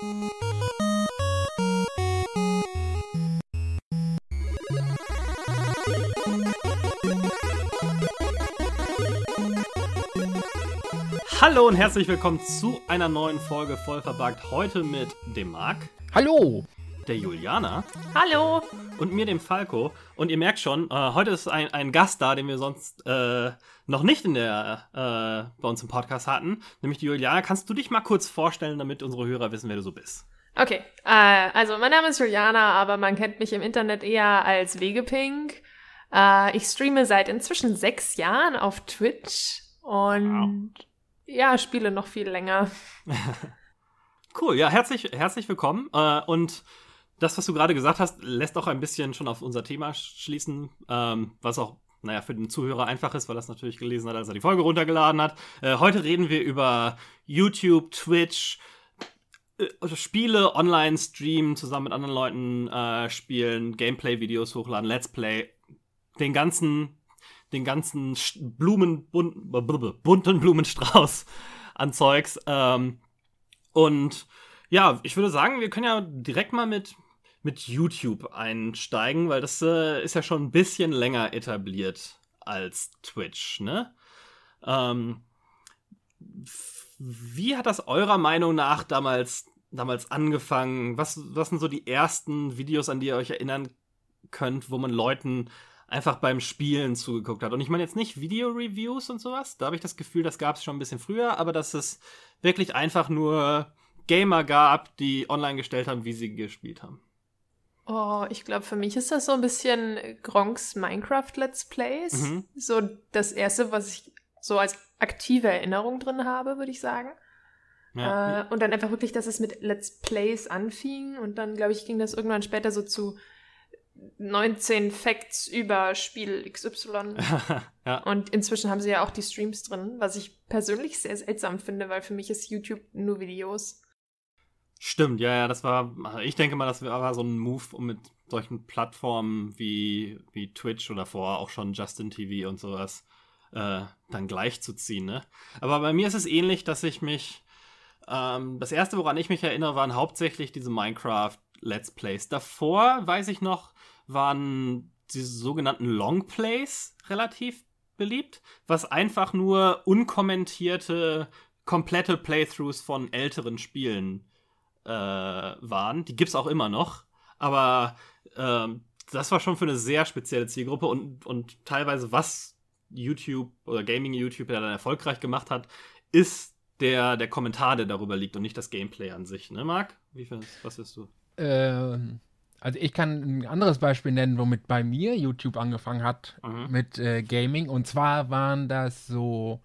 Hallo und herzlich willkommen zu einer neuen Folge Vollverbagt. Heute mit dem Marc. Hallo. Der Juliana. Hallo. Und mir, dem Falco. Und ihr merkt schon, äh, heute ist ein, ein Gast da, den wir sonst äh, noch nicht in der, äh, bei uns im Podcast hatten. Nämlich die Juliana. Kannst du dich mal kurz vorstellen, damit unsere Hörer wissen, wer du so bist? Okay, äh, also mein Name ist Juliana, aber man kennt mich im Internet eher als Wegepink. Äh, ich streame seit inzwischen sechs Jahren auf Twitch und wow. ja, spiele noch viel länger. cool, ja, herzlich, herzlich willkommen. Äh, und das, was du gerade gesagt hast, lässt auch ein bisschen schon auf unser Thema schließen, ähm, was auch naja, für den Zuhörer einfach ist, weil er es natürlich gelesen hat, als er die Folge runtergeladen hat. Äh, heute reden wir über YouTube, Twitch, äh, Spiele online streamen, zusammen mit anderen Leuten äh, spielen, Gameplay-Videos hochladen, Let's Play, den ganzen, den ganzen Blumen, bunten Blumenstrauß an Zeugs. Ähm, und ja, ich würde sagen, wir können ja direkt mal mit mit YouTube einsteigen, weil das äh, ist ja schon ein bisschen länger etabliert als Twitch, ne? Ähm, wie hat das eurer Meinung nach damals, damals angefangen? Was, was sind so die ersten Videos, an die ihr euch erinnern könnt, wo man Leuten einfach beim Spielen zugeguckt hat? Und ich meine jetzt nicht Video-Reviews und sowas, da habe ich das Gefühl, das gab es schon ein bisschen früher, aber dass es wirklich einfach nur Gamer gab, die online gestellt haben, wie sie gespielt haben. Oh, ich glaube, für mich ist das so ein bisschen Gronks Minecraft Let's Plays. Mhm. So das erste, was ich so als aktive Erinnerung drin habe, würde ich sagen. Ja. Äh, und dann einfach wirklich, dass es mit Let's Plays anfing und dann, glaube ich, ging das irgendwann später so zu 19 Facts über Spiel XY. ja. Und inzwischen haben sie ja auch die Streams drin, was ich persönlich sehr seltsam finde, weil für mich ist YouTube nur Videos. Stimmt, ja, ja, das war, ich denke mal, das war so ein Move, um mit solchen Plattformen wie, wie Twitch oder vorher auch schon Justin TV und sowas äh, dann gleichzuziehen, ne? Aber bei mir ist es ähnlich, dass ich mich, ähm, das erste, woran ich mich erinnere, waren hauptsächlich diese Minecraft Let's Plays. Davor, weiß ich noch, waren diese sogenannten Long Plays relativ beliebt, was einfach nur unkommentierte, komplette Playthroughs von älteren Spielen äh, waren. Die gibt es auch immer noch. Aber ähm, das war schon für eine sehr spezielle Zielgruppe und, und teilweise, was YouTube oder Gaming YouTube ja dann erfolgreich gemacht hat, ist der, der Kommentar, der darüber liegt und nicht das Gameplay an sich. Ne, Marc? Wie findest, was wirst du? Ähm, also ich kann ein anderes Beispiel nennen, womit bei mir YouTube angefangen hat mhm. mit äh, Gaming. Und zwar waren das so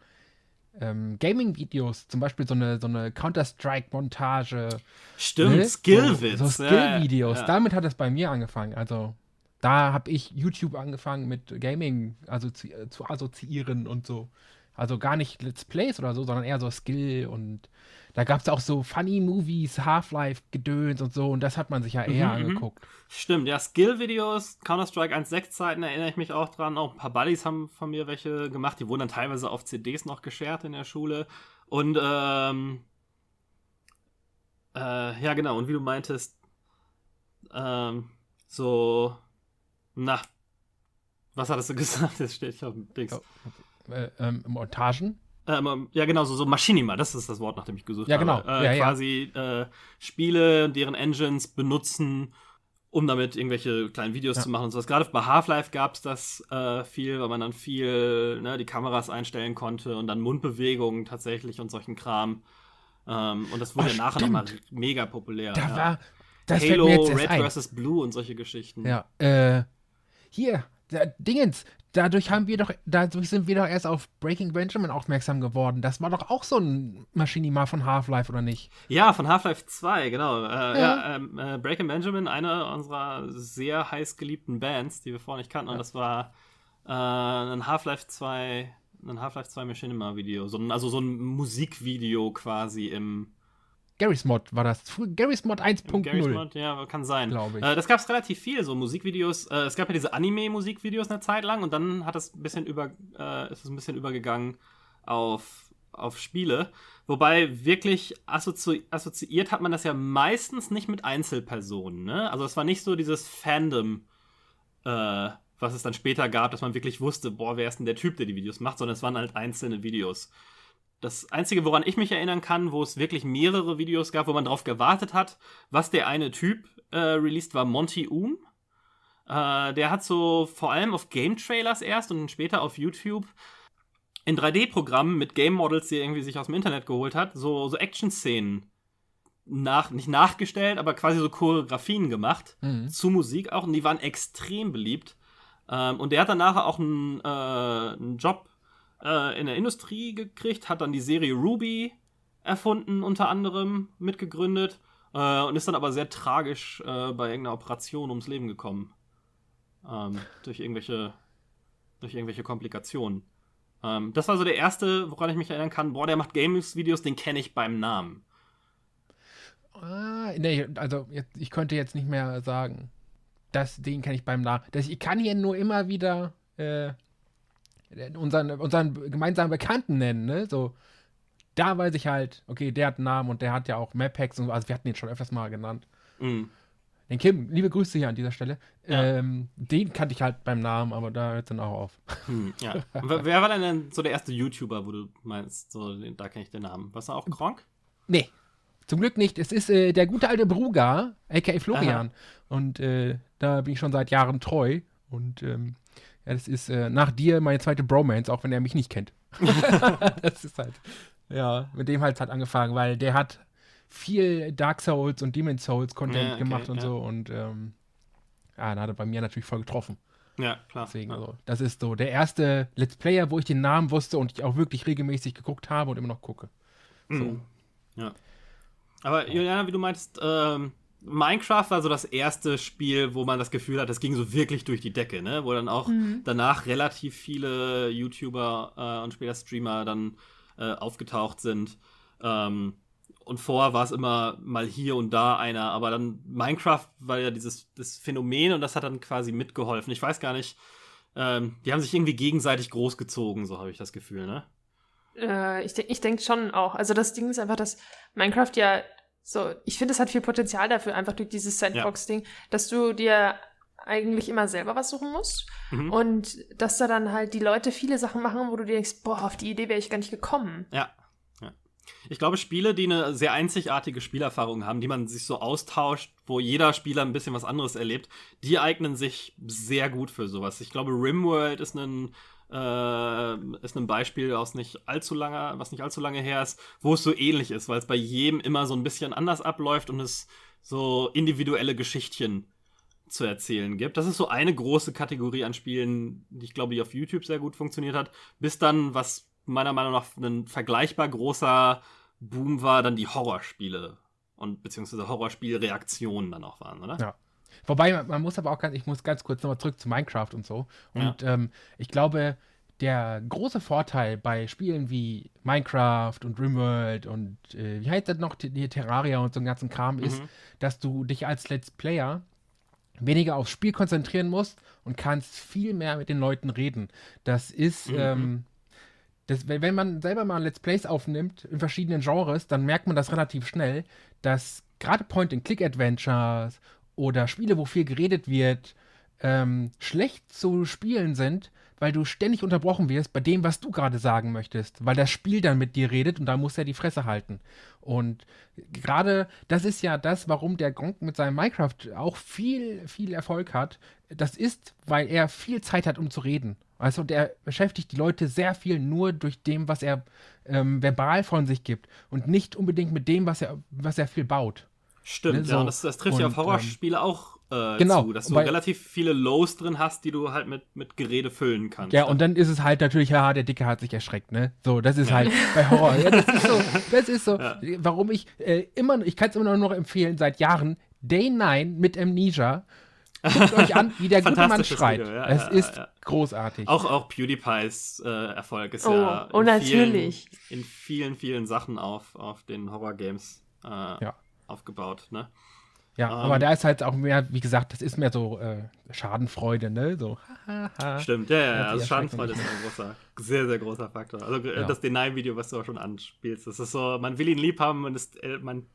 ähm, Gaming-Videos, zum Beispiel so eine, so eine Counter-Strike-Montage. Stimmt, ne? Skill-Witz. So, so Skill-Videos. Ja, ja. Damit hat es bei mir angefangen. Also da habe ich YouTube angefangen mit Gaming also zu, äh, zu assoziieren und so. Also gar nicht Let's Plays oder so, sondern eher so Skill und da gab es auch so Funny Movies, Half-Life-Gedöns und so und das hat man sich ja eher mhm, mhm. angeguckt. Stimmt, ja, Skill-Videos, Counter-Strike 1.6-Zeiten erinnere ich mich auch dran. Auch ein paar Buddies haben von mir welche gemacht, die wurden dann teilweise auf CDs noch geshared in der Schule. Und, ähm, äh, ja, genau, und wie du meintest, ähm, so, na, was hattest du gesagt? Das steht auf dem Dings. Oh, äh, ähm, Montagen? Ähm, ja, genau, so, so Machinima, das ist das Wort, nach dem ich gesucht ja, genau. habe. Äh, ja, quasi ja. Äh, Spiele, deren Engines benutzen, um damit irgendwelche kleinen Videos ja. zu machen und sowas. Gerade bei Half-Life gab es das äh, viel, weil man dann viel ne, die Kameras einstellen konnte und dann Mundbewegungen tatsächlich und solchen Kram. Ähm, und das wurde oh, nachher nochmal mega populär. Da ja. war das Halo, Red vs. Blue und solche Geschichten. Ja, äh, hier, Dingens, dadurch haben wir doch, dadurch sind wir doch erst auf Breaking Benjamin aufmerksam geworden. Das war doch auch so ein Maschinima von Half-Life, oder nicht? Ja, von Half-Life 2, genau. Äh, ja, ja ähm, äh, Breaking Benjamin, eine unserer sehr heiß geliebten Bands, die wir vorher nicht kannten, ja. und das war äh, ein Half-Life 2, ein Half-Life 2 Machinima-Video, so also so ein Musikvideo quasi im Garry's Mod war das. Garry's Mod 1.0. Garry's Mod, ja, kann sein. Glaube ich. Äh, das gab es relativ viel, so Musikvideos. Äh, es gab ja diese Anime-Musikvideos eine Zeit lang und dann hat es ein bisschen über, äh, ist es ein bisschen übergegangen auf, auf Spiele. Wobei wirklich assozi assoziiert hat man das ja meistens nicht mit Einzelpersonen. Ne? Also es war nicht so dieses Fandom, äh, was es dann später gab, dass man wirklich wusste, boah, wer ist denn der Typ, der die Videos macht, sondern es waren halt einzelne Videos. Das Einzige, woran ich mich erinnern kann, wo es wirklich mehrere Videos gab, wo man darauf gewartet hat, was der eine Typ äh, released, war Monty Oom. Äh, der hat so vor allem auf Game-Trailers erst und später auf YouTube in 3D-Programmen mit Game-Models, die er irgendwie sich aus dem Internet geholt hat, so, so Action-Szenen nach, nicht nachgestellt, aber quasi so Choreografien gemacht mhm. zu Musik auch und die waren extrem beliebt. Ähm, und der hat dann nachher auch einen, äh, einen Job äh, in der Industrie gekriegt, hat dann die Serie Ruby erfunden, unter anderem mitgegründet äh, und ist dann aber sehr tragisch äh, bei irgendeiner Operation ums Leben gekommen. Ähm, durch irgendwelche durch irgendwelche Komplikationen. Ähm, das war so der erste, woran ich mich erinnern kann. Boah, der macht Games-Videos, den kenne ich beim Namen. Ah, nee, also jetzt, ich könnte jetzt nicht mehr sagen, dass den kenne ich beim Namen. Das, ich kann hier nur immer wieder äh, unseren, unseren gemeinsamen Bekannten nennen, ne? So, da weiß ich halt, okay, der hat einen Namen und der hat ja auch Mapex und so, also wir hatten ihn schon öfters mal genannt. Mhm. Den Kim, liebe Grüße hier an dieser Stelle. Ja. Ähm, den kannte ich halt beim Namen, aber da hört es dann auch auf. Hm, ja. Wer war denn so der erste YouTuber, wo du meinst, so, da kenne ich den Namen? Was war auch Gronk? Nee, zum Glück nicht. Es ist äh, der gute alte Bruga, aka Florian. Aha. Und äh, da bin ich schon seit Jahren treu. Und ähm, ja, das ist äh, nach dir meine zweite Bromance, auch wenn er mich nicht kennt. das ist halt, ja, mit dem halt hat angefangen, weil der hat viel Dark Souls und Demon Souls Content ja, okay, gemacht und ja. so und ähm, ja, da hat er bei mir natürlich voll getroffen. Ja, klar. Deswegen, ja. also, das ist so der erste Let's Player, wo ich den Namen wusste und ich auch wirklich regelmäßig geguckt habe und immer noch gucke. So. Mhm. Ja. Aber Juliana, wie du meinst, ähm, Minecraft war so das erste Spiel, wo man das Gefühl hat, es ging so wirklich durch die Decke, ne? Wo dann auch mhm. danach relativ viele YouTuber äh, und später Streamer dann äh, aufgetaucht sind. Ähm, und vorher war es immer mal hier und da einer, aber dann Minecraft war ja dieses das Phänomen und das hat dann quasi mitgeholfen. Ich weiß gar nicht, ähm, die haben sich irgendwie gegenseitig großgezogen, so habe ich das Gefühl, ne? Äh, ich denke ich denk schon auch. Also das Ding ist einfach, dass Minecraft ja so, ich finde, es hat viel Potenzial dafür, einfach durch dieses Sandbox-Ding, ja. dass du dir eigentlich immer selber was suchen musst. Mhm. Und dass da dann halt die Leute viele Sachen machen, wo du dir denkst, boah, auf die Idee wäre ich gar nicht gekommen. Ja, ich glaube, Spiele, die eine sehr einzigartige Spielerfahrung haben, die man sich so austauscht, wo jeder Spieler ein bisschen was anderes erlebt, die eignen sich sehr gut für sowas. Ich glaube, Rimworld ist ein äh, ist ein Beispiel aus nicht allzu lange, was nicht allzu lange her ist, wo es so ähnlich ist, weil es bei jedem immer so ein bisschen anders abläuft und es so individuelle Geschichtchen zu erzählen gibt. Das ist so eine große Kategorie an Spielen, die ich glaube, die auf YouTube sehr gut funktioniert hat, bis dann was meiner Meinung nach ein vergleichbar großer Boom war, dann die Horrorspiele und beziehungsweise Horrorspielreaktionen dann auch waren, oder? Ja. Wobei, man muss aber auch ganz, ich muss ganz kurz nochmal zurück zu Minecraft und so. Und ja. ähm, ich glaube, der große Vorteil bei Spielen wie Minecraft und Rimworld und äh, wie heißt das noch, die Terraria und so einen ganzen Kram, ist, mhm. dass du dich als Let's Player weniger aufs Spiel konzentrieren musst und kannst viel mehr mit den Leuten reden. Das ist, mhm. ähm, das, wenn man selber mal Let's Plays aufnimmt in verschiedenen Genres, dann merkt man das relativ schnell, dass gerade Point-and-Click-Adventures oder Spiele, wo viel geredet wird, ähm, schlecht zu spielen sind, weil du ständig unterbrochen wirst bei dem, was du gerade sagen möchtest, weil das Spiel dann mit dir redet und da muss er die Fresse halten. Und gerade das ist ja das, warum der Gronk mit seinem Minecraft auch viel, viel Erfolg hat. Das ist, weil er viel Zeit hat, um zu reden. Also der beschäftigt die Leute sehr viel nur durch dem, was er ähm, verbal von sich gibt und nicht unbedingt mit dem, was er, was er viel baut. Stimmt, ne, so. ja, und das, das trifft und, ja auf Horrorspiele ähm, auch äh, genau, zu, dass du weil, relativ viele Lows drin hast, die du halt mit, mit Gerede füllen kannst. Ja, und dann ist es halt natürlich, ja, der Dicke hat sich erschreckt, ne? So, das ist ja. halt bei Horror. Ja, das ist so, das ist so ja. warum ich äh, immer, ich kann es immer noch empfehlen, seit Jahren, Day 9 mit Amnesia Guckt euch an, wie der gute Mann schreit. Ja, es ja, ist ja. großartig. Auch, auch PewDiePies äh, Erfolg ist oh, ja oh, natürlich. Vielen, in vielen, vielen Sachen auf, auf den Horror-Games äh, aufgebaut. Ne? Ja, um, aber ähm. da ist halt auch mehr, wie gesagt, das ist mehr so äh, Schadenfreude, ne? So. Stimmt, ja, ja, also Schadenfreude ist ein großer, sehr, sehr großer Faktor. Also äh, ja. das Deny-Video, was du auch schon anspielst, das ist so, man will ihn lieb haben und ist, äh, man,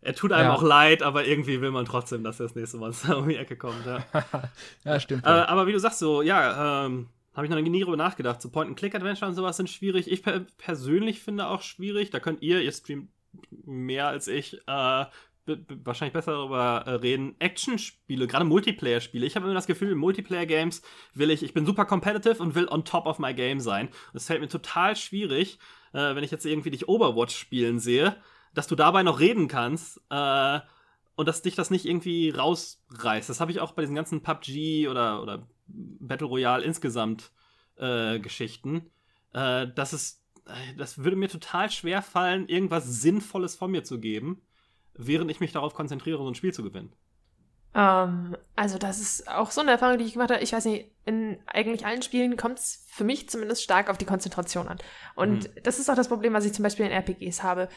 er tut einem ja. auch leid, aber irgendwie will man trotzdem, dass er das nächste Monster um die Ecke kommt. Ja, ja stimmt. Äh, aber wie du sagst, so, ja, ähm, habe ich noch nie darüber nachgedacht. So Point-and-Click-Adventure und sowas sind schwierig. Ich per persönlich finde auch schwierig. Da könnt ihr, ihr streamt mehr als ich, äh, wahrscheinlich besser darüber äh, reden. Action-Spiele, gerade Multiplayer-Spiele. Ich habe immer das Gefühl, Multiplayer-Games will ich, ich bin super competitive und will on top of my game sein. Es fällt mir total schwierig, äh, wenn ich jetzt irgendwie dich Overwatch spielen sehe, dass du dabei noch reden kannst äh, und dass dich das nicht irgendwie rausreißt. Das habe ich auch bei diesen ganzen PUBG oder, oder Battle Royale insgesamt äh, Geschichten. Äh, dass es, das würde mir total schwer fallen, irgendwas Sinnvolles von mir zu geben während ich mich darauf konzentriere, so ein Spiel zu gewinnen. Ähm, also das ist auch so eine Erfahrung, die ich gemacht habe. Ich weiß nicht, in eigentlich allen Spielen kommt es für mich zumindest stark auf die Konzentration an. Und mhm. das ist auch das Problem, was ich zum Beispiel in RPGs habe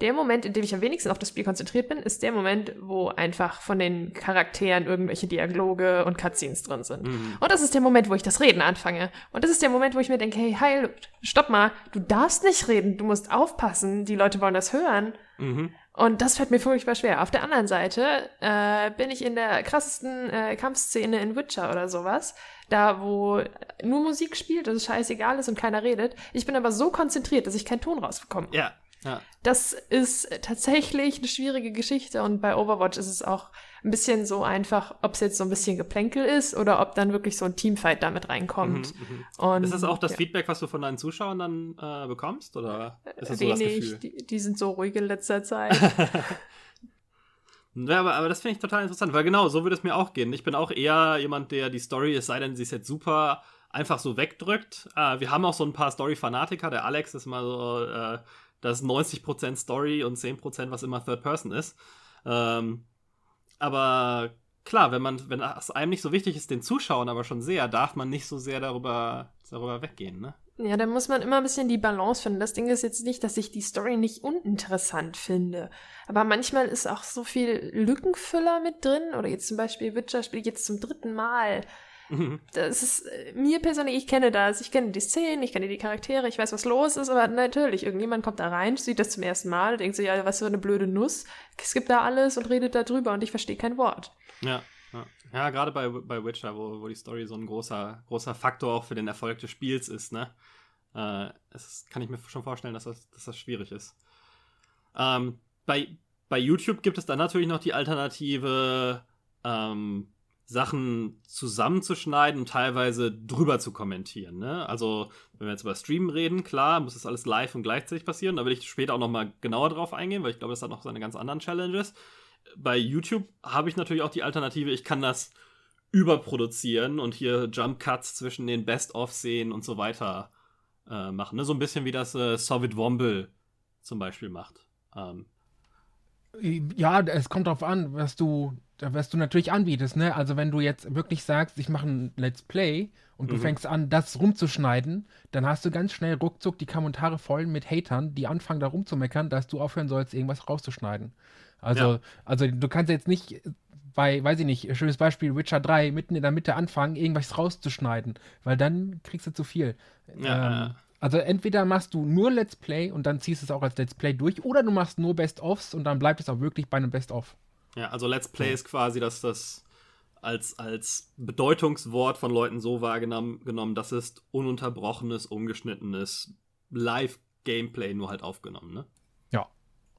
der Moment, in dem ich am wenigsten auf das Spiel konzentriert bin, ist der Moment, wo einfach von den Charakteren irgendwelche Dialoge und Cutscenes drin sind. Mhm. Und das ist der Moment, wo ich das Reden anfange. Und das ist der Moment, wo ich mir denke, hey, heil, stopp mal, du darfst nicht reden, du musst aufpassen, die Leute wollen das hören. Mhm. Und das fällt mir furchtbar schwer. Auf der anderen Seite äh, bin ich in der krassesten äh, Kampfszene in Witcher oder sowas, da wo nur Musik spielt, dass es scheißegal ist und keiner redet. Ich bin aber so konzentriert, dass ich keinen Ton rausbekomme. Ja, ja. Das ist tatsächlich eine schwierige Geschichte und bei Overwatch ist es auch ein bisschen so einfach, ob es jetzt so ein bisschen Geplänkel ist oder ob dann wirklich so ein Teamfight damit reinkommt. Mhm, mhm. Und, ist das auch das ja. Feedback, was du von deinen Zuschauern dann äh, bekommst? Oder ist das Wenig, so das Gefühl? Die, die sind so ruhig in letzter Zeit. Ja, aber, aber das finde ich total interessant, weil genau, so würde es mir auch gehen. Ich bin auch eher jemand, der die Story, es sei denn, sie ist jetzt super, einfach so wegdrückt. Äh, wir haben auch so ein paar Story-Fanatiker. Der Alex ist mal so, äh, das ist 90% Story und 10% was immer Third Person ist. Ähm, aber klar, wenn man, wenn es einem nicht so wichtig ist, den Zuschauern aber schon sehr, darf man nicht so sehr darüber, darüber weggehen, ne? Ja, da muss man immer ein bisschen die Balance finden. Das Ding ist jetzt nicht, dass ich die Story nicht uninteressant finde. Aber manchmal ist auch so viel Lückenfüller mit drin. Oder jetzt zum Beispiel Witcher spiele ich jetzt zum dritten Mal. Mhm. Das ist äh, mir persönlich, ich kenne das, ich kenne die Szenen, ich kenne die Charaktere, ich weiß, was los ist, aber natürlich, irgendjemand kommt da rein, sieht das zum ersten Mal, denkt sich, ja, was für eine blöde Nuss, skippt da alles und redet da drüber und ich verstehe kein Wort. Ja. Ja, ja gerade bei, bei Witcher, wo, wo die Story so ein großer, großer Faktor auch für den Erfolg des Spiels ist, ne? Äh, es kann ich mir schon vorstellen, dass das, dass das schwierig ist. Ähm, bei, bei YouTube gibt es dann natürlich noch die Alternative, ähm, Sachen zusammenzuschneiden und teilweise drüber zu kommentieren. Ne? Also, wenn wir jetzt über Streamen reden, klar, muss das alles live und gleichzeitig passieren. Da will ich später auch nochmal genauer drauf eingehen, weil ich glaube, das hat noch seine ganz anderen Challenges. Bei YouTube habe ich natürlich auch die Alternative, ich kann das überproduzieren und hier Jump Cuts zwischen den Best-of-Szenen und so weiter äh, machen. Ne? So ein bisschen wie das äh, Soviet Womble zum Beispiel macht. Ähm, ja, es kommt darauf an, was du was du natürlich anbietest, ne? Also wenn du jetzt wirklich sagst, ich mache ein Let's Play und du mhm. fängst an, das rumzuschneiden, dann hast du ganz schnell ruckzuck die Kommentare voll mit Hatern, die anfangen da rumzumeckern, dass du aufhören sollst, irgendwas rauszuschneiden. Also, ja. also du kannst jetzt nicht bei, weiß ich nicht, schönes Beispiel, Witcher 3, mitten in der Mitte anfangen, irgendwas rauszuschneiden, weil dann kriegst du zu viel. Ja, ähm, also entweder machst du nur Let's Play und dann ziehst du es auch als Let's Play durch, oder du machst nur Best-ofs und dann bleibt es auch wirklich bei einem Best-of. Ja, also Let's Play ja. ist quasi, dass das als, als Bedeutungswort von Leuten so wahrgenommen, genommen, das ist ununterbrochenes, ungeschnittenes Live-Gameplay nur halt aufgenommen, ne? Ja.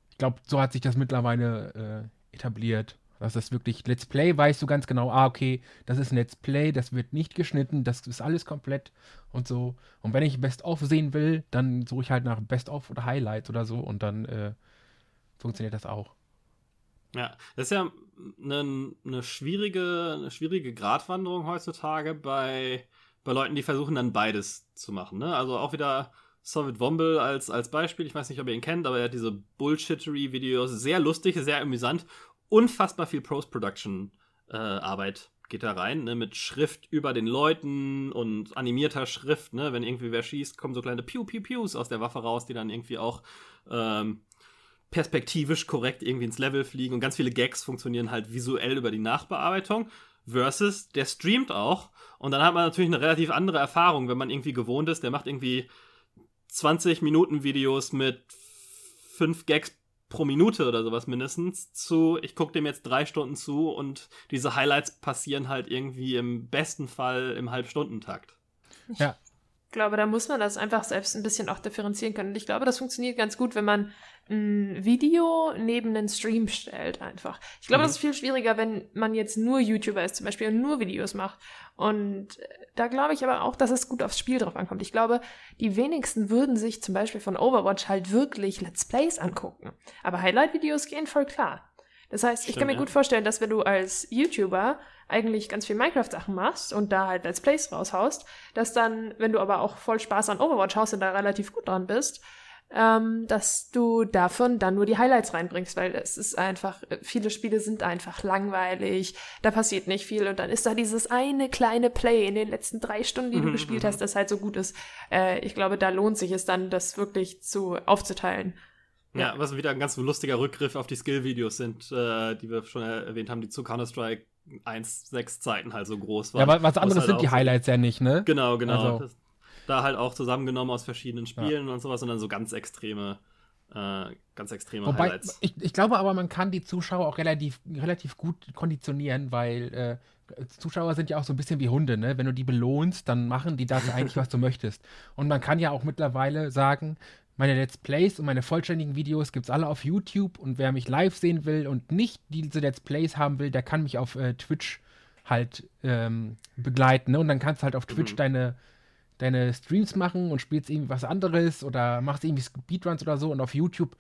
Ich glaube, so hat sich das mittlerweile äh, etabliert. Das ist wirklich Let's Play, weißt du ganz genau, ah, okay, das ist ein Let's Play, das wird nicht geschnitten, das ist alles komplett und so. Und wenn ich Best-of sehen will, dann suche ich halt nach Best-of oder Highlights oder so und dann äh, funktioniert das auch. Ja, das ist ja eine, eine, schwierige, eine schwierige Gratwanderung heutzutage bei, bei Leuten, die versuchen dann beides zu machen. Ne? Also auch wieder Soviet Womble als, als Beispiel. Ich weiß nicht, ob ihr ihn kennt, aber er hat diese Bullshittery-Videos. Sehr lustig, sehr amüsant. Unfassbar viel Post-Production-Arbeit äh, geht da rein, ne? mit Schrift über den Leuten und animierter Schrift. Ne? Wenn irgendwie wer schießt, kommen so kleine Pew-Pew-Pews aus der Waffe raus, die dann irgendwie auch. Ähm, perspektivisch korrekt irgendwie ins Level fliegen und ganz viele Gags funktionieren halt visuell über die Nachbearbeitung. Versus, der streamt auch und dann hat man natürlich eine relativ andere Erfahrung, wenn man irgendwie gewohnt ist, der macht irgendwie 20 Minuten Videos mit 5 Gags pro Minute oder sowas mindestens zu, ich gucke dem jetzt drei Stunden zu und diese Highlights passieren halt irgendwie im besten Fall im Halbstundentakt. Ja, ich glaube, da muss man das einfach selbst ein bisschen auch differenzieren können. Und ich glaube, das funktioniert ganz gut, wenn man ein Video neben einen Stream stellt einfach. Ich glaube, mhm. das ist viel schwieriger, wenn man jetzt nur YouTuber ist zum Beispiel und nur Videos macht. Und da glaube ich aber auch, dass es gut aufs Spiel drauf ankommt. Ich glaube, die wenigsten würden sich zum Beispiel von Overwatch halt wirklich Let's Plays angucken. Aber Highlight-Videos gehen voll klar. Das heißt, Stimmt, ich kann mir ja. gut vorstellen, dass wenn du als YouTuber eigentlich ganz viel Minecraft-Sachen machst und da halt Let's Plays raushaust, dass dann, wenn du aber auch voll Spaß an Overwatch hast und da relativ gut dran bist, ähm, dass du davon dann nur die Highlights reinbringst, weil es ist einfach, viele Spiele sind einfach langweilig, da passiert nicht viel und dann ist da dieses eine kleine Play in den letzten drei Stunden, die du mhm, gespielt mhm. hast, das halt so gut ist. Äh, ich glaube, da lohnt sich es dann, das wirklich zu aufzuteilen. Ja, was wieder ein ganz lustiger Rückgriff auf die Skill-Videos sind, äh, die wir schon erwähnt haben, die zu Counter-Strike 1, 6 Zeiten halt so groß waren. Ja, aber was anderes halt sind die Highlights ja nicht, ne? Genau, genau. Also. Da halt auch zusammengenommen aus verschiedenen Spielen ja. und sowas und dann so ganz extreme, äh, ganz extreme Wobei, Highlights. Ich, ich glaube aber, man kann die Zuschauer auch relativ, relativ gut konditionieren, weil äh, Zuschauer sind ja auch so ein bisschen wie Hunde, ne? Wenn du die belohnst, dann machen die das eigentlich, was du möchtest. Und man kann ja auch mittlerweile sagen, meine Let's Plays und meine vollständigen Videos gibt es alle auf YouTube und wer mich live sehen will und nicht diese Let's Plays haben will, der kann mich auf äh, Twitch halt ähm, begleiten. Ne? Und dann kannst du halt auf Twitch mhm. deine, deine Streams machen und spielst irgendwie was anderes oder machst irgendwie Speedruns oder so und auf YouTube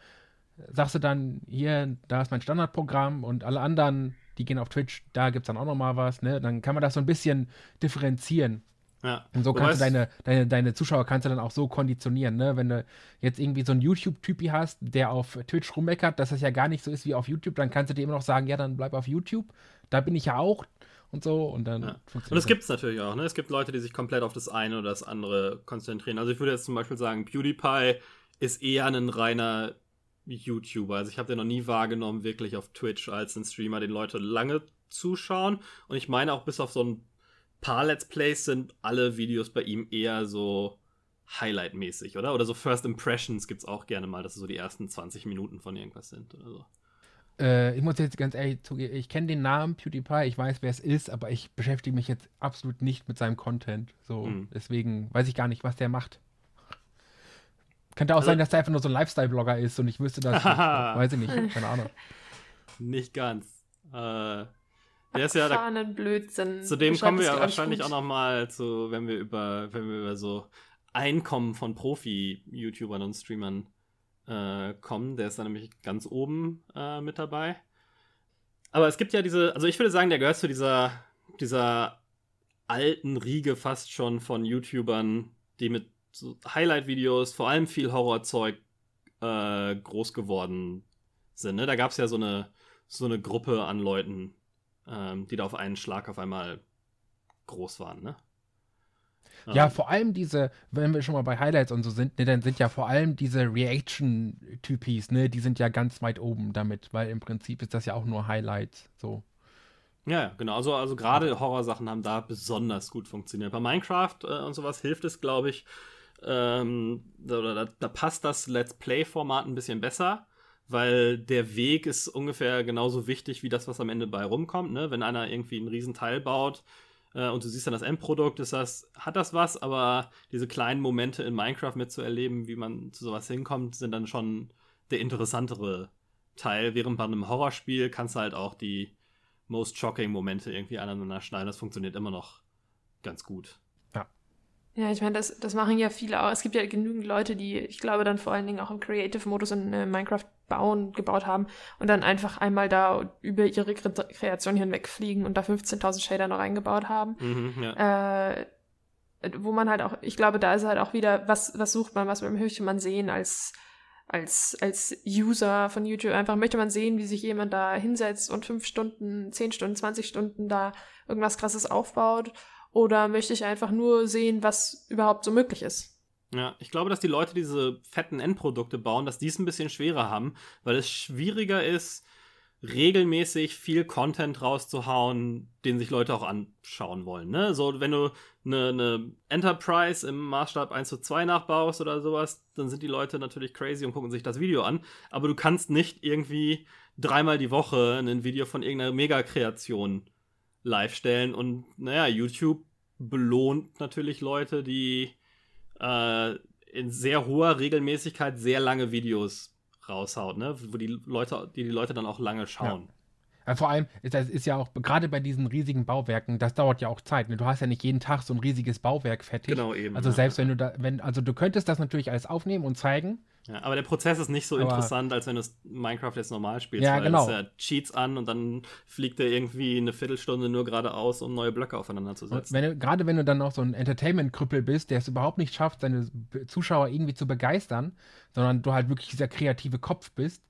sagst du dann, hier, da ist mein Standardprogramm und alle anderen, die gehen auf Twitch, da gibt es dann auch nochmal was, ne? Dann kann man das so ein bisschen differenzieren. Ja. Und so kannst du deine, deine, deine Zuschauer kannst du dann auch so konditionieren, ne? Wenn du jetzt irgendwie so einen YouTube-Typi hast, der auf Twitch rummeckert, dass das ja gar nicht so ist wie auf YouTube, dann kannst du dir immer noch sagen, ja, dann bleib auf YouTube. Da bin ich ja auch und so und dann ja. Und das gibt es natürlich auch, ne? Es gibt Leute, die sich komplett auf das eine oder das andere konzentrieren. Also ich würde jetzt zum Beispiel sagen, PewDiePie ist eher ein reiner YouTuber. Also ich habe den noch nie wahrgenommen, wirklich auf Twitch als ein Streamer, den Leute lange zuschauen. Und ich meine auch bis auf so ein paar Let's Plays sind alle Videos bei ihm eher so Highlight-mäßig, oder? Oder so First Impressions gibt es auch gerne mal, dass es so die ersten 20 Minuten von irgendwas sind oder so. Äh, ich muss jetzt ganz ehrlich zugeben, ich kenne den Namen PewDiePie, ich weiß, wer es ist, aber ich beschäftige mich jetzt absolut nicht mit seinem Content. So, hm. deswegen weiß ich gar nicht, was der macht. Könnte auch also, sein, dass der einfach nur so ein Lifestyle-Blogger ist und ich wüsste das. weiß ich nicht, keine Ahnung. Nicht ganz. Äh, der ist ja da, Blödsinn. Zu dem kommen wir ja wahrscheinlich auch noch mal zu, wenn wir über, wenn wir über so Einkommen von Profi-YouTubern und Streamern äh, kommen. Der ist da nämlich ganz oben äh, mit dabei. Aber es gibt ja diese, also ich würde sagen, der gehört zu dieser, dieser alten Riege fast schon von YouTubern, die mit so Highlight-Videos, vor allem viel Horrorzeug, äh, groß geworden sind. Ne? Da gab es ja so eine, so eine Gruppe an Leuten, ähm, die da auf einen Schlag auf einmal groß waren, ne? Ja, vor allem diese, wenn wir schon mal bei Highlights und so sind, ne, dann sind ja vor allem diese Reaction-Typis, ne, die sind ja ganz weit oben damit, weil im Prinzip ist das ja auch nur Highlights, so. Ja, genau. Also, also gerade Horrorsachen haben da besonders gut funktioniert. Bei Minecraft äh, und sowas hilft es, glaube ich, ähm, da, da, da, passt das Let's Play-Format ein bisschen besser, weil der Weg ist ungefähr genauso wichtig wie das, was am Ende bei rumkommt. Ne? Wenn einer irgendwie einen riesen Teil baut äh, und du siehst dann das Endprodukt, ist das, hat das was, aber diese kleinen Momente in Minecraft mitzuerleben, wie man zu sowas hinkommt, sind dann schon der interessantere Teil. Während bei einem Horrorspiel kannst du halt auch die most shocking Momente irgendwie aneinander schneiden. Das funktioniert immer noch ganz gut. Ja, ich meine, das, das machen ja viele auch. Es gibt ja genügend Leute, die, ich glaube, dann vor allen Dingen auch im Creative-Modus in äh, Minecraft bauen, gebaut haben und dann einfach einmal da über ihre Kre Kreation hinwegfliegen und da 15.000 Shader noch eingebaut haben. Mhm, ja. äh, wo man halt auch, ich glaube, da ist halt auch wieder, was, was sucht man, was möchte man sehen als, als, als User von YouTube. Einfach möchte man sehen, wie sich jemand da hinsetzt und fünf Stunden, zehn Stunden, 20 Stunden da irgendwas krasses aufbaut oder möchte ich einfach nur sehen, was überhaupt so möglich ist? Ja, ich glaube, dass die Leute diese fetten Endprodukte bauen, dass die es ein bisschen schwerer haben, weil es schwieriger ist, regelmäßig viel Content rauszuhauen, den sich Leute auch anschauen wollen. Ne? So, wenn du eine, eine, Enterprise im Maßstab 1 zu 2 nachbaust oder sowas, dann sind die Leute natürlich crazy und gucken sich das Video an. Aber du kannst nicht irgendwie dreimal die Woche ein Video von irgendeiner Megakreation live stellen. Und naja, YouTube belohnt natürlich Leute, die äh, in sehr hoher Regelmäßigkeit sehr lange Videos raushaut, ne? Wo die Leute, die die Leute dann auch lange schauen. Ja. Ja, vor allem, das ist ja auch, gerade bei diesen riesigen Bauwerken, das dauert ja auch Zeit. Ne? Du hast ja nicht jeden Tag so ein riesiges Bauwerk fertig. Genau, eben. Also selbst wenn du da, wenn, also du könntest das natürlich alles aufnehmen und zeigen, ja, aber der Prozess ist nicht so aber, interessant, als wenn du Minecraft jetzt normal spielst. Ja, weil genau. Ja Cheats an und dann fliegt er irgendwie eine Viertelstunde nur geradeaus, um neue Blöcke aufeinander zu setzen. Wenn gerade wenn du dann noch so ein Entertainment-Krüppel bist, der es überhaupt nicht schafft, seine Zuschauer irgendwie zu begeistern, sondern du halt wirklich dieser kreative Kopf bist,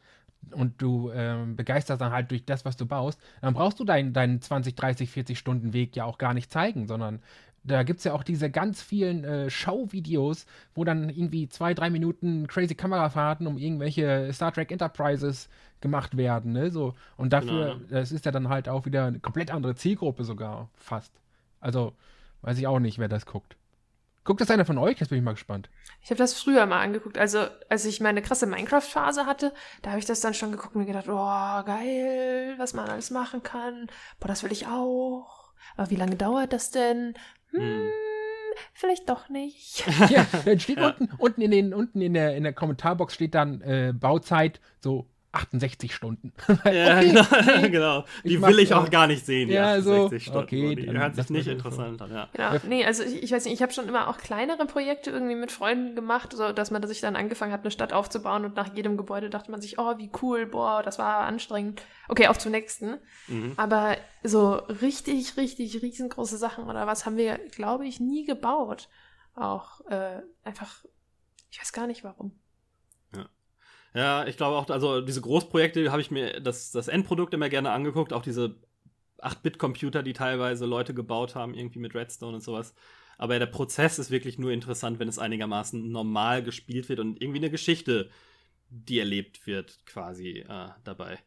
und du ähm, begeisterst dann halt durch das, was du baust, dann brauchst du deinen, deinen 20, 30, 40 Stunden Weg ja auch gar nicht zeigen, sondern da gibt es ja auch diese ganz vielen äh, Show-Videos, wo dann irgendwie zwei, drei Minuten crazy Kamerafahrten um irgendwelche Star Trek Enterprises gemacht werden. Ne? So, und dafür, genau. das ist ja dann halt auch wieder eine komplett andere Zielgruppe sogar fast. Also weiß ich auch nicht, wer das guckt. Guckt das einer von euch? Jetzt bin ich mal gespannt. Ich habe das früher mal angeguckt. Also, als ich meine krasse Minecraft-Phase hatte, da habe ich das dann schon geguckt und mir gedacht, oh, geil, was man alles machen kann. Boah, das will ich auch. Aber wie lange dauert das denn? Hm, hm. vielleicht doch nicht. Ja, dann steht ja. unten, unten, in, den, unten in, der, in der Kommentarbox steht dann äh, Bauzeit so 68 Stunden. ja, okay, genau. Nee, genau. Die will ich auch gar nicht sehen, die ja, 68 so, Stunden. Okay, die hört sich nicht interessant an, ja. Genau. Nee, also ich, ich weiß nicht, ich habe schon immer auch kleinere Projekte irgendwie mit Freunden gemacht, so dass man sich dann angefangen hat, eine Stadt aufzubauen und nach jedem Gebäude dachte man sich, oh, wie cool, boah, das war anstrengend. Okay, auf zum nächsten. Mhm. Aber so richtig, richtig riesengroße Sachen oder was haben wir, glaube ich, nie gebaut. Auch äh, einfach, ich weiß gar nicht warum. Ja, ich glaube auch, also diese Großprojekte habe ich mir das, das Endprodukt immer gerne angeguckt, auch diese 8-Bit-Computer, die teilweise Leute gebaut haben, irgendwie mit Redstone und sowas. Aber der Prozess ist wirklich nur interessant, wenn es einigermaßen normal gespielt wird und irgendwie eine Geschichte, die erlebt wird, quasi äh, dabei.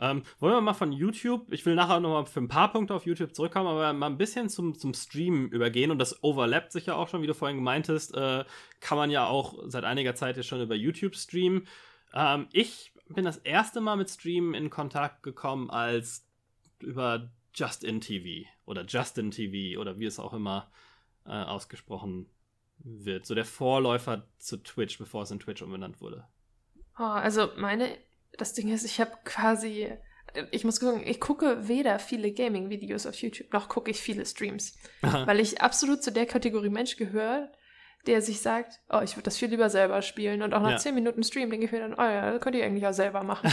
Ähm, wollen wir mal von YouTube, ich will nachher nochmal für ein paar Punkte auf YouTube zurückkommen, aber mal ein bisschen zum, zum Stream übergehen und das overlappt sich ja auch schon, wie du vorhin gemeintest, äh, kann man ja auch seit einiger Zeit jetzt schon über YouTube streamen. Ähm, ich bin das erste Mal mit Streamen in Kontakt gekommen als über Justin TV oder Justin TV oder wie es auch immer äh, ausgesprochen wird. So der Vorläufer zu Twitch, bevor es in Twitch umbenannt wurde. Oh, also meine, das Ding ist, ich habe quasi, ich muss gucken, ich gucke weder viele Gaming-Videos auf YouTube, noch gucke ich viele Streams. Aha. Weil ich absolut zu der Kategorie Mensch gehöre, der sich sagt, oh, ich würde das viel lieber selber spielen. Und auch nach ja. 10 Minuten Stream denke ich mir dann, oh ja, das könnt ihr eigentlich auch selber machen.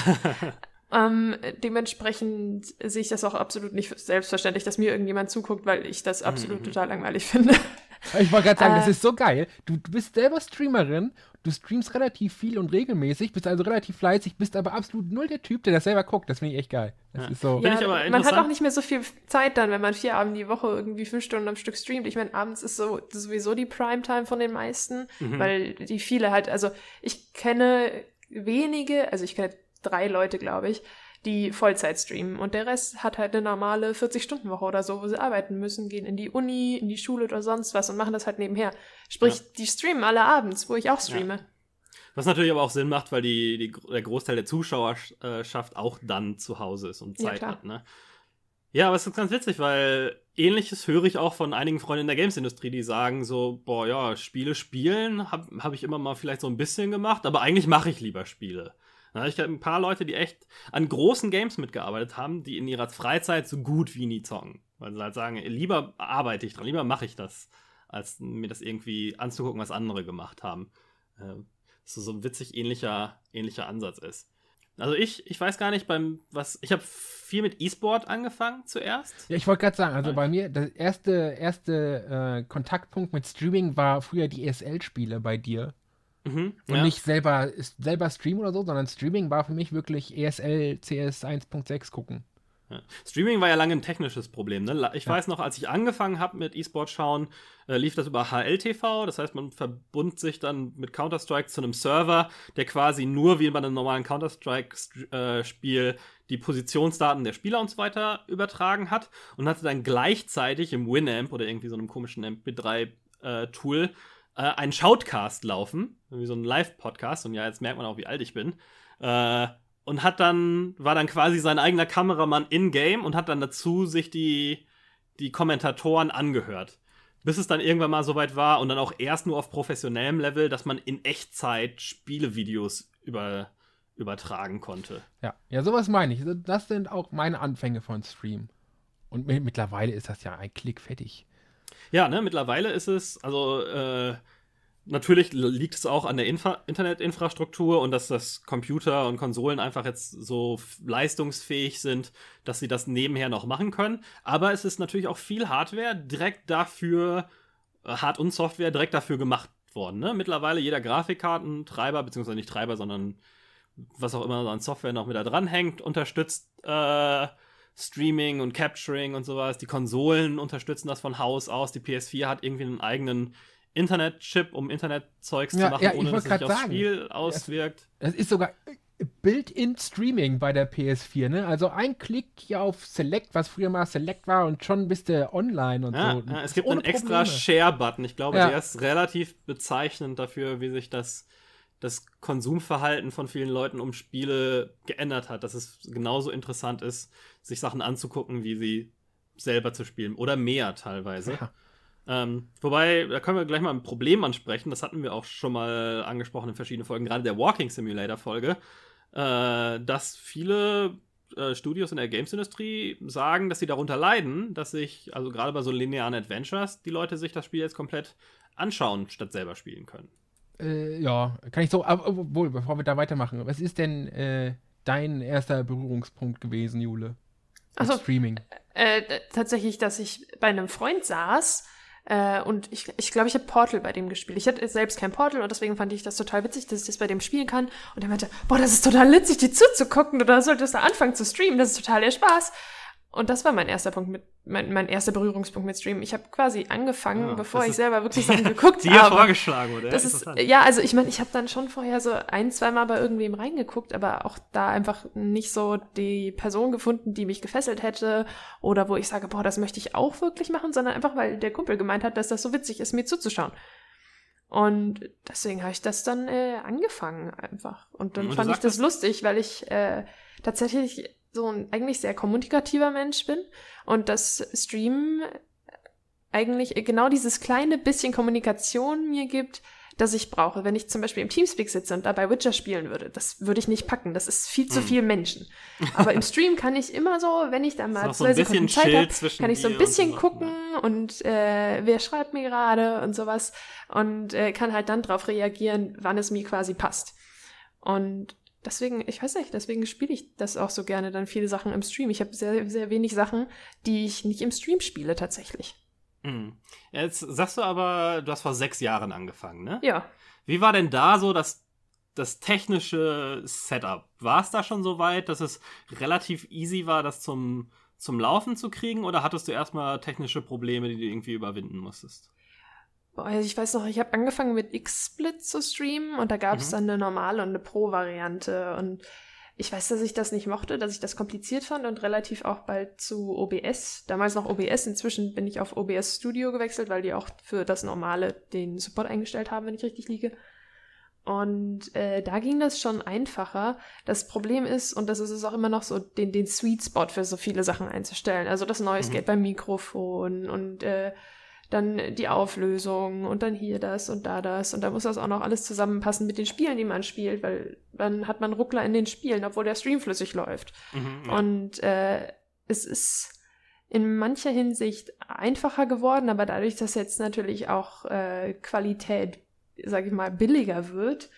ähm, dementsprechend sehe ich das auch absolut nicht selbstverständlich, dass mir irgendjemand zuguckt, weil ich das absolut mhm. total langweilig finde. Ich wollte gerade sagen, äh, das ist so geil. Du, du bist selber Streamerin, du streamst relativ viel und regelmäßig, bist also relativ fleißig, bist aber absolut null der Typ, der das selber guckt. Das finde ich echt geil. Das ja. ist so. Ja, man hat auch nicht mehr so viel Zeit dann, wenn man vier Abende die Woche irgendwie fünf Stunden am Stück streamt. Ich meine, abends ist so sowieso die Primetime von den meisten, mhm. weil die viele halt, also ich kenne wenige, also ich kenne drei Leute, glaube ich, die Vollzeit streamen. Und der Rest hat halt eine normale 40-Stunden-Woche oder so, wo sie arbeiten müssen, gehen in die Uni, in die Schule oder sonst was und machen das halt nebenher. Sprich, ja. die streamen alle abends, wo ich auch streame. Ja. Was natürlich aber auch Sinn macht, weil die, die, der Großteil der Zuschauerschaft auch dann zu Hause ist und Zeit ja, hat. Ne? Ja, aber es ist ganz witzig, weil ähnliches höre ich auch von einigen Freunden in der Games-Industrie, die sagen so, boah, ja, Spiele spielen habe hab ich immer mal vielleicht so ein bisschen gemacht, aber eigentlich mache ich lieber Spiele. Na, ich habe ein paar Leute, die echt an großen Games mitgearbeitet haben, die in ihrer Freizeit so gut wie nie zocken. Weil sie halt sagen, lieber arbeite ich dran, lieber mache ich das, als mir das irgendwie anzugucken, was andere gemacht haben. Äh, so, so ein witzig ähnlicher, ähnlicher Ansatz ist. Also ich, ich weiß gar nicht, beim was. Ich habe viel mit E-Sport angefangen zuerst. Ja, ich wollte gerade sagen, also bei mir, der erste, erste äh, Kontaktpunkt mit Streaming war früher die ESL-Spiele bei dir. Mhm, und ja. nicht selber, selber streamen oder so, sondern Streaming war für mich wirklich ESL CS 1.6 gucken. Ja. Streaming war ja lange ein technisches Problem. Ne? Ich ja. weiß noch, als ich angefangen habe mit E-Sport schauen, äh, lief das über HLTV. Das heißt, man verbund sich dann mit Counter-Strike zu einem Server, der quasi nur wie bei einem normalen Counter-Strike-Spiel äh, die Positionsdaten der Spieler und so weiter übertragen hat und hatte dann gleichzeitig im Winamp oder irgendwie so einem komischen MP3-Tool äh, äh, einen Shoutcast laufen, wie so ein Live-Podcast. Und ja, jetzt merkt man auch, wie alt ich bin. Äh, und hat dann, war dann quasi sein eigener Kameramann in-game und hat dann dazu sich die, die Kommentatoren angehört. Bis es dann irgendwann mal soweit war und dann auch erst nur auf professionellem Level, dass man in Echtzeit Spielevideos über, übertragen konnte. Ja, ja, sowas meine ich. Das sind auch meine Anfänge von Stream. Und mittlerweile ist das ja ein Klick fertig. Ja, ne, mittlerweile ist es, also äh, Natürlich liegt es auch an der Infra Internetinfrastruktur und dass das Computer und Konsolen einfach jetzt so leistungsfähig sind, dass sie das nebenher noch machen können. Aber es ist natürlich auch viel Hardware direkt dafür, äh, Hard- und Software direkt dafür gemacht worden. Ne? Mittlerweile jeder Grafikkartentreiber, beziehungsweise nicht Treiber, sondern was auch immer an Software noch mit da dranhängt, unterstützt äh, Streaming und Capturing und sowas. Die Konsolen unterstützen das von Haus aus. Die PS4 hat irgendwie einen eigenen Internet-Chip, um Internet-Zeugs ja, zu machen, ja, ohne dass es sich aufs Spiel auswirkt. Es ist sogar Built-in-Streaming bei der PS4, ne? Also ein Klick hier auf Select, was früher mal Select war und schon bist du online und ja, so. Ja, es gibt einen extra Share-Button. Ich glaube, der ist relativ bezeichnend dafür, wie sich das, das Konsumverhalten von vielen Leuten um Spiele geändert hat. Dass es genauso interessant ist, sich Sachen anzugucken, wie sie selber zu spielen. Oder mehr teilweise. Ja. Ähm, wobei, da können wir gleich mal ein Problem ansprechen. Das hatten wir auch schon mal angesprochen in verschiedenen Folgen, gerade der Walking Simulator Folge, äh, dass viele äh, Studios in der Games-Industrie sagen, dass sie darunter leiden, dass sich, also gerade bei so linearen Adventures, die Leute sich das Spiel jetzt komplett anschauen, statt selber spielen können. Äh, ja, kann ich so, obwohl, bevor wir da weitermachen, was ist denn äh, dein erster Berührungspunkt gewesen, Jule? Also Streaming. Äh, tatsächlich, dass ich bei einem Freund saß äh, und ich glaube, ich, glaub, ich habe Portal bei dem gespielt. Ich hatte selbst kein Portal und deswegen fand ich das total witzig, dass ich das bei dem spielen kann. Und er meinte, boah, das ist total witzig, dir zuzugucken. Oder solltest du anfangen zu streamen. Das ist total der Spaß. Und das war mein erster Punkt mit, mein, mein erster Berührungspunkt mit Stream. Ich habe quasi angefangen, ja, bevor ich selber wirklich Sachen geguckt dir habe. vorgeschlagen, oder? Das ist, ja, also ich meine, ich habe dann schon vorher so ein, zwei Mal bei irgendwem reingeguckt, aber auch da einfach nicht so die Person gefunden, die mich gefesselt hätte oder wo ich sage, boah, das möchte ich auch wirklich machen, sondern einfach, weil der Kumpel gemeint hat, dass das so witzig ist, mir zuzuschauen. Und deswegen habe ich das dann äh, angefangen einfach. Und dann Und fand ich das lustig, weil ich äh, tatsächlich so ein eigentlich sehr kommunikativer Mensch bin und das Streamen eigentlich genau dieses kleine bisschen Kommunikation mir gibt, das ich brauche. Wenn ich zum Beispiel im Teamspeak sitze und dabei Witcher spielen würde, das würde ich nicht packen. Das ist viel zu mm. viel Menschen. Aber im Stream kann ich immer so, wenn ich dann mal zwei so Sekunden Zeit habe, kann ich so ein bisschen und so gucken und äh, wer schreibt mir gerade und sowas und äh, kann halt dann drauf reagieren, wann es mir quasi passt. Und deswegen, ich weiß nicht, deswegen spiele ich das auch so gerne, dann viele Sachen im Stream. Ich habe sehr, sehr wenig Sachen, die ich nicht im Stream spiele, tatsächlich. Mhm. Jetzt sagst du aber, du hast vor sechs Jahren angefangen, ne? Ja. Wie war denn da so das, das technische Setup? War es da schon so weit, dass es relativ easy war, das zum, zum Laufen zu kriegen? Oder hattest du erstmal technische Probleme, die du irgendwie überwinden musstest? Also ich weiß noch, ich habe angefangen mit X-Split zu streamen und da gab es mhm. dann eine normale und eine Pro-Variante. Und ich weiß, dass ich das nicht mochte, dass ich das kompliziert fand und relativ auch bald zu OBS. Damals noch OBS, inzwischen bin ich auf OBS Studio gewechselt, weil die auch für das Normale den Support eingestellt haben, wenn ich richtig liege. Und äh, da ging das schon einfacher. Das Problem ist, und das ist es auch immer noch so, den, den Sweet Spot für so viele Sachen einzustellen. Also das Noise mhm. Gate beim Mikrofon und äh, dann die Auflösung und dann hier das und da das und da muss das auch noch alles zusammenpassen mit den Spielen, die man spielt, weil dann hat man Ruckler in den Spielen, obwohl der Stream flüssig läuft. Mhm, ja. Und äh, es ist in mancher Hinsicht einfacher geworden, aber dadurch, dass jetzt natürlich auch äh, Qualität, sag ich mal, billiger wird,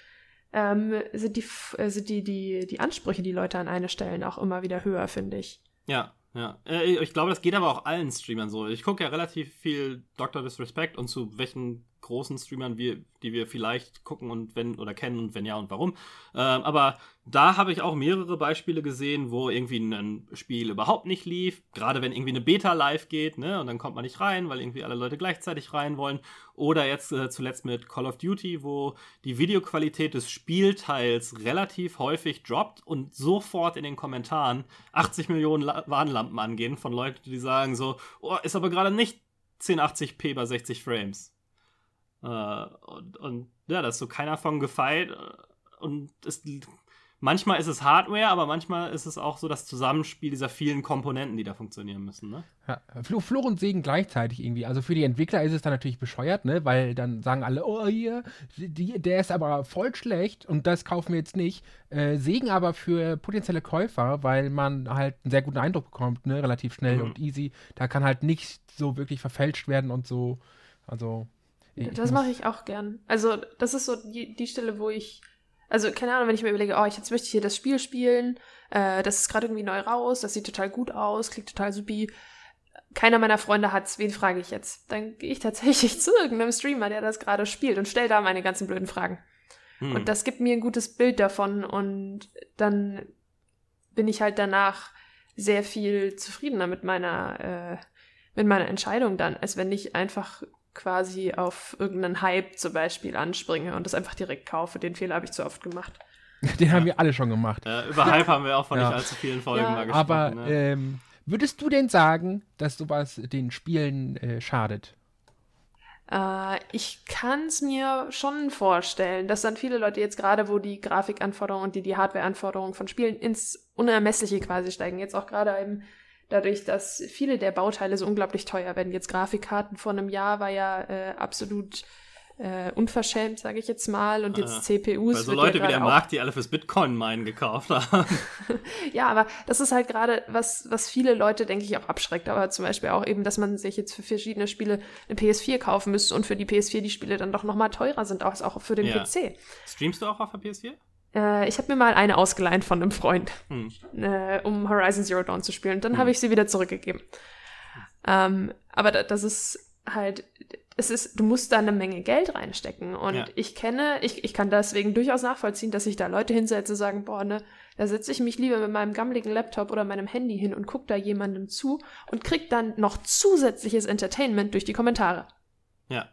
ähm, sind, die, äh, sind die, die, die Ansprüche, die Leute an eine stellen, auch immer wieder höher, finde ich. Ja, ja, äh, ich glaube, das geht aber auch allen Streamern so. Ich gucke ja relativ viel Dr. Disrespect und zu welchen großen Streamern, wie, die wir vielleicht gucken und wenn oder kennen und wenn ja und warum. Ähm, aber da habe ich auch mehrere Beispiele gesehen, wo irgendwie ein Spiel überhaupt nicht lief. Gerade wenn irgendwie eine Beta live geht, ne, und dann kommt man nicht rein, weil irgendwie alle Leute gleichzeitig rein wollen. Oder jetzt äh, zuletzt mit Call of Duty, wo die Videoqualität des Spielteils relativ häufig droppt und sofort in den Kommentaren 80 Millionen La Warnlampen angehen von Leuten, die sagen so, oh, ist aber gerade nicht 1080p bei 60 Frames. Äh, und, und ja, da ist so keiner von gefeit. Äh, und es manchmal ist es Hardware, aber manchmal ist es auch so das Zusammenspiel dieser vielen Komponenten, die da funktionieren müssen. Ne? Ja, Fluch und Segen gleichzeitig irgendwie. Also für die Entwickler ist es dann natürlich bescheuert, ne? weil dann sagen alle, oh hier, die, der ist aber voll schlecht und das kaufen wir jetzt nicht. Äh, Segen aber für potenzielle Käufer, weil man halt einen sehr guten Eindruck bekommt, ne? relativ schnell mhm. und easy. Da kann halt nicht so wirklich verfälscht werden und so. Also. Das mache ich auch gern. Also das ist so die, die Stelle, wo ich also, keine Ahnung, wenn ich mir überlege, oh, jetzt möchte ich hier das Spiel spielen, äh, das ist gerade irgendwie neu raus, das sieht total gut aus, klingt total supi. Keiner meiner Freunde hat's, wen frage ich jetzt? Dann gehe ich tatsächlich zu irgendeinem Streamer, der das gerade spielt und stelle da meine ganzen blöden Fragen. Hm. Und das gibt mir ein gutes Bild davon und dann bin ich halt danach sehr viel zufriedener mit meiner, äh, mit meiner Entscheidung dann, als wenn ich einfach quasi auf irgendeinen Hype zum Beispiel anspringe und das einfach direkt kaufe. Den Fehler habe ich zu oft gemacht. Den haben wir alle schon gemacht. Äh, über Hype haben wir auch von ja. nicht allzu vielen Folgen ja. mal gesprochen. Aber ne? ähm, würdest du denn sagen, dass sowas den Spielen äh, schadet? Äh, ich kann es mir schon vorstellen, dass dann viele Leute jetzt gerade, wo die Grafikanforderungen und die, die Hardwareanforderungen von Spielen ins Unermessliche quasi steigen, jetzt auch gerade im dadurch, dass viele der Bauteile so unglaublich teuer werden. Jetzt Grafikkarten vor einem Jahr war ja äh, absolut äh, unverschämt, sage ich jetzt mal. Und jetzt äh, CPUs. Weil so Leute ja wie der Markt, die alle fürs Bitcoin-Minen gekauft haben. ja, aber das ist halt gerade, was, was viele Leute, denke ich, auch abschreckt. Aber zum Beispiel auch eben, dass man sich jetzt für verschiedene Spiele eine PS4 kaufen müsste und für die PS4 die Spiele dann doch nochmal teurer sind, als auch für den ja. PC. Streamst du auch auf der PS4? Äh, ich habe mir mal eine ausgeleihen von einem Freund, hm. äh, um Horizon Zero Dawn zu spielen. Und dann hm. habe ich sie wieder zurückgegeben. Ähm, aber das ist halt, es ist, du musst da eine Menge Geld reinstecken. Und ja. ich kenne, ich, ich kann deswegen durchaus nachvollziehen, dass sich da Leute hinsetzen und sagen, boah, ne, da setze ich mich lieber mit meinem gammeligen Laptop oder meinem Handy hin und gucke da jemandem zu und krieg dann noch zusätzliches Entertainment durch die Kommentare. Ja.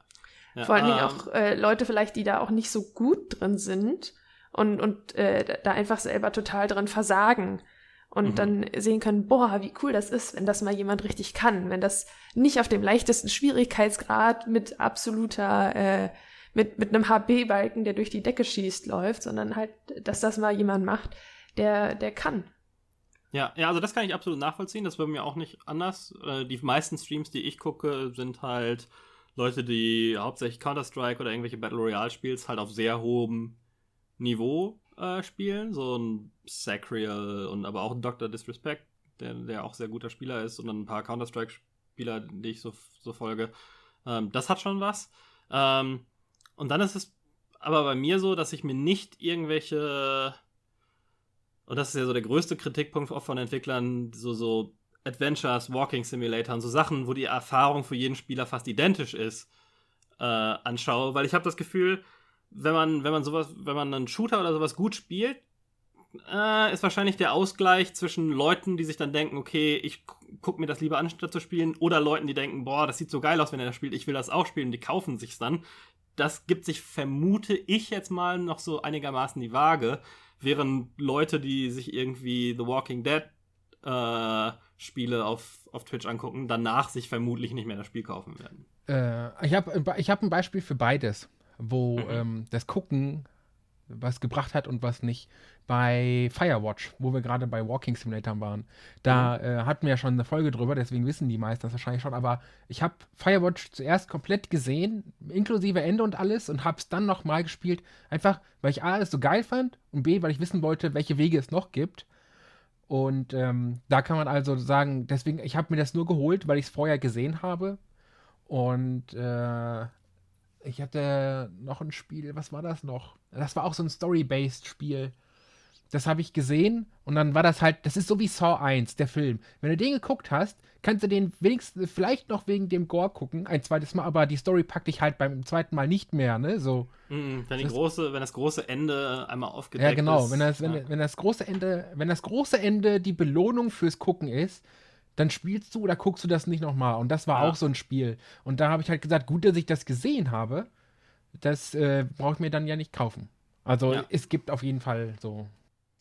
ja Vor allen Dingen ähm, auch äh, Leute vielleicht, die da auch nicht so gut drin sind und, und äh, da einfach selber total drin versagen und mhm. dann sehen können, boah, wie cool das ist, wenn das mal jemand richtig kann, wenn das nicht auf dem leichtesten Schwierigkeitsgrad mit absoluter, äh, mit, mit einem HB-Balken, der durch die Decke schießt, läuft, sondern halt, dass das mal jemand macht, der, der kann. Ja, ja, also das kann ich absolut nachvollziehen. Das war mir auch nicht anders. Äh, die meisten Streams, die ich gucke, sind halt Leute, die hauptsächlich Counter-Strike oder irgendwelche Battle Royale-Spiels halt auf sehr hohem Niveau äh, spielen. So ein Sacriel und aber auch ein Dr. Disrespect, der, der auch sehr guter Spieler ist und dann ein paar Counter-Strike-Spieler, die ich so, so folge. Ähm, das hat schon was. Ähm, und dann ist es aber bei mir so, dass ich mir nicht irgendwelche und das ist ja so der größte Kritikpunkt auch von Entwicklern, so, so Adventures, Walking Simulatoren, so Sachen, wo die Erfahrung für jeden Spieler fast identisch ist, äh, anschaue, weil ich habe das Gefühl, wenn man, wenn man sowas, wenn man einen Shooter oder sowas gut spielt, äh, ist wahrscheinlich der Ausgleich zwischen Leuten, die sich dann denken, okay, ich guck mir das lieber an, statt zu spielen, oder Leuten, die denken, boah, das sieht so geil aus, wenn er das spielt, ich will das auch spielen, die kaufen sich's dann. Das gibt sich, vermute ich jetzt mal, noch so einigermaßen die Waage, während Leute, die sich irgendwie The Walking Dead äh, Spiele auf, auf Twitch angucken, danach sich vermutlich nicht mehr das Spiel kaufen werden. Äh, ich habe ich hab ein Beispiel für beides wo mhm. ähm, das Gucken was gebracht hat und was nicht. Bei Firewatch, wo wir gerade bei Walking Simulator waren, da mhm. äh, hatten wir ja schon eine Folge drüber, deswegen wissen die meisten das wahrscheinlich schon, aber ich habe Firewatch zuerst komplett gesehen, inklusive Ende und alles, und habe es dann nochmal gespielt, einfach weil ich A, es so geil fand und B, weil ich wissen wollte, welche Wege es noch gibt. Und ähm, da kann man also sagen, deswegen, ich habe mir das nur geholt, weil ich es vorher gesehen habe. Und äh, ich hatte noch ein Spiel, was war das noch? Das war auch so ein Story-based Spiel. das habe ich gesehen und dann war das halt, das ist so wie Saw 1, der Film. Wenn du den geguckt hast, kannst du den wenigstens vielleicht noch wegen dem Gore gucken, ein zweites Mal, aber die Story packt dich halt beim zweiten Mal nicht mehr, ne? So. Mm, wenn, die das, große, wenn das große Ende einmal aufgedeckt ist. Ja, genau, ist, wenn das, ja. wenn, wenn das große Ende, wenn das große Ende die Belohnung fürs Gucken ist, dann spielst du oder guckst du das nicht nochmal. Und das war ja. auch so ein Spiel. Und da habe ich halt gesagt, gut, dass ich das gesehen habe. Das äh, brauche ich mir dann ja nicht kaufen. Also ja. es gibt auf jeden Fall so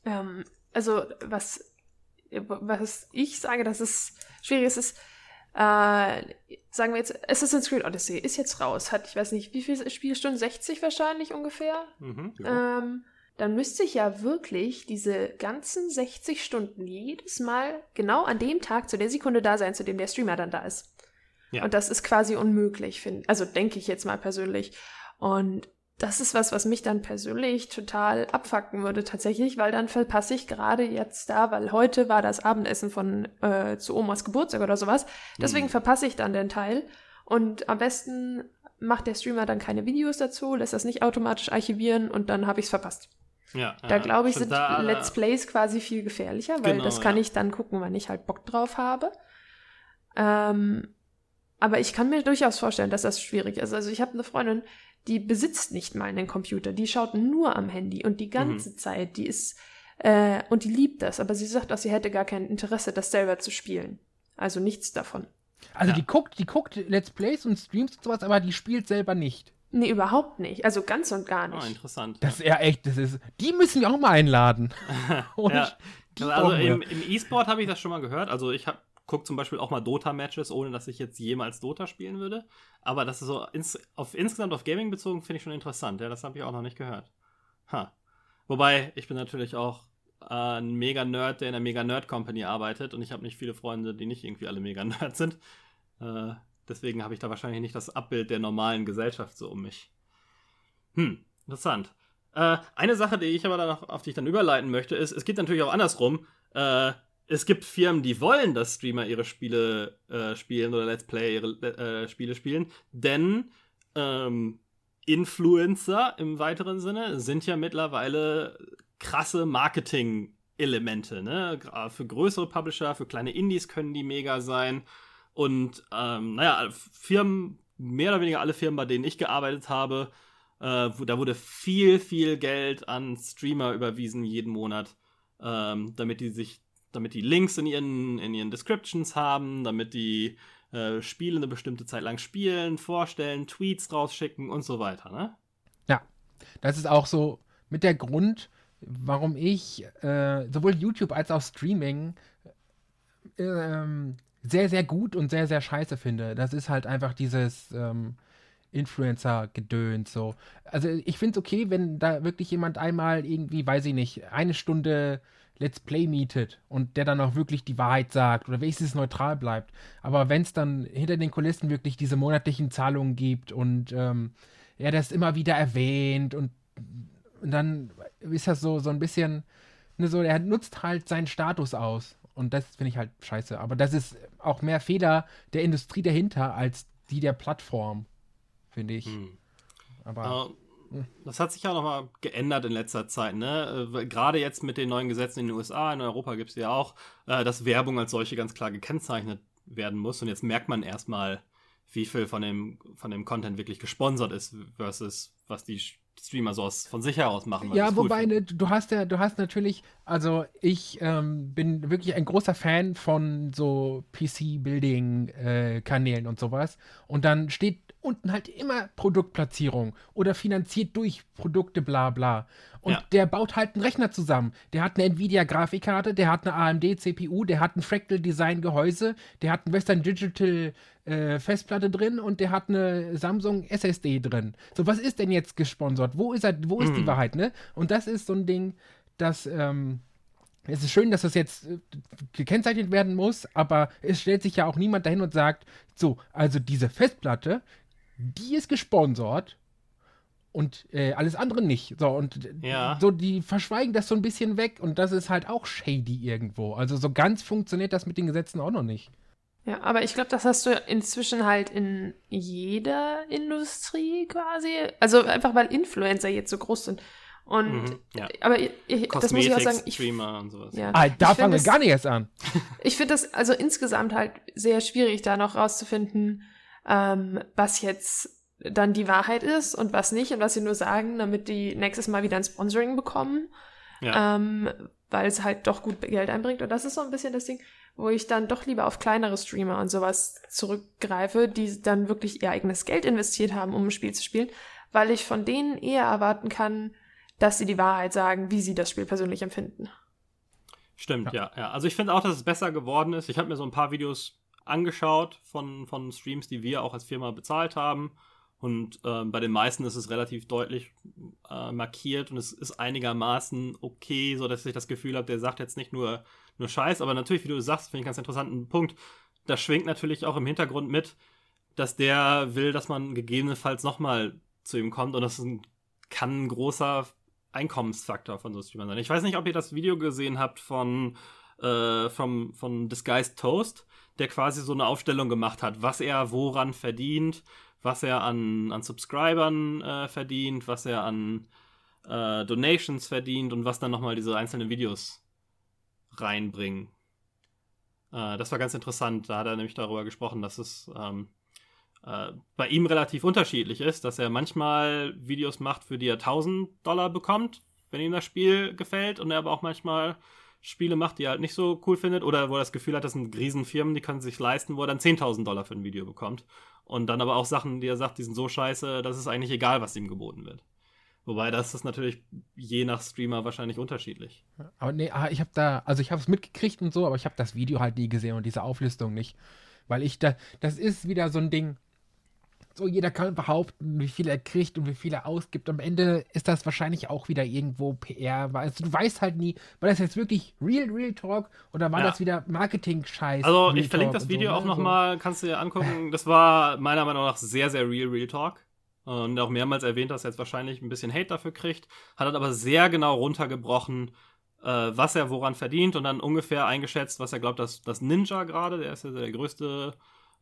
ähm, also, was, was ich sage, dass es schwierig ist, ist, äh, sagen wir jetzt, Assassin's Creed Odyssey ist jetzt raus, hat, ich weiß nicht, wie viele Spielstunden? 60 wahrscheinlich ungefähr. Mhm, ja. ähm, dann müsste ich ja wirklich diese ganzen 60 Stunden jedes Mal genau an dem Tag zu der Sekunde da sein, zu dem der Streamer dann da ist. Ja. Und das ist quasi unmöglich, finde also denke ich jetzt mal persönlich. Und das ist was, was mich dann persönlich total abfacken würde tatsächlich, weil dann verpasse ich gerade jetzt da, weil heute war das Abendessen von äh, zu Omas Geburtstag oder sowas. Deswegen mhm. verpasse ich dann den Teil. Und am besten macht der Streamer dann keine Videos dazu, lässt das nicht automatisch archivieren und dann habe ich es verpasst. Ja, da ja, glaube ich, sind da, Let's Plays quasi viel gefährlicher, weil genau, das kann ja. ich dann gucken, wenn ich halt Bock drauf habe. Ähm, aber ich kann mir durchaus vorstellen, dass das schwierig ist. Also ich habe eine Freundin, die besitzt nicht mal einen Computer, die schaut nur am Handy und die ganze mhm. Zeit, die ist, äh, und die liebt das, aber sie sagt auch, sie hätte gar kein Interesse, das selber zu spielen. Also nichts davon. Also ja. die guckt, die guckt Let's Plays und Streams und sowas, aber die spielt selber nicht. Nee, überhaupt nicht. Also ganz und gar nicht. Oh, interessant. Das ist ja echt, das ist. Die müssen wir auch mal einladen. ja. Also im, im E-Sport habe ich das schon mal gehört. Also ich habe gucke zum Beispiel auch mal Dota-Matches, ohne dass ich jetzt jemals Dota spielen würde. Aber das ist so ins, auf, insgesamt auf Gaming bezogen, finde ich schon interessant. Ja, das habe ich auch noch nicht gehört. Ha. Wobei, ich bin natürlich auch äh, ein Mega-Nerd, der in einer Mega-Nerd-Company arbeitet und ich habe nicht viele Freunde, die nicht irgendwie alle Mega-Nerd sind. Äh, deswegen habe ich da wahrscheinlich nicht das Abbild der normalen Gesellschaft so um mich. Hm, interessant. Äh, eine Sache, die ich aber dann noch, auf die ich dann überleiten möchte, ist, es geht natürlich auch andersrum. Äh, es gibt Firmen, die wollen, dass Streamer ihre Spiele äh, spielen oder Let's Play ihre äh, Spiele spielen, denn ähm, Influencer im weiteren Sinne sind ja mittlerweile krasse Marketing-Elemente. Ne? Für größere Publisher, für kleine Indies können die mega sein. Und ähm, naja, Firmen, mehr oder weniger alle Firmen, bei denen ich gearbeitet habe, äh, da wurde viel, viel Geld an Streamer überwiesen jeden Monat, ähm, damit die sich damit die Links in ihren, in ihren Descriptions haben, damit die äh, Spiele eine bestimmte Zeit lang spielen, vorstellen, Tweets rausschicken und so weiter, ne? Ja, das ist auch so mit der Grund, warum ich äh, sowohl YouTube als auch Streaming äh, ähm, sehr, sehr gut und sehr, sehr scheiße finde. Das ist halt einfach dieses ähm, Influencer-Gedöns so. Also ich finde es okay, wenn da wirklich jemand einmal irgendwie, weiß ich nicht, eine Stunde Let's Play mietet und der dann auch wirklich die Wahrheit sagt oder wenigstens neutral bleibt. Aber wenn es dann hinter den Kulissen wirklich diese monatlichen Zahlungen gibt und ähm, er das immer wieder erwähnt und, und dann ist das so, so ein bisschen, ne, so, er nutzt halt seinen Status aus. Und das finde ich halt scheiße. Aber das ist auch mehr Fehler der Industrie dahinter als die der Plattform, finde ich. Hm. Aber. Uh das hat sich ja nochmal geändert in letzter Zeit, ne? Äh, gerade jetzt mit den neuen Gesetzen in den USA, in Europa gibt es ja auch, äh, dass Werbung als solche ganz klar gekennzeichnet werden muss. Und jetzt merkt man erstmal, wie viel von dem, von dem Content wirklich gesponsert ist, versus was die Streamer so aus, von sich heraus machen. Ja, wobei, cool du hast ja, du hast natürlich, also ich ähm, bin wirklich ein großer Fan von so PC-Building-Kanälen äh, und sowas. Und dann steht unten halt immer Produktplatzierung oder finanziert durch Produkte, bla bla. Und ja. der baut halt einen Rechner zusammen. Der hat eine Nvidia-Grafikkarte, der hat eine AMD-CPU, der hat ein Fractal-Design-Gehäuse, der hat ein Western Digital äh, Festplatte drin und der hat eine Samsung SSD drin. So, was ist denn jetzt gesponsert? Wo ist er, wo ist mhm. die Wahrheit, ne? Und das ist so ein Ding, das, ähm, es ist schön, dass das jetzt äh, gekennzeichnet werden muss, aber es stellt sich ja auch niemand dahin und sagt, so, also diese Festplatte, die ist gesponsert und äh, alles andere nicht. So, und ja. so, die verschweigen das so ein bisschen weg und das ist halt auch shady irgendwo. Also so ganz funktioniert das mit den Gesetzen auch noch nicht. Ja, aber ich glaube, das hast du inzwischen halt in jeder Industrie quasi. Also einfach weil Influencer jetzt so groß sind Und mhm, ja. aber ich, ich, das muss ich auch sagen, ich, Streamer und sowas. Ja. Ah, da fangen wir gar nicht erst an. Ich finde das also insgesamt halt sehr schwierig, da noch rauszufinden, ähm, was jetzt dann die Wahrheit ist und was nicht und was sie nur sagen, damit die nächstes Mal wieder ein Sponsoring bekommen. Ja. Ähm, weil es halt doch gut Geld einbringt. Und das ist so ein bisschen das Ding, wo ich dann doch lieber auf kleinere Streamer und sowas zurückgreife, die dann wirklich ihr eigenes Geld investiert haben, um ein Spiel zu spielen, weil ich von denen eher erwarten kann, dass sie die Wahrheit sagen, wie sie das Spiel persönlich empfinden. Stimmt, ja. ja, ja. Also ich finde auch, dass es besser geworden ist. Ich habe mir so ein paar Videos angeschaut von, von Streams, die wir auch als Firma bezahlt haben. Und äh, bei den meisten ist es relativ deutlich äh, markiert und es ist einigermaßen okay, so dass ich das Gefühl habe, der sagt jetzt nicht nur, nur Scheiß, aber natürlich, wie du sagst, finde ich einen ganz interessanten Punkt. Da schwingt natürlich auch im Hintergrund mit, dass der will, dass man gegebenenfalls nochmal zu ihm kommt und das ein, kann ein großer Einkommensfaktor von so Streamern sein. Ich weiß nicht, ob ihr das Video gesehen habt von, äh, vom, von Disguised Toast, der quasi so eine Aufstellung gemacht hat, was er woran verdient was er an, an Subscribern äh, verdient, was er an äh, Donations verdient und was dann nochmal diese einzelnen Videos reinbringen. Äh, das war ganz interessant. Da hat er nämlich darüber gesprochen, dass es ähm, äh, bei ihm relativ unterschiedlich ist, dass er manchmal Videos macht, für die er 1000 Dollar bekommt, wenn ihm das Spiel gefällt, und er aber auch manchmal Spiele macht, die er halt nicht so cool findet, oder wo er das Gefühl hat, das sind Riesenfirmen, die können sich leisten, wo er dann 10.000 Dollar für ein Video bekommt. Und dann aber auch Sachen, die er sagt, die sind so scheiße, dass es eigentlich egal, was ihm geboten wird. Wobei das ist natürlich je nach Streamer wahrscheinlich unterschiedlich. Aber nee, ah, ich habe da, also ich habe es mitgekriegt und so, aber ich habe das Video halt nie gesehen und diese Auflistung nicht. Weil ich da, das ist wieder so ein Ding, so jeder kann behaupten, wie viel er kriegt und wie viel er ausgibt. Am Ende ist das wahrscheinlich auch wieder irgendwo PR. Also du weißt halt nie, war das jetzt wirklich Real, Real Talk oder war ja. das wieder Marketing-Scheiß? Also Real ich verlinke das Video so, auch ne? nochmal, kannst du dir angucken. Das war meiner Meinung nach sehr, sehr Real, Real Talk. Und auch mehrmals erwähnt, dass er jetzt wahrscheinlich ein bisschen Hate dafür kriegt. Hat er aber sehr genau runtergebrochen, äh, was er woran verdient und dann ungefähr eingeschätzt, was er glaubt, dass, dass Ninja gerade, der ist ja der größte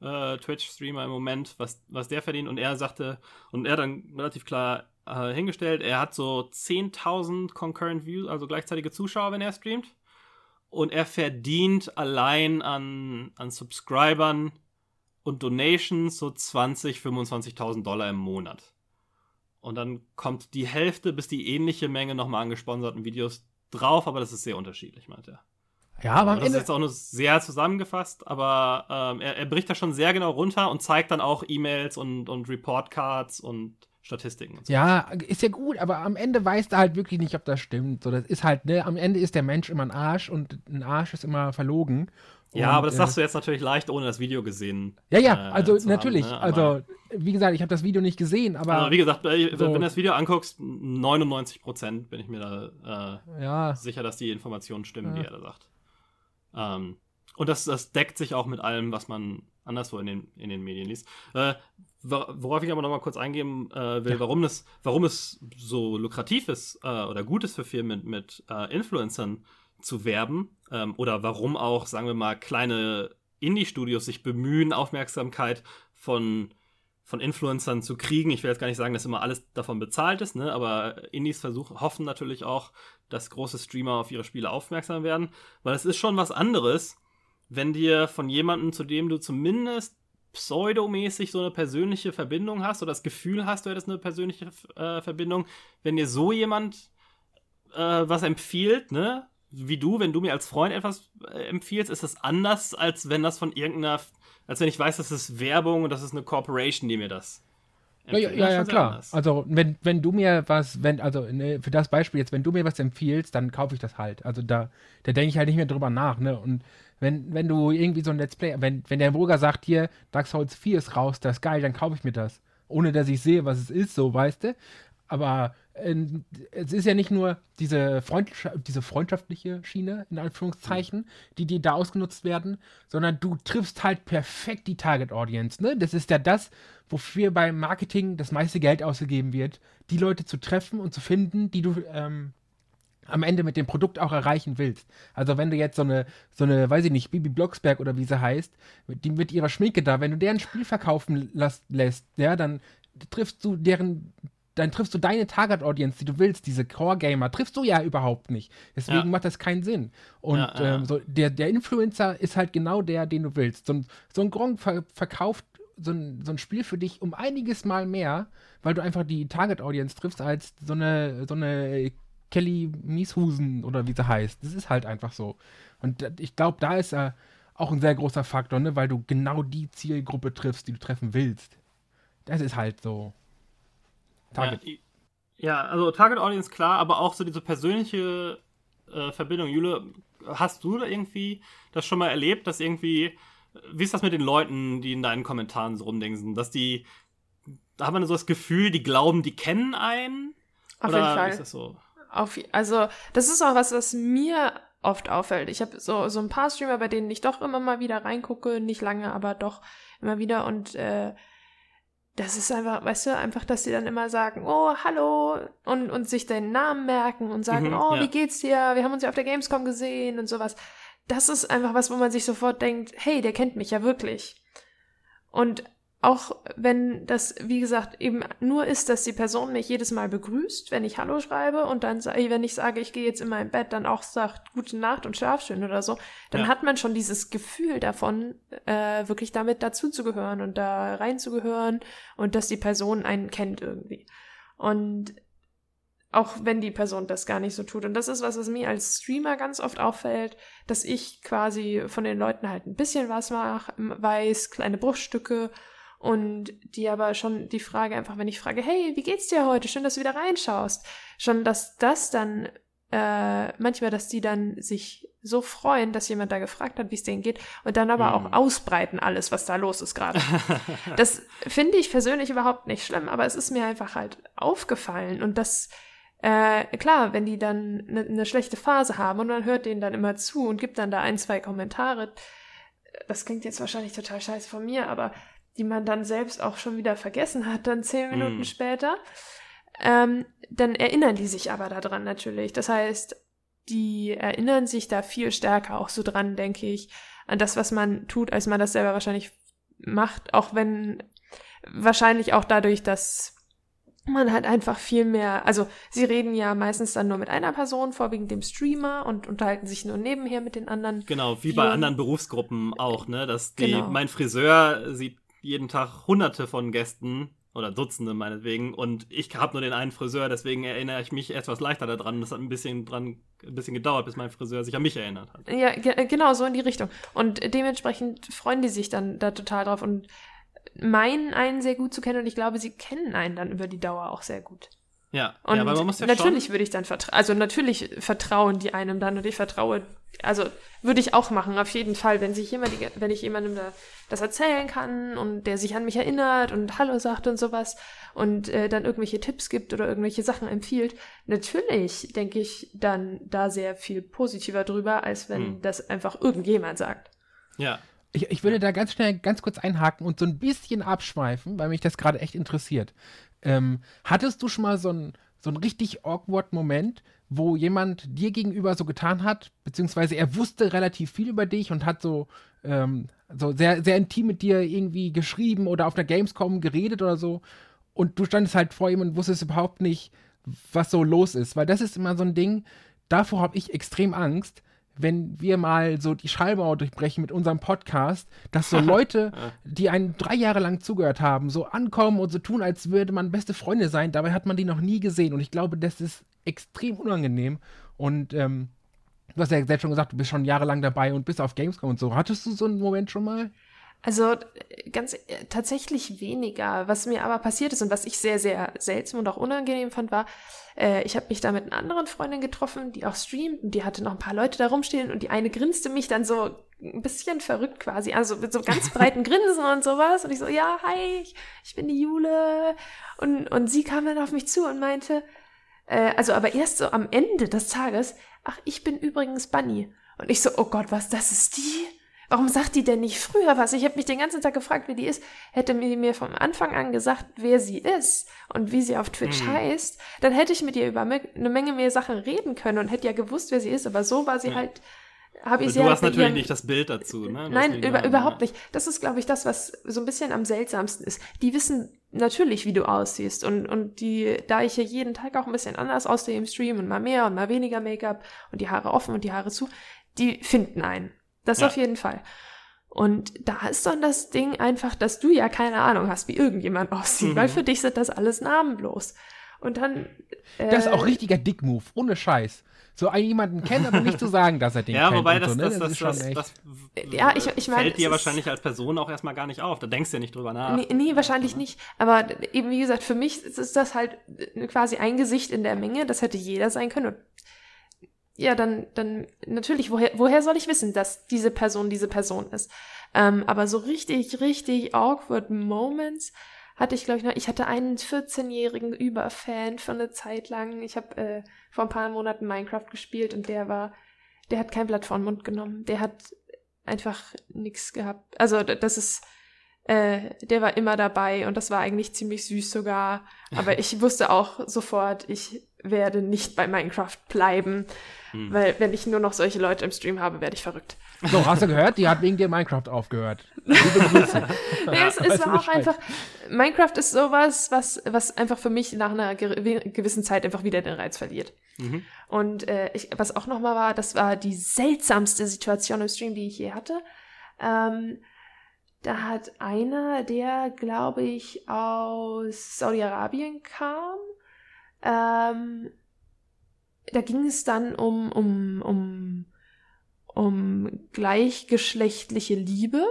äh, Twitch-Streamer im Moment, was, was der verdient. Und er sagte, und er dann relativ klar äh, hingestellt, er hat so 10.000 concurrent Views, also gleichzeitige Zuschauer, wenn er streamt. Und er verdient allein an, an Subscribern und Donations so 20, 25.000 Dollar im Monat. Und dann kommt die Hälfte bis die ähnliche Menge nochmal an gesponserten Videos drauf, aber das ist sehr unterschiedlich, meint er. Ja, aber am das Ende ist jetzt auch nur sehr zusammengefasst, aber ähm, er, er, bricht das schon sehr genau runter und zeigt dann auch E-Mails und, und Report-Cards und Statistiken. Und so. Ja, ist ja gut, aber am Ende weiß er halt wirklich nicht, ob das stimmt. So, das ist halt, ne, am Ende ist der Mensch immer ein Arsch und ein Arsch ist immer verlogen. Ja, und, aber das äh, sagst du jetzt natürlich leicht, ohne das Video gesehen. Ja, ja, äh, also natürlich. Haben, ne? Also, wie gesagt, ich habe das Video nicht gesehen, aber. Also, wie gesagt, äh, so, wenn du das Video anguckst, 99 Prozent bin ich mir da äh, ja. sicher, dass die Informationen stimmen, ja. die er da sagt. Ähm, und das, das deckt sich auch mit allem, was man anderswo in den, in den Medien liest. Äh, worauf ich aber noch mal kurz eingehen äh, will, ja. warum, das, warum es so lukrativ ist äh, oder gut ist für Firmen mit, mit äh, Influencern zu werben ähm, oder warum auch, sagen wir mal, kleine Indie-Studios sich bemühen, Aufmerksamkeit von, von Influencern zu kriegen. Ich will jetzt gar nicht sagen, dass immer alles davon bezahlt ist, ne? aber Indies versuchen, hoffen natürlich auch, dass große Streamer auf ihre Spiele aufmerksam werden, weil es ist schon was anderes, wenn dir von jemandem, zu dem du zumindest pseudomäßig so eine persönliche Verbindung hast oder das Gefühl hast, du hättest eine persönliche äh, Verbindung, wenn dir so jemand äh, was empfiehlt, ne, wie du, wenn du mir als Freund etwas äh, empfiehlst, ist das anders, als wenn das von irgendeiner, als wenn ich weiß, das ist Werbung und das ist eine Corporation, die mir das ja, ja, ja, ja klar. Anders. Also wenn, wenn du mir was, wenn, also ne, für das Beispiel jetzt, wenn du mir was empfiehlst, dann kaufe ich das halt. Also da, da denke ich halt nicht mehr drüber nach, ne? Und wenn, wenn du irgendwie so ein Let's Play, wenn, wenn der Burger sagt, hier, Dark Souls 4 ist raus, das ist geil, dann kaufe ich mir das. Ohne dass ich sehe, was es ist, so, weißt du? Aber es ist ja nicht nur diese, Freundschaft, diese freundschaftliche Schiene, in Anführungszeichen, die, die da ausgenutzt werden, sondern du triffst halt perfekt die Target Audience. Ne? Das ist ja das, wofür beim Marketing das meiste Geld ausgegeben wird, die Leute zu treffen und zu finden, die du ähm, am Ende mit dem Produkt auch erreichen willst. Also wenn du jetzt so eine, so eine, weiß ich nicht, Bibi Blocksberg oder wie sie heißt, die mit ihrer Schminke da, wenn du deren Spiel verkaufen lässt, ja, dann triffst du deren dann triffst du deine Target-Audience, die du willst, diese Core-Gamer, triffst du ja überhaupt nicht. Deswegen ja. macht das keinen Sinn. Und ja, ja. Ähm, so, der, der Influencer ist halt genau der, den du willst. So ein, so ein Gronk ver verkauft so ein, so ein Spiel für dich um einiges Mal mehr, weil du einfach die Target-Audience triffst, als so eine, so eine Kelly Mieshusen oder wie sie heißt. Das ist halt einfach so. Und ich glaube, da ist er auch ein sehr großer Faktor, ne? weil du genau die Zielgruppe triffst, die du treffen willst. Das ist halt so. Target. Ja, ja also Target Audience klar, aber auch so diese persönliche äh, Verbindung. Jule, hast du da irgendwie das schon mal erlebt, dass irgendwie, wie ist das mit den Leuten, die in deinen Kommentaren so rumdenken, dass die, da hat man so das Gefühl, die glauben, die kennen einen? Auf Oder jeden Fall. Ist das so? Auf, also, das ist auch was, was mir oft auffällt. Ich habe so, so ein paar Streamer, bei denen ich doch immer mal wieder reingucke, nicht lange, aber doch immer wieder und äh, das ist einfach, weißt du, einfach, dass sie dann immer sagen, oh, hallo und, und sich deinen Namen merken und sagen, mhm, oh, ja. wie geht's dir? Wir haben uns ja auf der Gamescom gesehen und sowas. Das ist einfach was, wo man sich sofort denkt, hey, der kennt mich ja wirklich. Und auch wenn das, wie gesagt, eben nur ist, dass die Person mich jedes Mal begrüßt, wenn ich Hallo schreibe und dann, wenn ich sage, ich gehe jetzt in mein Bett, dann auch sagt, gute Nacht und schlaf schön oder so, dann ja. hat man schon dieses Gefühl davon, äh, wirklich damit dazuzugehören und da reinzugehören und dass die Person einen kennt irgendwie. Und auch wenn die Person das gar nicht so tut. Und das ist was, was mir als Streamer ganz oft auffällt, dass ich quasi von den Leuten halt ein bisschen was mach, weiß, kleine Bruchstücke und die aber schon die Frage einfach, wenn ich frage, hey, wie geht's dir heute? Schön, dass du wieder reinschaust. Schon, dass das dann äh, manchmal, dass die dann sich so freuen, dass jemand da gefragt hat, wie es denen geht und dann aber mm. auch mhm. ausbreiten alles, was da los ist gerade. das finde ich persönlich überhaupt nicht schlimm, aber es ist mir einfach halt aufgefallen und das äh, klar, wenn die dann eine ne schlechte Phase haben und man hört denen dann immer zu und gibt dann da ein, zwei Kommentare, das klingt jetzt wahrscheinlich total scheiße von mir, aber die man dann selbst auch schon wieder vergessen hat, dann zehn Minuten mm. später, ähm, dann erinnern die sich aber daran natürlich. Das heißt, die erinnern sich da viel stärker auch so dran, denke ich, an das, was man tut, als man das selber wahrscheinlich macht, auch wenn wahrscheinlich auch dadurch, dass man halt einfach viel mehr, also sie reden ja meistens dann nur mit einer Person, vorwiegend dem Streamer und unterhalten sich nur nebenher mit den anderen. Genau, wie bei anderen Berufsgruppen auch, ne, dass die, genau. mein Friseur sieht jeden Tag hunderte von Gästen oder Dutzende meinetwegen und ich habe nur den einen Friseur, deswegen erinnere ich mich etwas leichter daran. Das hat ein bisschen dran, ein bisschen gedauert, bis mein Friseur sich an mich erinnert hat. Ja, genau, so in die Richtung. Und dementsprechend freuen die sich dann da total drauf und meinen einen sehr gut zu kennen und ich glaube, sie kennen einen dann über die Dauer auch sehr gut. Ja, und ja, weil man muss ja natürlich würde ich dann vertrauen, also natürlich vertrauen die einem dann und ich vertraue, also würde ich auch machen, auf jeden Fall, wenn sich jemand, wenn ich jemandem da das erzählen kann und der sich an mich erinnert und Hallo sagt und sowas und äh, dann irgendwelche Tipps gibt oder irgendwelche Sachen empfiehlt, natürlich denke ich dann da sehr viel positiver drüber, als wenn hm. das einfach irgendjemand sagt. Ja. Ich, ich würde da ganz schnell, ganz kurz einhaken und so ein bisschen abschweifen, weil mich das gerade echt interessiert. Ähm, hattest du schon mal so einen so richtig awkward Moment, wo jemand dir gegenüber so getan hat, beziehungsweise er wusste relativ viel über dich und hat so, ähm, so sehr, sehr intim mit dir irgendwie geschrieben oder auf der Gamescom geredet oder so? Und du standest halt vor ihm und wusstest überhaupt nicht, was so los ist, weil das ist immer so ein Ding, davor habe ich extrem Angst, wenn wir mal so die Schallmauer durchbrechen mit unserem Podcast, dass so Leute, die einen drei Jahre lang zugehört haben, so ankommen und so tun, als würde man beste Freunde sein. Dabei hat man die noch nie gesehen. Und ich glaube, das ist extrem unangenehm. Und ähm, du hast ja selbst schon gesagt, du bist schon jahrelang dabei und bist auf Gamescom und so. Hattest du so einen Moment schon mal? Also ganz äh, tatsächlich weniger. Was mir aber passiert ist und was ich sehr, sehr seltsam und auch unangenehm fand, war, äh, ich habe mich da mit einer anderen Freundin getroffen, die auch streamt und die hatte noch ein paar Leute da rumstehen und die eine grinste mich dann so ein bisschen verrückt quasi, also mit so ganz breiten Grinsen und sowas. Und ich so, ja, hi, ich, ich bin die Jule. Und, und sie kam dann auf mich zu und meinte, äh, also aber erst so am Ende des Tages, ach, ich bin übrigens Bunny. Und ich so, oh Gott, was, das ist die? Warum sagt die denn nicht früher was? Ich habe mich den ganzen Tag gefragt, wie die ist. Hätte mir mir vom Anfang an gesagt, wer sie ist und wie sie auf Twitch mhm. heißt, dann hätte ich mit ihr über eine Menge mehr Sachen reden können und hätte ja gewusst, wer sie ist. Aber so war sie ja. halt habe ich Du hast natürlich ihren, nicht das Bild dazu, ne? Nein, über, überhaupt nicht. Das ist, glaube ich, das, was so ein bisschen am seltsamsten ist. Die wissen natürlich, wie du aussiehst. Und, und die, da ich ja jeden Tag auch ein bisschen anders aussehe im Stream und mal mehr und mal weniger Make-up und die Haare offen und die Haare zu, die finden einen. Das ja. auf jeden Fall. Und da ist dann das Ding einfach, dass du ja keine Ahnung hast, wie irgendjemand aussieht, mhm. weil für dich sind das alles namenlos. Und dann. Äh, das ist auch richtiger Dick-Move, ohne Scheiß so jemanden kennen, aber nicht zu sagen, dass er den ja, kennt. Wobei das, so, ne? das, das, das, das, das ja, ich, ich mein, fällt dir wahrscheinlich als Person auch erstmal gar nicht auf. Da denkst du ja nicht drüber nach. Nee, nee wahrscheinlich ja. nicht. Aber eben, wie gesagt, für mich ist das halt quasi ein Gesicht in der Menge. Das hätte jeder sein können. Und ja, dann, dann natürlich, woher, woher soll ich wissen, dass diese Person diese Person ist? Ähm, aber so richtig, richtig awkward Moments hatte ich, glaube ich, noch. Ich hatte einen 14-jährigen Überfan für eine Zeit lang. Ich habe äh, vor ein paar Monaten Minecraft gespielt und der war, der hat kein Blatt vor den Mund genommen. Der hat einfach nichts gehabt. Also das ist, äh, der war immer dabei und das war eigentlich ziemlich süß sogar. Aber ich wusste auch sofort, ich werde nicht bei Minecraft bleiben, hm. weil wenn ich nur noch solche Leute im Stream habe, werde ich verrückt. So, hast du gehört? Die hat wegen dir Minecraft aufgehört. Liebe Grüße. nee, es, es war auch einfach, Minecraft ist sowas, was, was einfach für mich nach einer gewissen Zeit einfach wieder den Reiz verliert. Mhm. Und äh, ich, was auch nochmal war, das war die seltsamste Situation im Stream, die ich je hatte. Ähm, da hat einer, der, glaube ich, aus Saudi-Arabien kam, ähm, da ging es dann um, um, um, um gleichgeschlechtliche Liebe.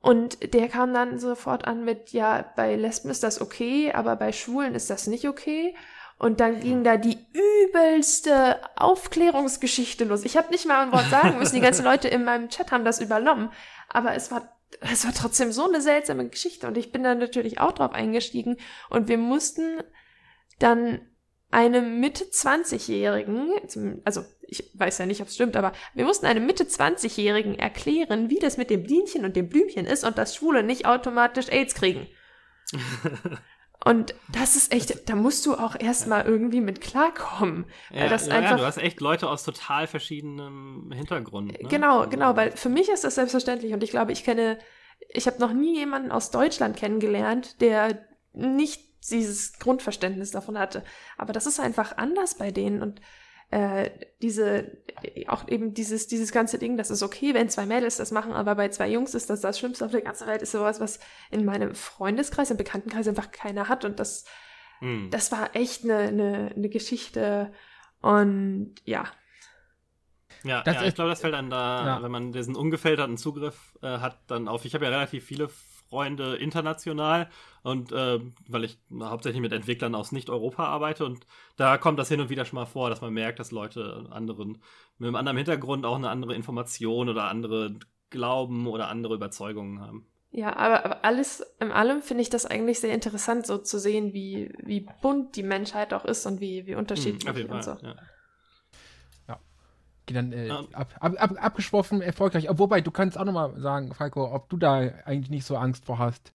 Und der kam dann sofort an mit, ja, bei Lesben ist das okay, aber bei Schwulen ist das nicht okay. Und dann ging da die übelste Aufklärungsgeschichte los. Ich habe nicht mal ein Wort sagen müssen. Die ganzen Leute in meinem Chat haben das übernommen. Aber es war, es war trotzdem so eine seltsame Geschichte. Und ich bin dann natürlich auch drauf eingestiegen. Und wir mussten dann einem Mitte 20-Jährigen, also ich weiß ja nicht, ob es stimmt, aber wir mussten einem Mitte 20-Jährigen erklären, wie das mit dem Bienchen und dem Blümchen ist und dass Schwule nicht automatisch AIDS kriegen. und das ist echt, da musst du auch erstmal irgendwie mit klarkommen. Ja, weil das ja, einfach, ja, du hast echt Leute aus total verschiedenem Hintergrund. Ne? Genau, also, genau, weil für mich ist das selbstverständlich und ich glaube, ich kenne, ich habe noch nie jemanden aus Deutschland kennengelernt, der nicht dieses Grundverständnis davon hatte. Aber das ist einfach anders bei denen und äh, diese, auch eben dieses, dieses ganze Ding, das ist okay, wenn zwei Mädels das machen, aber bei zwei Jungs ist das das Schlimmste auf der ganzen Welt, ist sowas, was in meinem Freundeskreis, im Bekanntenkreis einfach keiner hat und das, hm. das war echt eine, eine, eine Geschichte und ja. Ja, ja ich glaube, das fällt dann da, ja. wenn man diesen ungefilterten Zugriff äh, hat, dann auf. Ich habe ja relativ viele Freunde international und äh, weil ich hauptsächlich mit Entwicklern aus Nicht-Europa arbeite und da kommt das hin und wieder schon mal vor, dass man merkt, dass Leute anderen mit einem anderen Hintergrund auch eine andere Information oder andere Glauben oder andere Überzeugungen haben. Ja, aber, alles in allem finde ich das eigentlich sehr interessant, so zu sehen, wie, wie bunt die Menschheit auch ist und wie, wie unterschiedlich mhm, auf jeden und so. Ja dann äh, um. ab, ab, ab, abgeschworfen, erfolgreich. Wobei, du kannst auch nochmal sagen, Falco, ob du da eigentlich nicht so Angst vor hast.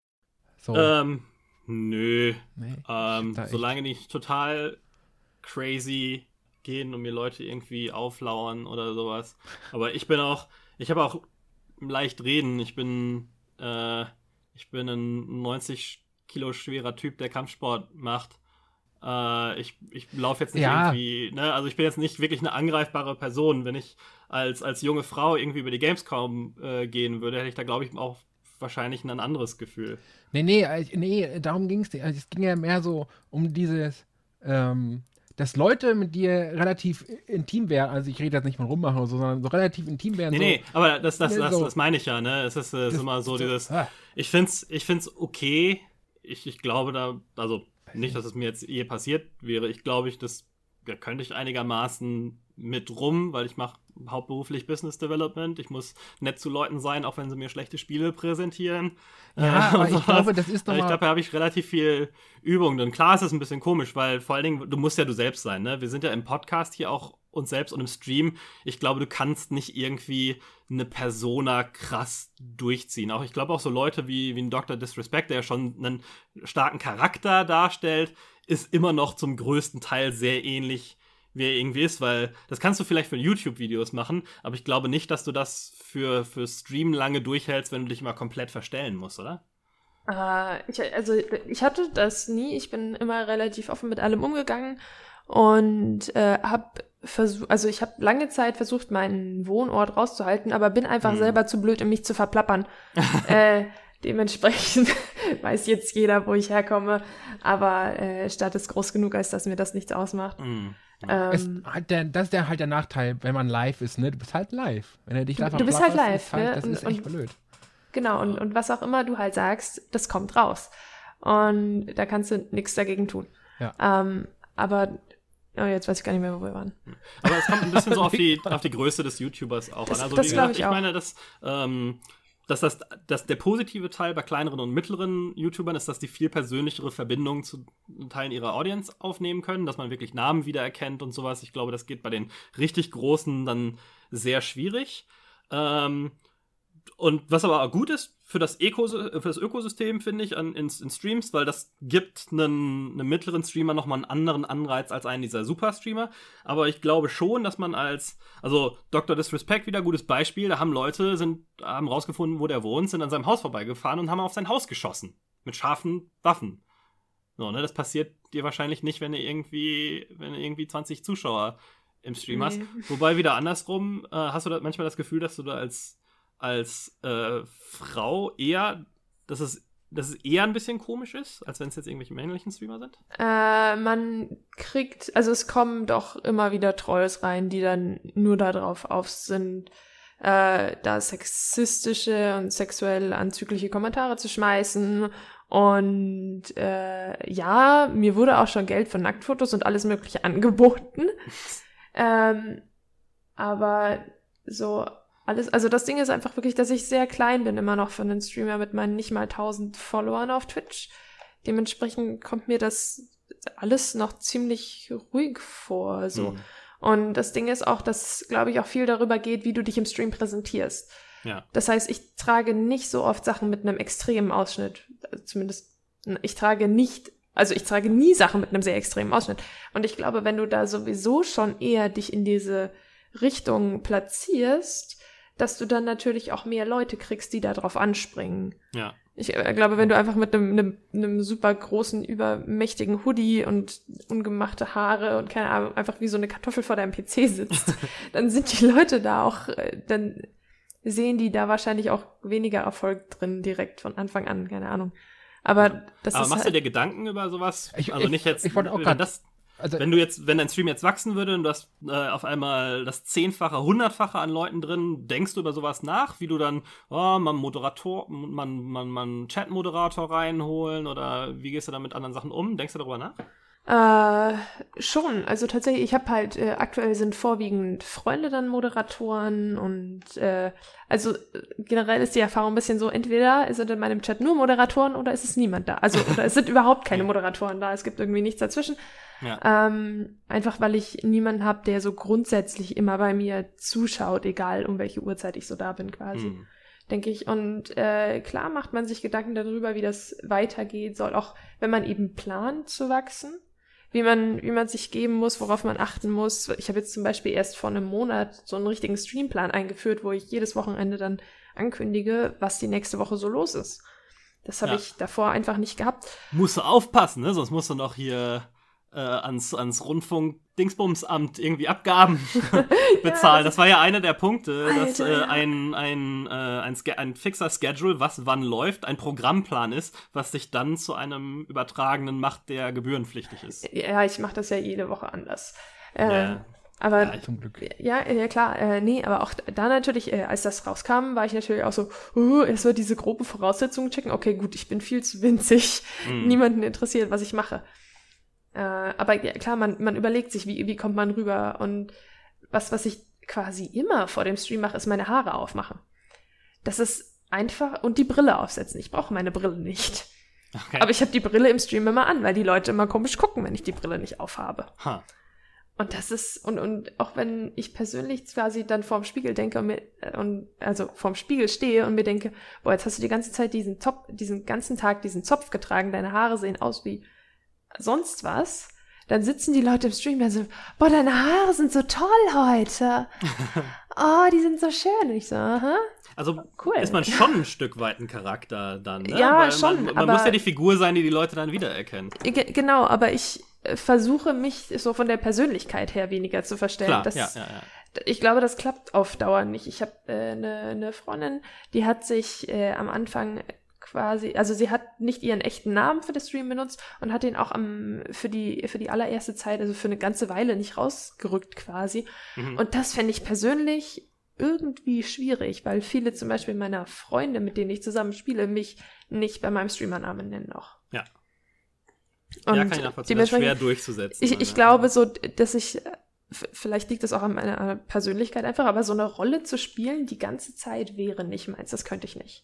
So. Ähm, nö. Nee, ähm, solange nicht total crazy gehen und mir Leute irgendwie auflauern oder sowas. Aber ich bin auch, ich habe auch leicht reden. Ich bin, äh, ich bin ein 90 Kilo schwerer Typ, der Kampfsport macht. Äh, ich ich laufe jetzt nicht ja. irgendwie, ne? also ich bin jetzt nicht wirklich eine angreifbare Person. Wenn ich als, als junge Frau irgendwie über die Gamescom äh, gehen würde, hätte ich da, glaube ich, auch wahrscheinlich ein anderes Gefühl. Nee, nee, äh, nee, darum ging es nicht. Also es ging ja mehr so um dieses, ähm, dass Leute mit dir relativ intim wären, also ich rede jetzt nicht von rummachen oder so, sondern so relativ intim wären. Nee, so, nee, aber das, das, das, so, das meine ich ja, ne? Es ist, äh, ist immer so dieses, ah. ich find's, ich find's okay, ich, ich glaube da, also nicht, dass es mir jetzt je passiert wäre. Ich glaube, ich, das ja, könnte ich einigermaßen mit rum, weil ich mache hauptberuflich Business Development. Ich muss nett zu Leuten sein, auch wenn sie mir schlechte Spiele präsentieren. Ja, äh, aber ich glaube, das ist doch Ich glaube, da habe ich relativ viel Übung. Und klar ist es ein bisschen komisch, weil vor allen Dingen, du musst ja du selbst sein. Ne? Wir sind ja im Podcast hier auch uns selbst und im Stream. Ich glaube, du kannst nicht irgendwie eine Persona krass durchziehen. Auch ich glaube auch so Leute wie, wie ein Dr. Disrespect, der ja schon einen starken Charakter darstellt, ist immer noch zum größten Teil sehr ähnlich wie er irgendwie ist, weil das kannst du vielleicht für YouTube-Videos machen, aber ich glaube nicht, dass du das für, für Stream lange durchhältst, wenn du dich mal komplett verstellen musst, oder? Äh, ich, also ich hatte das nie. Ich bin immer relativ offen mit allem umgegangen und äh, habe versucht, also ich habe lange Zeit versucht, meinen Wohnort rauszuhalten, aber bin einfach hm. selber zu blöd, um mich zu verplappern. äh, dementsprechend weiß jetzt jeder, wo ich herkomme, aber äh, Stadt ist groß genug, als dass mir das nichts ausmacht. Hm. Ähm, der, das ist der halt der Nachteil, wenn man live ist, ne? Du bist halt live. Wenn er dich live Du bist halt live, halt, ne? Das ist echt und, blöd. Genau, und, und was auch immer du halt sagst, das kommt raus. Und da kannst du nichts dagegen tun. Ja. Ähm, aber oh, jetzt weiß ich gar nicht mehr, wo wir waren. Aber es kommt ein bisschen so auf die, auf die Größe des YouTubers auch das, an. Also das wie gesagt, ich, ich meine, dass, ähm, dass, das, dass der positive Teil bei kleineren und mittleren YouTubern ist, dass die viel persönlichere Verbindungen zu Teilen ihrer Audience aufnehmen können, dass man wirklich Namen wiedererkennt und sowas. Ich glaube, das geht bei den richtig großen dann sehr schwierig. Ähm, und was aber auch gut ist für das, Öko, für das Ökosystem, finde ich, an, in, in, Streams, weil das gibt einen, einen mittleren Streamer nochmal einen anderen Anreiz als einen dieser Super-Streamer. Aber ich glaube schon, dass man als, also Dr. Disrespect wieder gutes Beispiel, da haben Leute, sind, haben rausgefunden, wo der wohnt, sind an seinem Haus vorbeigefahren und haben auf sein Haus geschossen. Mit scharfen Waffen. So, ne, das passiert dir wahrscheinlich nicht, wenn du irgendwie, wenn du irgendwie 20 Zuschauer im Stream nee. hast. Wobei wieder andersrum, äh, hast du da manchmal das Gefühl, dass du da als als äh, Frau eher, dass es, dass es eher ein bisschen komisch ist, als wenn es jetzt irgendwelche männlichen Streamer sind? Äh, man kriegt, also es kommen doch immer wieder Trolls rein, die dann nur darauf auf sind, äh, da sexistische und sexuell anzügliche Kommentare zu schmeißen. Und äh, ja, mir wurde auch schon Geld für Nacktfotos und alles Mögliche angeboten. ähm, aber so alles, also das Ding ist einfach wirklich, dass ich sehr klein bin immer noch für einen Streamer mit meinen nicht mal 1000 Followern auf Twitch. Dementsprechend kommt mir das alles noch ziemlich ruhig vor, so. Mhm. Und das Ding ist auch, dass, glaube ich, auch viel darüber geht, wie du dich im Stream präsentierst. Ja. Das heißt, ich trage nicht so oft Sachen mit einem extremen Ausschnitt. Also zumindest, ich trage nicht, also ich trage nie Sachen mit einem sehr extremen Ausschnitt. Und ich glaube, wenn du da sowieso schon eher dich in diese Richtung platzierst, dass du dann natürlich auch mehr Leute kriegst, die da drauf anspringen. Ja. Ich äh, glaube, wenn du einfach mit einem, einem, einem super großen, übermächtigen Hoodie und ungemachte Haare und keine Ahnung, einfach wie so eine Kartoffel vor deinem PC sitzt, dann sind die Leute da auch, äh, dann sehen die da wahrscheinlich auch weniger Erfolg drin direkt von Anfang an, keine Ahnung. Aber das Aber ist. machst halt, du dir Gedanken über sowas? Ich, also ich, nicht jetzt, ich wollte auch grad, das, also, wenn du jetzt, wenn dein Stream jetzt wachsen würde und du hast äh, auf einmal das Zehnfache, Hundertfache an Leuten drin, denkst du über sowas nach, wie du dann, oh, man Moderator, man, man, man Chat-Moderator reinholen oder wie gehst du da mit anderen Sachen um? Denkst du darüber nach? Äh, schon. Also tatsächlich, ich habe halt, äh, aktuell sind vorwiegend Freunde dann Moderatoren und äh, also generell ist die Erfahrung ein bisschen so, entweder sind in meinem Chat nur Moderatoren oder ist es niemand da. Also, oder es sind überhaupt keine Moderatoren da, es gibt irgendwie nichts dazwischen. Ja. Ähm, einfach weil ich niemanden habe, der so grundsätzlich immer bei mir zuschaut, egal um welche Uhrzeit ich so da bin quasi. Mhm. Denke ich. Und äh, klar macht man sich Gedanken darüber, wie das weitergeht soll, auch wenn man eben plant zu wachsen wie man, wie man sich geben muss, worauf man achten muss. Ich habe jetzt zum Beispiel erst vor einem Monat so einen richtigen Streamplan eingeführt, wo ich jedes Wochenende dann ankündige, was die nächste Woche so los ist. Das habe ja. ich davor einfach nicht gehabt. Musst du aufpassen, ne? Sonst musst du noch hier äh, ans, ans Rundfunk-Dingsbumsamt irgendwie Abgaben bezahlen. ja, das war ja einer der Punkte, Alter, dass äh, ein, ein, äh, ein, ein, fixer Schedule, was wann läuft, ein Programmplan ist, was sich dann zu einem übertragenen macht, der gebührenpflichtig ist. Ja, ich mache das ja jede Woche anders. Äh, ja. Aber ja, zum Glück. Ja, ja klar, äh, nee, aber auch da natürlich, äh, als das rauskam, war ich natürlich auch so, uh, erstmal diese groben Voraussetzungen checken. Okay, gut, ich bin viel zu winzig. Mhm. Niemanden interessiert, was ich mache. Äh, aber ja, klar, man, man überlegt sich, wie, wie kommt man rüber. Und was, was ich quasi immer vor dem Stream mache, ist meine Haare aufmachen. Das ist einfach und die Brille aufsetzen. Ich brauche meine Brille nicht. Okay. Aber ich habe die Brille im Stream immer an, weil die Leute immer komisch gucken, wenn ich die Brille nicht aufhabe. Huh. Und das ist, und, und auch wenn ich persönlich quasi dann vorm Spiegel denke und, mir, und also vorm Spiegel stehe und mir denke, boah, jetzt hast du die ganze Zeit diesen Top, diesen ganzen Tag diesen Zopf getragen, deine Haare sehen aus wie sonst was, dann sitzen die Leute im Stream und so, boah, deine Haare sind so toll heute. oh, die sind so schön. Und ich so, aha. Also cool. ist man schon ein Stück weit ein Charakter dann, ne? Ja, Weil schon. Man, man muss ja die Figur sein, die die Leute dann wiedererkennen. Genau, aber ich äh, versuche mich so von der Persönlichkeit her weniger zu verstellen. Klar, das, ja, ja, ja. Ich glaube, das klappt auf Dauer nicht. Ich habe eine äh, ne Freundin, die hat sich äh, am Anfang quasi, also sie hat nicht ihren echten Namen für das Stream benutzt und hat den auch am, für die, für die allererste Zeit, also für eine ganze Weile nicht rausgerückt quasi. Mhm. Und das fände ich persönlich irgendwie schwierig, weil viele zum Beispiel meiner Freunde, mit denen ich zusammen spiele, mich nicht bei meinem Streamernamen nennen noch. Ja. Und ja, kann ich nachvollziehen. Das ist schwer durchzusetzen. Ich, ich glaube so, dass ich, vielleicht liegt das auch an meiner Persönlichkeit einfach, aber so eine Rolle zu spielen die ganze Zeit wäre nicht meins. Das könnte ich nicht.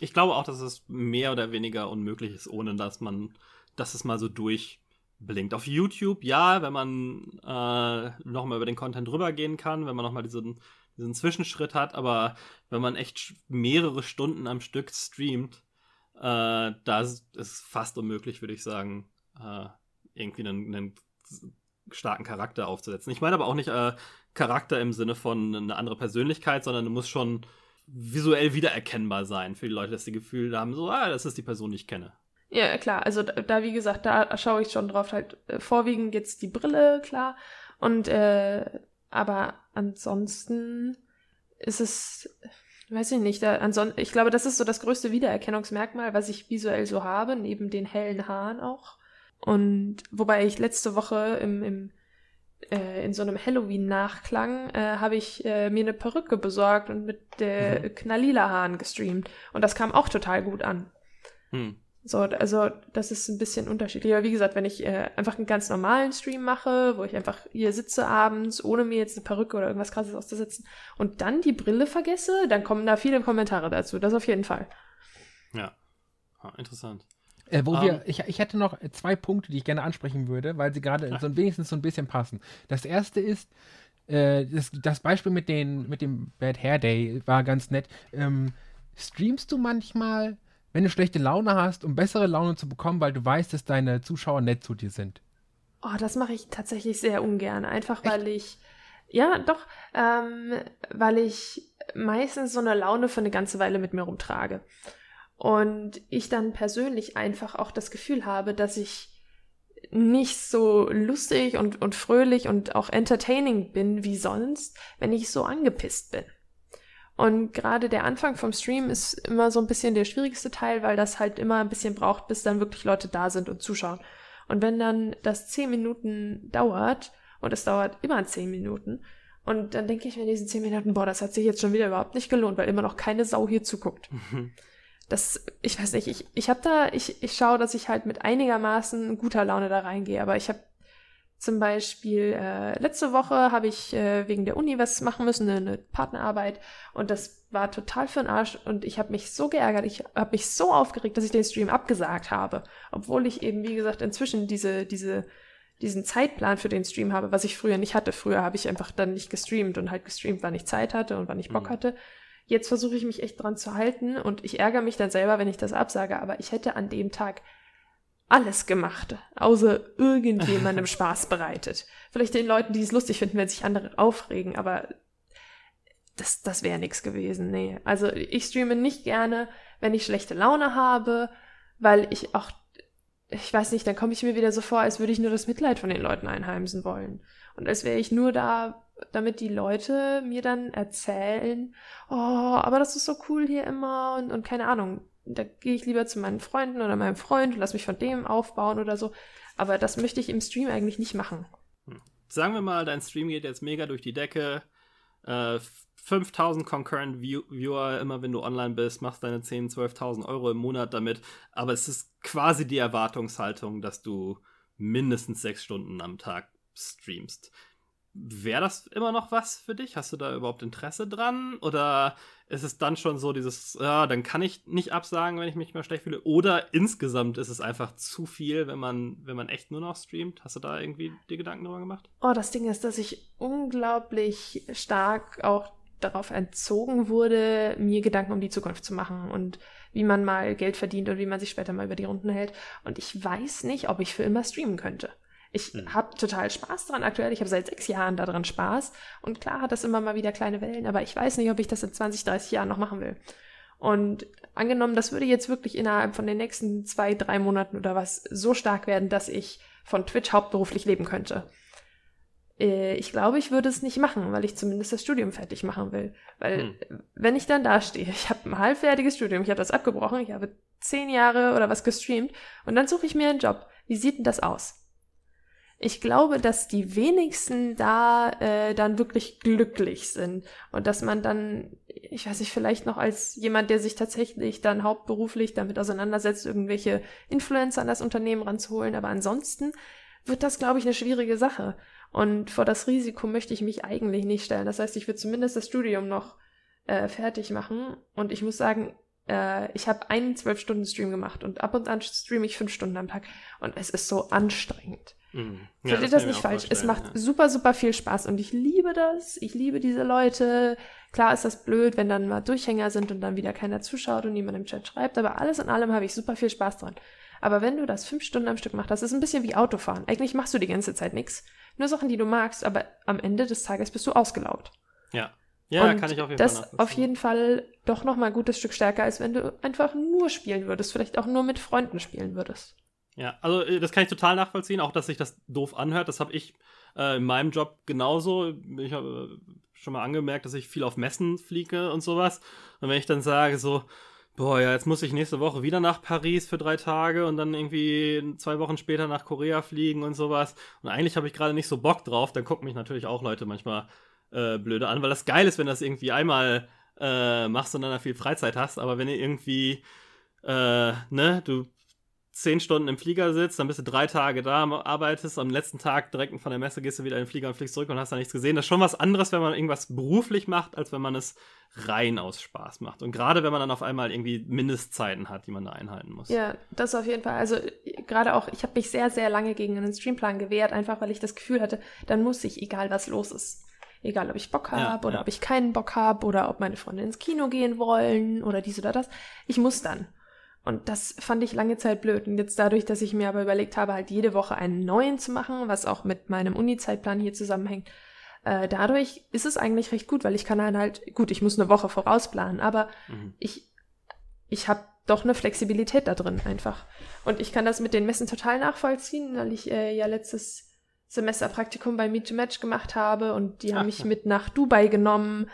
Ich glaube auch, dass es mehr oder weniger unmöglich ist, ohne dass man, dass es mal so durchblinkt. Auf YouTube, ja, wenn man äh, nochmal über den Content drüber gehen kann, wenn man nochmal diesen, diesen Zwischenschritt hat, aber wenn man echt mehrere Stunden am Stück streamt, äh, da ist es fast unmöglich, würde ich sagen, äh, irgendwie einen, einen, starken Charakter aufzusetzen. Ich meine aber auch nicht äh, Charakter im Sinne von eine andere Persönlichkeit, sondern du musst schon visuell wiedererkennbar sein für die Leute, dass sie Gefühl haben, so, ah, das ist die Person, die ich kenne. Ja, klar. Also da, wie gesagt, da schaue ich schon drauf. Halt äh, vorwiegend jetzt die Brille, klar. Und äh, aber ansonsten ist es, weiß ich nicht, da, ansonsten, ich glaube, das ist so das größte Wiedererkennungsmerkmal, was ich visuell so habe, neben den hellen Haaren auch. Und wobei ich letzte Woche im, im äh, in so einem Halloween-Nachklang äh, habe ich äh, mir eine Perücke besorgt und mit der mhm. knallila Haaren gestreamt. Und das kam auch total gut an. Mhm. So, also das ist ein bisschen unterschiedlich. Aber wie gesagt, wenn ich äh, einfach einen ganz normalen Stream mache, wo ich einfach hier sitze abends, ohne mir jetzt eine Perücke oder irgendwas krasses auszusetzen und dann die Brille vergesse, dann kommen da viele Kommentare dazu. Das auf jeden Fall. Ja. Ah, interessant. Äh, wo um, wir, ähm. ich, ich hätte noch zwei Punkte, die ich gerne ansprechen würde, weil sie gerade so wenigstens so ein bisschen passen. Das erste ist, äh, das, das, Beispiel mit, den, mit dem Bad Hair Day war ganz nett. Ähm, streamst du manchmal, wenn du schlechte Laune hast, um bessere Laune zu bekommen, weil du weißt, dass deine Zuschauer nett zu dir sind? Oh, das mache ich tatsächlich sehr ungern. Einfach Echt? weil ich, ja, doch, ähm, weil ich meistens so eine Laune für eine ganze Weile mit mir rumtrage. Und ich dann persönlich einfach auch das Gefühl habe, dass ich nicht so lustig und, und fröhlich und auch entertaining bin wie sonst, wenn ich so angepisst bin. Und gerade der Anfang vom Stream ist immer so ein bisschen der schwierigste Teil, weil das halt immer ein bisschen braucht, bis dann wirklich Leute da sind und zuschauen. Und wenn dann das zehn Minuten dauert, und es dauert immer zehn Minuten, und dann denke ich mir in diesen zehn Minuten, boah, das hat sich jetzt schon wieder überhaupt nicht gelohnt, weil immer noch keine Sau hier zuguckt. Das, ich weiß nicht, ich, ich habe da, ich, ich schaue, dass ich halt mit einigermaßen guter Laune da reingehe, aber ich habe zum Beispiel äh, letzte Woche habe ich äh, wegen der Uni was machen müssen, eine, eine Partnerarbeit und das war total für den Arsch und ich habe mich so geärgert, ich habe mich so aufgeregt, dass ich den Stream abgesagt habe, obwohl ich eben, wie gesagt, inzwischen diese, diese, diesen Zeitplan für den Stream habe, was ich früher nicht hatte. Früher habe ich einfach dann nicht gestreamt und halt gestreamt, wann ich Zeit hatte und wann ich Bock mhm. hatte. Jetzt versuche ich mich echt dran zu halten und ich ärgere mich dann selber, wenn ich das absage, aber ich hätte an dem Tag alles gemacht, außer irgendjemandem Spaß bereitet. Vielleicht den Leuten, die es lustig finden, wenn sich andere aufregen, aber das, das wäre nichts gewesen. Nee. Also ich streame nicht gerne, wenn ich schlechte Laune habe, weil ich auch, ich weiß nicht, dann komme ich mir wieder so vor, als würde ich nur das Mitleid von den Leuten einheimsen wollen. Und als wäre ich nur da, damit die Leute mir dann erzählen, oh, aber das ist so cool hier immer und, und keine Ahnung. Da gehe ich lieber zu meinen Freunden oder meinem Freund und lass mich von dem aufbauen oder so. Aber das möchte ich im Stream eigentlich nicht machen. Hm. Sagen wir mal, dein Stream geht jetzt mega durch die Decke. Äh, 5000 Concurrent View Viewer, immer wenn du online bist, machst deine 10.000, 12.000 Euro im Monat damit. Aber es ist quasi die Erwartungshaltung, dass du mindestens sechs Stunden am Tag streamst. Wäre das immer noch was für dich? Hast du da überhaupt Interesse dran? Oder ist es dann schon so dieses, ja, dann kann ich nicht absagen, wenn ich mich mal schlecht fühle? Oder insgesamt ist es einfach zu viel, wenn man, wenn man echt nur noch streamt? Hast du da irgendwie dir Gedanken darüber gemacht? Oh, das Ding ist, dass ich unglaublich stark auch darauf entzogen wurde, mir Gedanken um die Zukunft zu machen und wie man mal Geld verdient und wie man sich später mal über die Runden hält. Und ich weiß nicht, ob ich für immer streamen könnte Ich hm. habe total Spaß dran aktuell. Ich habe seit sechs Jahren daran Spaß. Und klar hat das immer mal wieder kleine Wellen, aber ich weiß nicht, ob ich das in 20, 30 Jahren noch machen will. Und angenommen, das würde jetzt wirklich innerhalb von den nächsten zwei, drei Monaten oder was so stark werden, dass ich von Twitch hauptberuflich leben könnte. Äh, ich glaube, ich würde es nicht machen, weil ich zumindest das Studium fertig machen will. Weil hm. wenn ich dann da stehe, ich habe ein halbfertiges Studium, ich habe das abgebrochen, ich habe zehn Jahre oder was gestreamt und dann suche ich mir einen Job. Wie sieht denn das aus? Ich glaube, dass die wenigsten da äh, dann wirklich glücklich sind und dass man dann, ich weiß nicht, vielleicht noch als jemand, der sich tatsächlich dann hauptberuflich damit auseinandersetzt, irgendwelche Influencer an das Unternehmen ranzuholen, aber ansonsten wird das, glaube ich, eine schwierige Sache. Und vor das Risiko möchte ich mich eigentlich nicht stellen. Das heißt, ich will zumindest das Studium noch äh, fertig machen. Und ich muss sagen, äh, ich habe einen zwölf Stunden Stream gemacht und ab und an streame ich fünf Stunden am Tag. Und es ist so anstrengend. Mhm. Ja, Versteht das, das nicht falsch. Es macht ja. super, super viel Spaß und ich liebe das. Ich liebe diese Leute. Klar ist das blöd, wenn dann mal Durchhänger sind und dann wieder keiner zuschaut und niemand im Chat schreibt, aber alles in allem habe ich super viel Spaß dran. Aber wenn du das fünf Stunden am Stück machst, das ist ein bisschen wie Autofahren. Eigentlich machst du die ganze Zeit nichts. Nur Sachen, die du magst, aber am Ende des Tages bist du ausgelaugt. Ja. Ja, und kann ich auf jeden das Fall. Das auf jeden Fall doch noch mal ein gutes Stück stärker, als wenn du einfach nur spielen würdest, vielleicht auch nur mit Freunden spielen würdest. Ja, also äh, das kann ich total nachvollziehen, auch dass sich das doof anhört. Das habe ich äh, in meinem Job genauso. Ich habe äh, schon mal angemerkt, dass ich viel auf Messen fliege und sowas. Und wenn ich dann sage so, boah, ja, jetzt muss ich nächste Woche wieder nach Paris für drei Tage und dann irgendwie zwei Wochen später nach Korea fliegen und sowas. Und eigentlich habe ich gerade nicht so Bock drauf. Dann gucken mich natürlich auch Leute manchmal äh, blöde an, weil das geil ist, wenn das irgendwie einmal äh, machst und dann viel Freizeit hast. Aber wenn ihr irgendwie, äh, ne, du zehn Stunden im Flieger sitzt, dann bist du drei Tage da, arbeitest, am letzten Tag direkt von der Messe gehst du wieder in den Flieger und fliegst zurück und hast da nichts gesehen. Das ist schon was anderes, wenn man irgendwas beruflich macht, als wenn man es rein aus Spaß macht. Und gerade wenn man dann auf einmal irgendwie Mindestzeiten hat, die man da einhalten muss. Ja, das auf jeden Fall. Also gerade auch, ich habe mich sehr, sehr lange gegen einen Streamplan gewehrt, einfach weil ich das Gefühl hatte, dann muss ich, egal was los ist. Egal, ob ich Bock habe ja, oder ja. ob ich keinen Bock habe oder ob meine Freunde ins Kino gehen wollen oder dies oder das. Ich muss dann. Und das fand ich lange Zeit blöd. Und jetzt dadurch, dass ich mir aber überlegt habe, halt jede Woche einen neuen zu machen, was auch mit meinem Uni-Zeitplan hier zusammenhängt, äh, dadurch ist es eigentlich recht gut, weil ich kann dann halt, gut, ich muss eine Woche vorausplanen, aber mhm. ich, ich habe doch eine Flexibilität da drin einfach. Und ich kann das mit den Messen total nachvollziehen, weil ich äh, ja letztes Semester Praktikum bei Meet to Match gemacht habe und die Ach, haben mich ja. mit nach Dubai genommen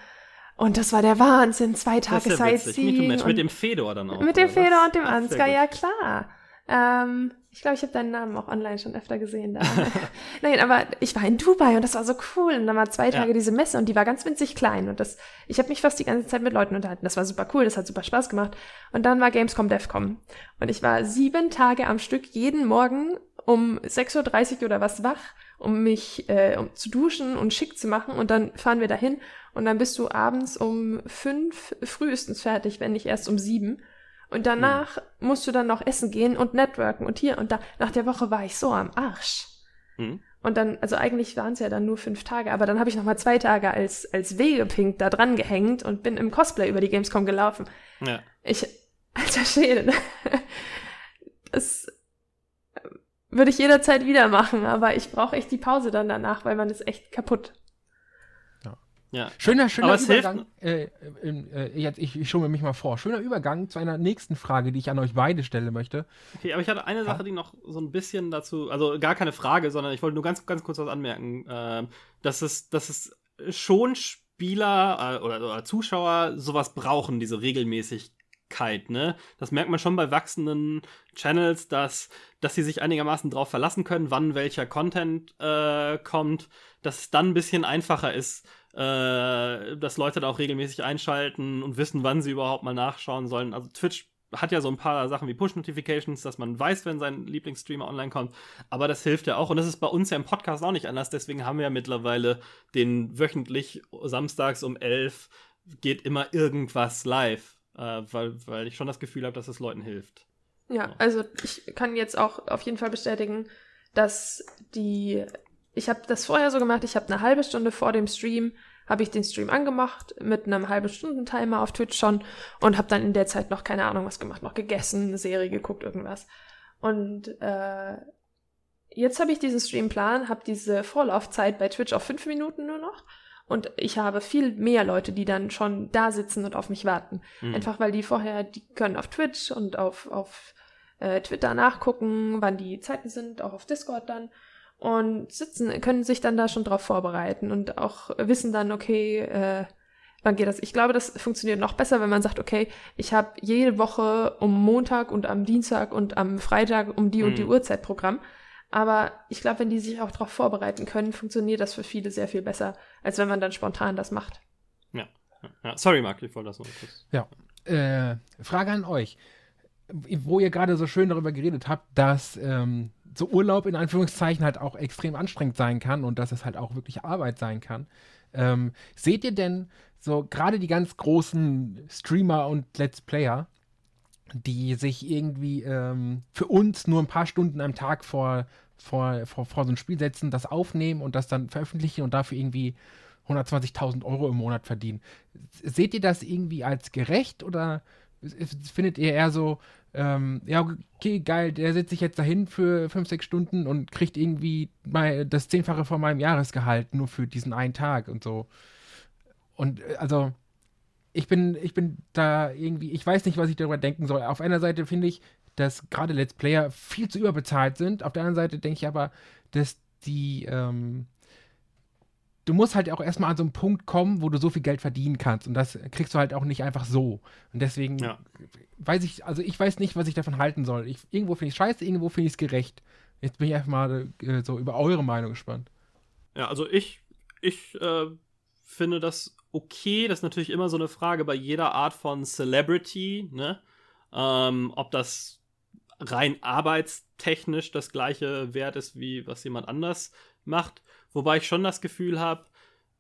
und das war der Wahnsinn. Zwei Tage ja Sightseeing. Mit, mit dem Fedor dann auch. Mit dem Fedor und dem Ansgar, ja klar. Ähm, ich glaube, ich habe deinen Namen auch online schon öfter gesehen da. Nein, aber ich war in Dubai und das war so cool. Und dann war zwei Tage ja. diese Messe und die war ganz winzig klein. Und das, ich habe mich fast die ganze Zeit mit Leuten unterhalten. Das war super cool, das hat super Spaß gemacht. Und dann war Gamescom DEFCOM. Und ich war sieben Tage am Stück jeden Morgen um 6.30 Uhr oder was wach, um mich äh, um zu duschen und schick zu machen. Und dann fahren wir dahin und dann bist du abends um fünf frühestens fertig, wenn nicht erst um sieben. Und danach mhm. musst du dann noch essen gehen und networken und hier und da. Nach der Woche war ich so am Arsch. Mhm. Und dann, also eigentlich waren es ja dann nur fünf Tage, aber dann habe ich noch mal zwei Tage als, als Wegepink da dran gehängt und bin im Cosplay über die Gamescom gelaufen. Ja. Ich, alter Schäde, das würde ich jederzeit wieder machen, aber ich brauche echt die Pause dann danach, weil man ist echt kaputt. Ja. Schöner, schöner Übergang. Äh, äh, jetzt, ich, ich schaue mich mal vor. Schöner Übergang zu einer nächsten Frage, die ich an euch beide stellen möchte. Okay, aber ich hatte eine Sache, die noch so ein bisschen dazu, also gar keine Frage, sondern ich wollte nur ganz, ganz kurz was anmerken, äh, dass es, dass es schon Spieler äh, oder, oder Zuschauer sowas brauchen, diese Regelmäßigkeit, ne? Das merkt man schon bei wachsenden Channels, dass, dass sie sich einigermaßen drauf verlassen können, wann welcher Content äh, kommt, dass es dann ein bisschen einfacher ist, äh, dass Leute da auch regelmäßig einschalten und wissen, wann sie überhaupt mal nachschauen sollen. Also Twitch hat ja so ein paar Sachen wie Push-Notifications, dass man weiß, wenn sein Lieblingsstreamer online kommt. Aber das hilft ja auch. Und das ist bei uns ja im Podcast auch nicht anders. Deswegen haben wir ja mittlerweile den wöchentlich samstags um 11 geht immer irgendwas live. Äh, weil, weil ich schon das Gefühl habe, dass es Leuten hilft. Ja, also ich kann jetzt auch auf jeden Fall bestätigen, dass die ich habe das vorher so gemacht, ich habe eine halbe Stunde vor dem Stream habe ich den Stream angemacht mit einem halben Stunden Timer auf Twitch schon und habe dann in der Zeit noch keine Ahnung was gemacht, noch gegessen, eine Serie geguckt, irgendwas. Und äh, jetzt habe ich diesen Streamplan, habe diese Vorlaufzeit bei Twitch auf fünf Minuten nur noch. Und ich habe viel mehr Leute, die dann schon da sitzen und auf mich warten. Mhm. Einfach weil die vorher, die können auf Twitch und auf, auf äh, Twitter nachgucken, wann die Zeiten sind, auch auf Discord dann. Und sitzen, können sich dann da schon drauf vorbereiten und auch wissen dann, okay, äh, wann geht das? Ich glaube, das funktioniert noch besser, wenn man sagt, okay, ich habe jede Woche um Montag und am Dienstag und am Freitag um die mhm. und die mhm. Uhrzeit Programm. Aber ich glaube, wenn die sich auch darauf vorbereiten können, funktioniert das für viele sehr viel besser, als wenn man dann spontan das macht. Ja. ja. Sorry, Marc, ich wollte das noch kurz. Ja. Äh, Frage an euch. Wo ihr gerade so schön darüber geredet habt, dass ähm, so Urlaub in Anführungszeichen halt auch extrem anstrengend sein kann und dass es halt auch wirklich Arbeit sein kann. Ähm, seht ihr denn so gerade die ganz großen Streamer und Let's Player, die sich irgendwie ähm, für uns nur ein paar Stunden am Tag vor, vor, vor, vor so ein Spiel setzen, das aufnehmen und das dann veröffentlichen und dafür irgendwie 120.000 Euro im Monat verdienen. Seht ihr das irgendwie als gerecht oder findet ihr eher so, ähm, ja, okay, geil, der setzt sich jetzt dahin für 5, 6 Stunden und kriegt irgendwie mal das Zehnfache von meinem Jahresgehalt nur für diesen einen Tag und so. Und äh, also, ich bin, ich bin da irgendwie, ich weiß nicht, was ich darüber denken soll. Auf einer Seite finde ich, dass gerade Let's Player viel zu überbezahlt sind. Auf der anderen Seite denke ich aber, dass die, ähm, du musst halt auch erstmal an so einen Punkt kommen, wo du so viel Geld verdienen kannst. Und das kriegst du halt auch nicht einfach so. Und deswegen ja. weiß ich, also ich weiß nicht, was ich davon halten soll. Ich, irgendwo finde ich es scheiße, irgendwo finde ich es gerecht. Jetzt bin ich einfach mal äh, so über eure Meinung gespannt. Ja, also ich, ich äh, finde das okay. Das ist natürlich immer so eine Frage bei jeder Art von Celebrity, ne? Ähm, ob das rein arbeitstechnisch das gleiche Wert ist, wie was jemand anders macht. Wobei ich schon das Gefühl habe,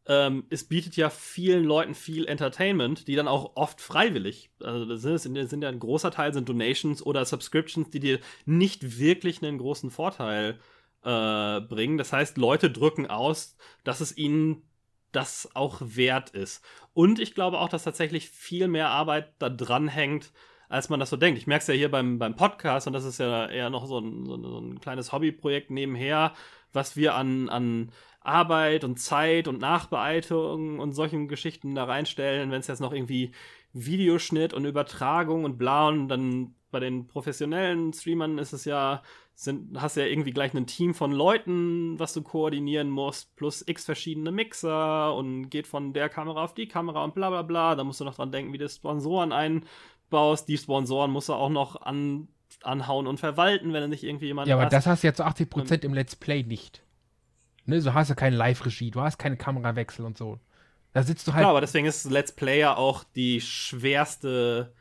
ähm, es bietet ja vielen Leuten viel Entertainment, die dann auch oft freiwillig, also das sind, das sind ja ein großer Teil sind Donations oder Subscriptions, die dir nicht wirklich einen großen Vorteil äh, bringen. Das heißt, Leute drücken aus, dass es ihnen das auch wert ist. Und ich glaube auch, dass tatsächlich viel mehr Arbeit da dran hängt, als man das so denkt. Ich merke es ja hier beim, beim Podcast und das ist ja eher noch so ein, so ein kleines Hobbyprojekt nebenher, was wir an, an Arbeit und Zeit und Nachbearbeitung und solchen Geschichten da reinstellen, wenn es jetzt noch irgendwie Videoschnitt und Übertragung und bla und dann bei den professionellen Streamern ist es ja sind, hast ja irgendwie gleich ein Team von Leuten, was du koordinieren musst, plus x verschiedene Mixer und geht von der Kamera auf die Kamera und bla bla bla. Da musst du noch dran denken, wie du Sponsoren einbaust. Die Sponsoren musst du auch noch an, anhauen und verwalten, wenn du nicht irgendwie jemand Ja, aber hast. das hast du ja zu 80% im Let's Play nicht. Ne, so hast du keine Live-Regie, du hast keine Kamerawechsel und so. Da sitzt du halt. Genau, aber deswegen ist Let's Player auch die schwerste,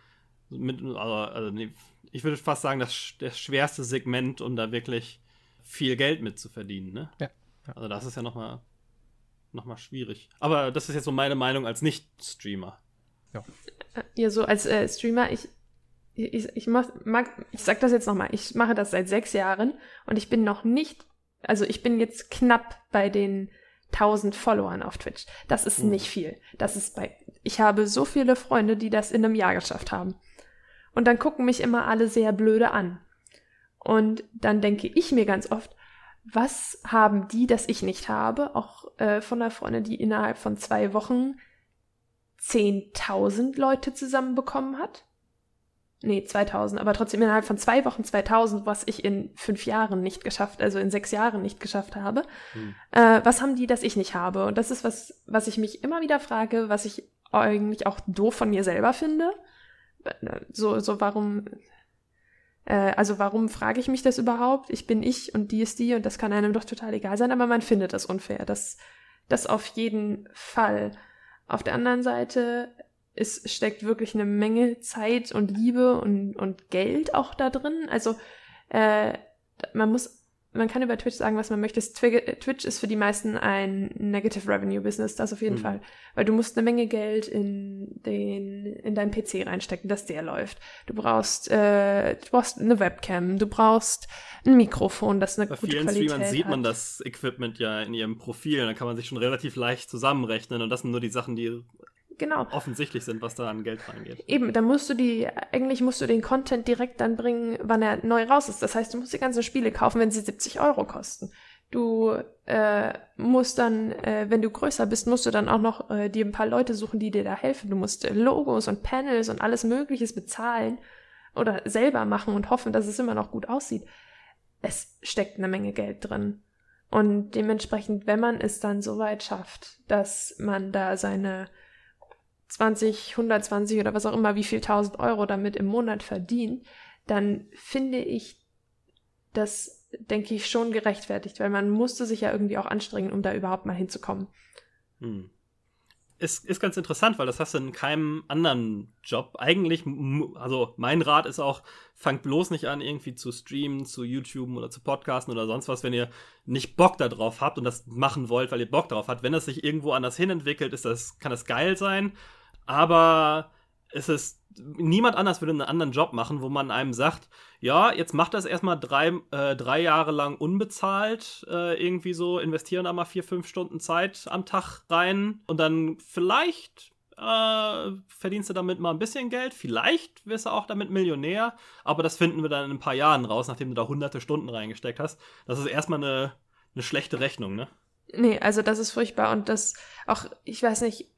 mit, also, also nee, ich würde fast sagen, das, das schwerste Segment, um da wirklich viel Geld mit zu verdienen. Ne? Ja. ja. Also das ist ja nochmal noch mal schwierig. Aber das ist jetzt so meine Meinung als Nicht-Streamer. Ja. ja, so als äh, Streamer, ich, ich, ich, mach, mag, ich sag das jetzt nochmal, ich mache das seit sechs Jahren und ich bin noch nicht, also ich bin jetzt knapp bei den 1000 Followern auf Twitch. Das ist mhm. nicht viel. Das ist bei, ich habe so viele Freunde, die das in einem Jahr geschafft haben. Und dann gucken mich immer alle sehr blöde an. Und dann denke ich mir ganz oft, was haben die, das ich nicht habe? Auch äh, von einer Freundin, die innerhalb von zwei Wochen 10.000 Leute zusammenbekommen hat. Nee, 2000, aber trotzdem innerhalb von zwei Wochen 2000, was ich in fünf Jahren nicht geschafft, also in sechs Jahren nicht geschafft habe. Hm. Äh, was haben die, das ich nicht habe? Und das ist was, was ich mich immer wieder frage, was ich eigentlich auch doof von mir selber finde so, so warum, äh, also warum frage ich mich das überhaupt? Ich bin ich und die ist die und das kann einem doch total egal sein, aber man findet das unfair. Das, das auf jeden Fall. Auf der anderen Seite, es steckt wirklich eine Menge Zeit und Liebe und, und Geld auch da drin. Also äh, man muss man kann über Twitch sagen, was man möchte. Twitch ist für die meisten ein Negative Revenue Business, das auf jeden mhm. Fall. Weil du musst eine Menge Geld in den, in deinen PC reinstecken, dass der läuft. Du brauchst, äh, du brauchst eine Webcam, du brauchst ein Mikrofon, das eine Bei gute Qualität vielen Streamern sieht man das Equipment ja in ihrem Profil, dann kann man sich schon relativ leicht zusammenrechnen und das sind nur die Sachen, die genau. offensichtlich sind, was da an Geld reingeht. Eben, dann musst du die, eigentlich musst du den Content direkt dann bringen, wann er neu raus ist. Das heißt, du musst die ganzen Spiele kaufen, wenn sie 70 Euro kosten. Du äh, musst dann, äh, wenn du größer bist, musst du dann auch noch äh, dir ein paar Leute suchen, die dir da helfen. Du musst äh, Logos und Panels und alles Mögliches bezahlen oder selber machen und hoffen, dass es immer noch gut aussieht. Es steckt eine Menge Geld drin. Und dementsprechend, wenn man es dann so weit schafft, dass man da seine 20, 120 oder was auch immer, wie viel 1000 Euro damit im Monat verdient, dann finde ich das, denke ich, schon gerechtfertigt, weil man musste sich ja irgendwie auch anstrengen, um da überhaupt mal hinzukommen. Hm ist, ist ganz interessant, weil das hast du in keinem anderen Job. Eigentlich, also mein Rat ist auch, fangt bloß nicht an, irgendwie zu streamen, zu YouTube oder zu Podcasten oder sonst was, wenn ihr nicht Bock darauf habt und das machen wollt, weil ihr Bock darauf habt. Wenn es sich irgendwo anders hin entwickelt, ist das, kann das geil sein. Aber es ist, niemand anders würde einen anderen Job machen, wo man einem sagt, ja, jetzt macht das erstmal drei, äh, drei Jahre lang unbezahlt, äh, irgendwie so, investieren da mal vier, fünf Stunden Zeit am Tag rein und dann vielleicht äh, verdienst du damit mal ein bisschen Geld, vielleicht wirst du auch damit Millionär, aber das finden wir dann in ein paar Jahren raus, nachdem du da hunderte Stunden reingesteckt hast. Das ist erstmal eine, eine schlechte Rechnung, ne? Nee, also das ist furchtbar und das auch, ich weiß nicht,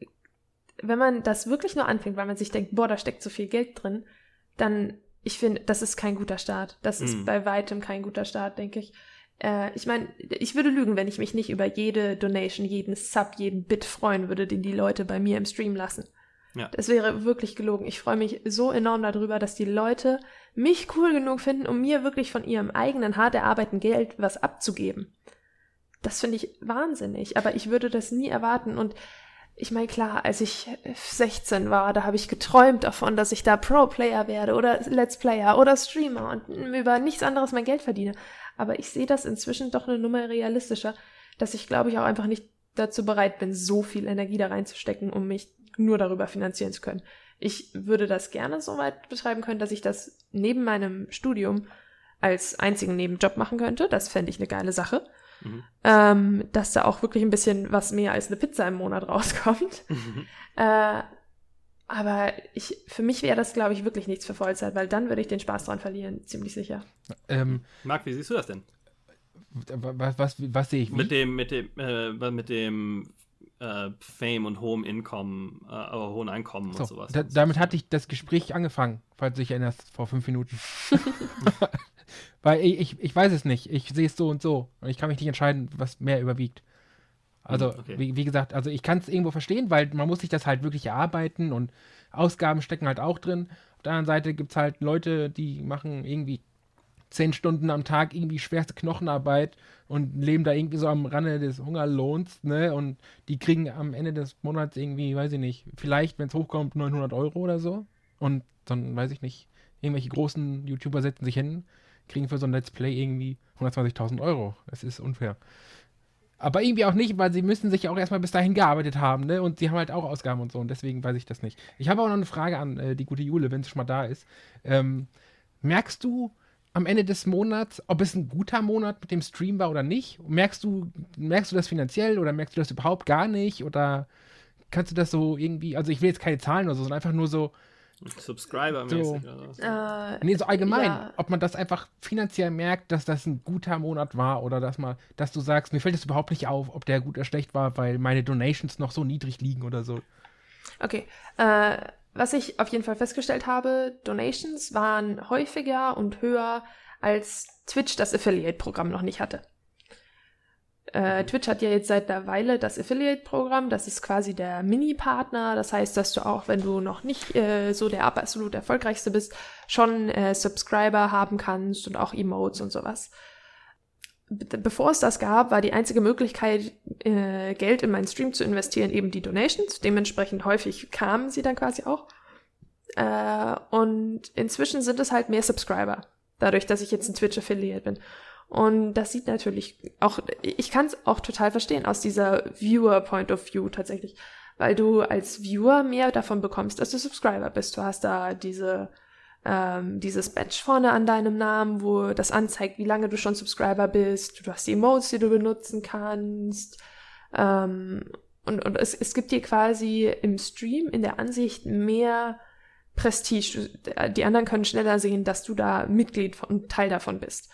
wenn man das wirklich nur anfängt, weil man sich denkt, boah, da steckt so viel Geld drin, dann, ich finde, das ist kein guter Start. Das ist mhm. bei weitem kein guter Start, denke ich. Äh, ich meine, ich würde lügen, wenn ich mich nicht über jede Donation, jeden Sub, jeden Bit freuen würde, den die Leute bei mir im Stream lassen. Ja. Das wäre wirklich gelogen. Ich freue mich so enorm darüber, dass die Leute mich cool genug finden, um mir wirklich von ihrem eigenen hart erarbeiteten Geld was abzugeben. Das finde ich wahnsinnig, aber ich würde das nie erwarten und ich meine, klar, als ich 16 war, da habe ich geträumt davon, dass ich da Pro-Player werde oder Let's Player oder Streamer und über nichts anderes mein Geld verdiene. Aber ich sehe das inzwischen doch eine Nummer realistischer, dass ich, glaube ich, auch einfach nicht dazu bereit bin, so viel Energie da reinzustecken, um mich nur darüber finanzieren zu können. Ich würde das gerne so weit betreiben können, dass ich das neben meinem Studium als einzigen Nebenjob machen könnte. Das fände ich eine geile Sache. Mhm. Ähm, dass da auch wirklich ein bisschen was mehr als eine Pizza im Monat rauskommt. Mhm. Äh, aber ich, für mich wäre das, glaube ich, wirklich nichts für Vollzeit, weil dann würde ich den Spaß dran verlieren, ziemlich sicher. Ähm, Marc, wie siehst du das denn? Was, was, was sehe ich? Wie? Mit dem, mit dem, äh, mit dem äh, Fame und hohem Income, äh, hohen Einkommen so, und sowas. Da, damit hatte ich das Gespräch angefangen, falls du dich erinnerst, vor fünf Minuten. Weil ich, ich, ich, weiß es nicht. Ich sehe es so und so. Und ich kann mich nicht entscheiden, was mehr überwiegt. Also, hm, okay. wie, wie, gesagt, also ich kann es irgendwo verstehen, weil man muss sich das halt wirklich erarbeiten und Ausgaben stecken halt auch drin. Auf der anderen Seite gibt es halt Leute, die machen irgendwie zehn Stunden am Tag irgendwie schwerste Knochenarbeit und leben da irgendwie so am Rande des Hungerlohns, ne? Und die kriegen am Ende des Monats irgendwie, weiß ich nicht, vielleicht, wenn es hochkommt, 900 Euro oder so. Und dann, weiß ich nicht, irgendwelche großen YouTuber setzen sich hin, kriegen für so ein Let's Play irgendwie 120.000 Euro. Das ist unfair. Aber irgendwie auch nicht, weil sie müssen sich ja auch erstmal bis dahin gearbeitet haben, ne? Und sie haben halt auch Ausgaben und so. Und deswegen weiß ich das nicht. Ich habe auch noch eine Frage an äh, die gute Jule, wenn sie schon mal da ist. Ähm, merkst du am Ende des Monats, ob es ein guter Monat mit dem Stream war oder nicht? Merkst du, merkst du das finanziell oder merkst du das überhaupt gar nicht? Oder kannst du das so irgendwie, also ich will jetzt keine Zahlen oder so, sondern einfach nur so, Subscriber-mäßig. So. Äh, nee, so allgemein. Ja. Ob man das einfach finanziell merkt, dass das ein guter Monat war oder dass man, dass du sagst, mir fällt es überhaupt nicht auf, ob der gut oder schlecht war, weil meine Donations noch so niedrig liegen oder so. Okay. Äh, was ich auf jeden Fall festgestellt habe, Donations waren häufiger und höher, als Twitch das Affiliate-Programm noch nicht hatte. Äh, Twitch hat ja jetzt seit einer Weile das Affiliate-Programm. Das ist quasi der Mini-Partner. Das heißt, dass du auch, wenn du noch nicht äh, so der absolut erfolgreichste bist, schon äh, Subscriber haben kannst und auch Emotes und sowas. Be bevor es das gab, war die einzige Möglichkeit, äh, Geld in meinen Stream zu investieren, eben die Donations. Dementsprechend häufig kamen sie dann quasi auch. Äh, und inzwischen sind es halt mehr Subscriber. Dadurch, dass ich jetzt ein Twitch-Affiliate bin. Und das sieht natürlich auch, ich kann es auch total verstehen aus dieser Viewer-Point of View tatsächlich, weil du als Viewer mehr davon bekommst, dass du Subscriber bist. Du hast da diese ähm, dieses Badge vorne an deinem Namen, wo das anzeigt, wie lange du schon Subscriber bist. Du hast die Emotes, die du benutzen kannst. Ähm, und, und es, es gibt dir quasi im Stream in der Ansicht mehr Prestige. Die anderen können schneller sehen, dass du da Mitglied und Teil davon bist.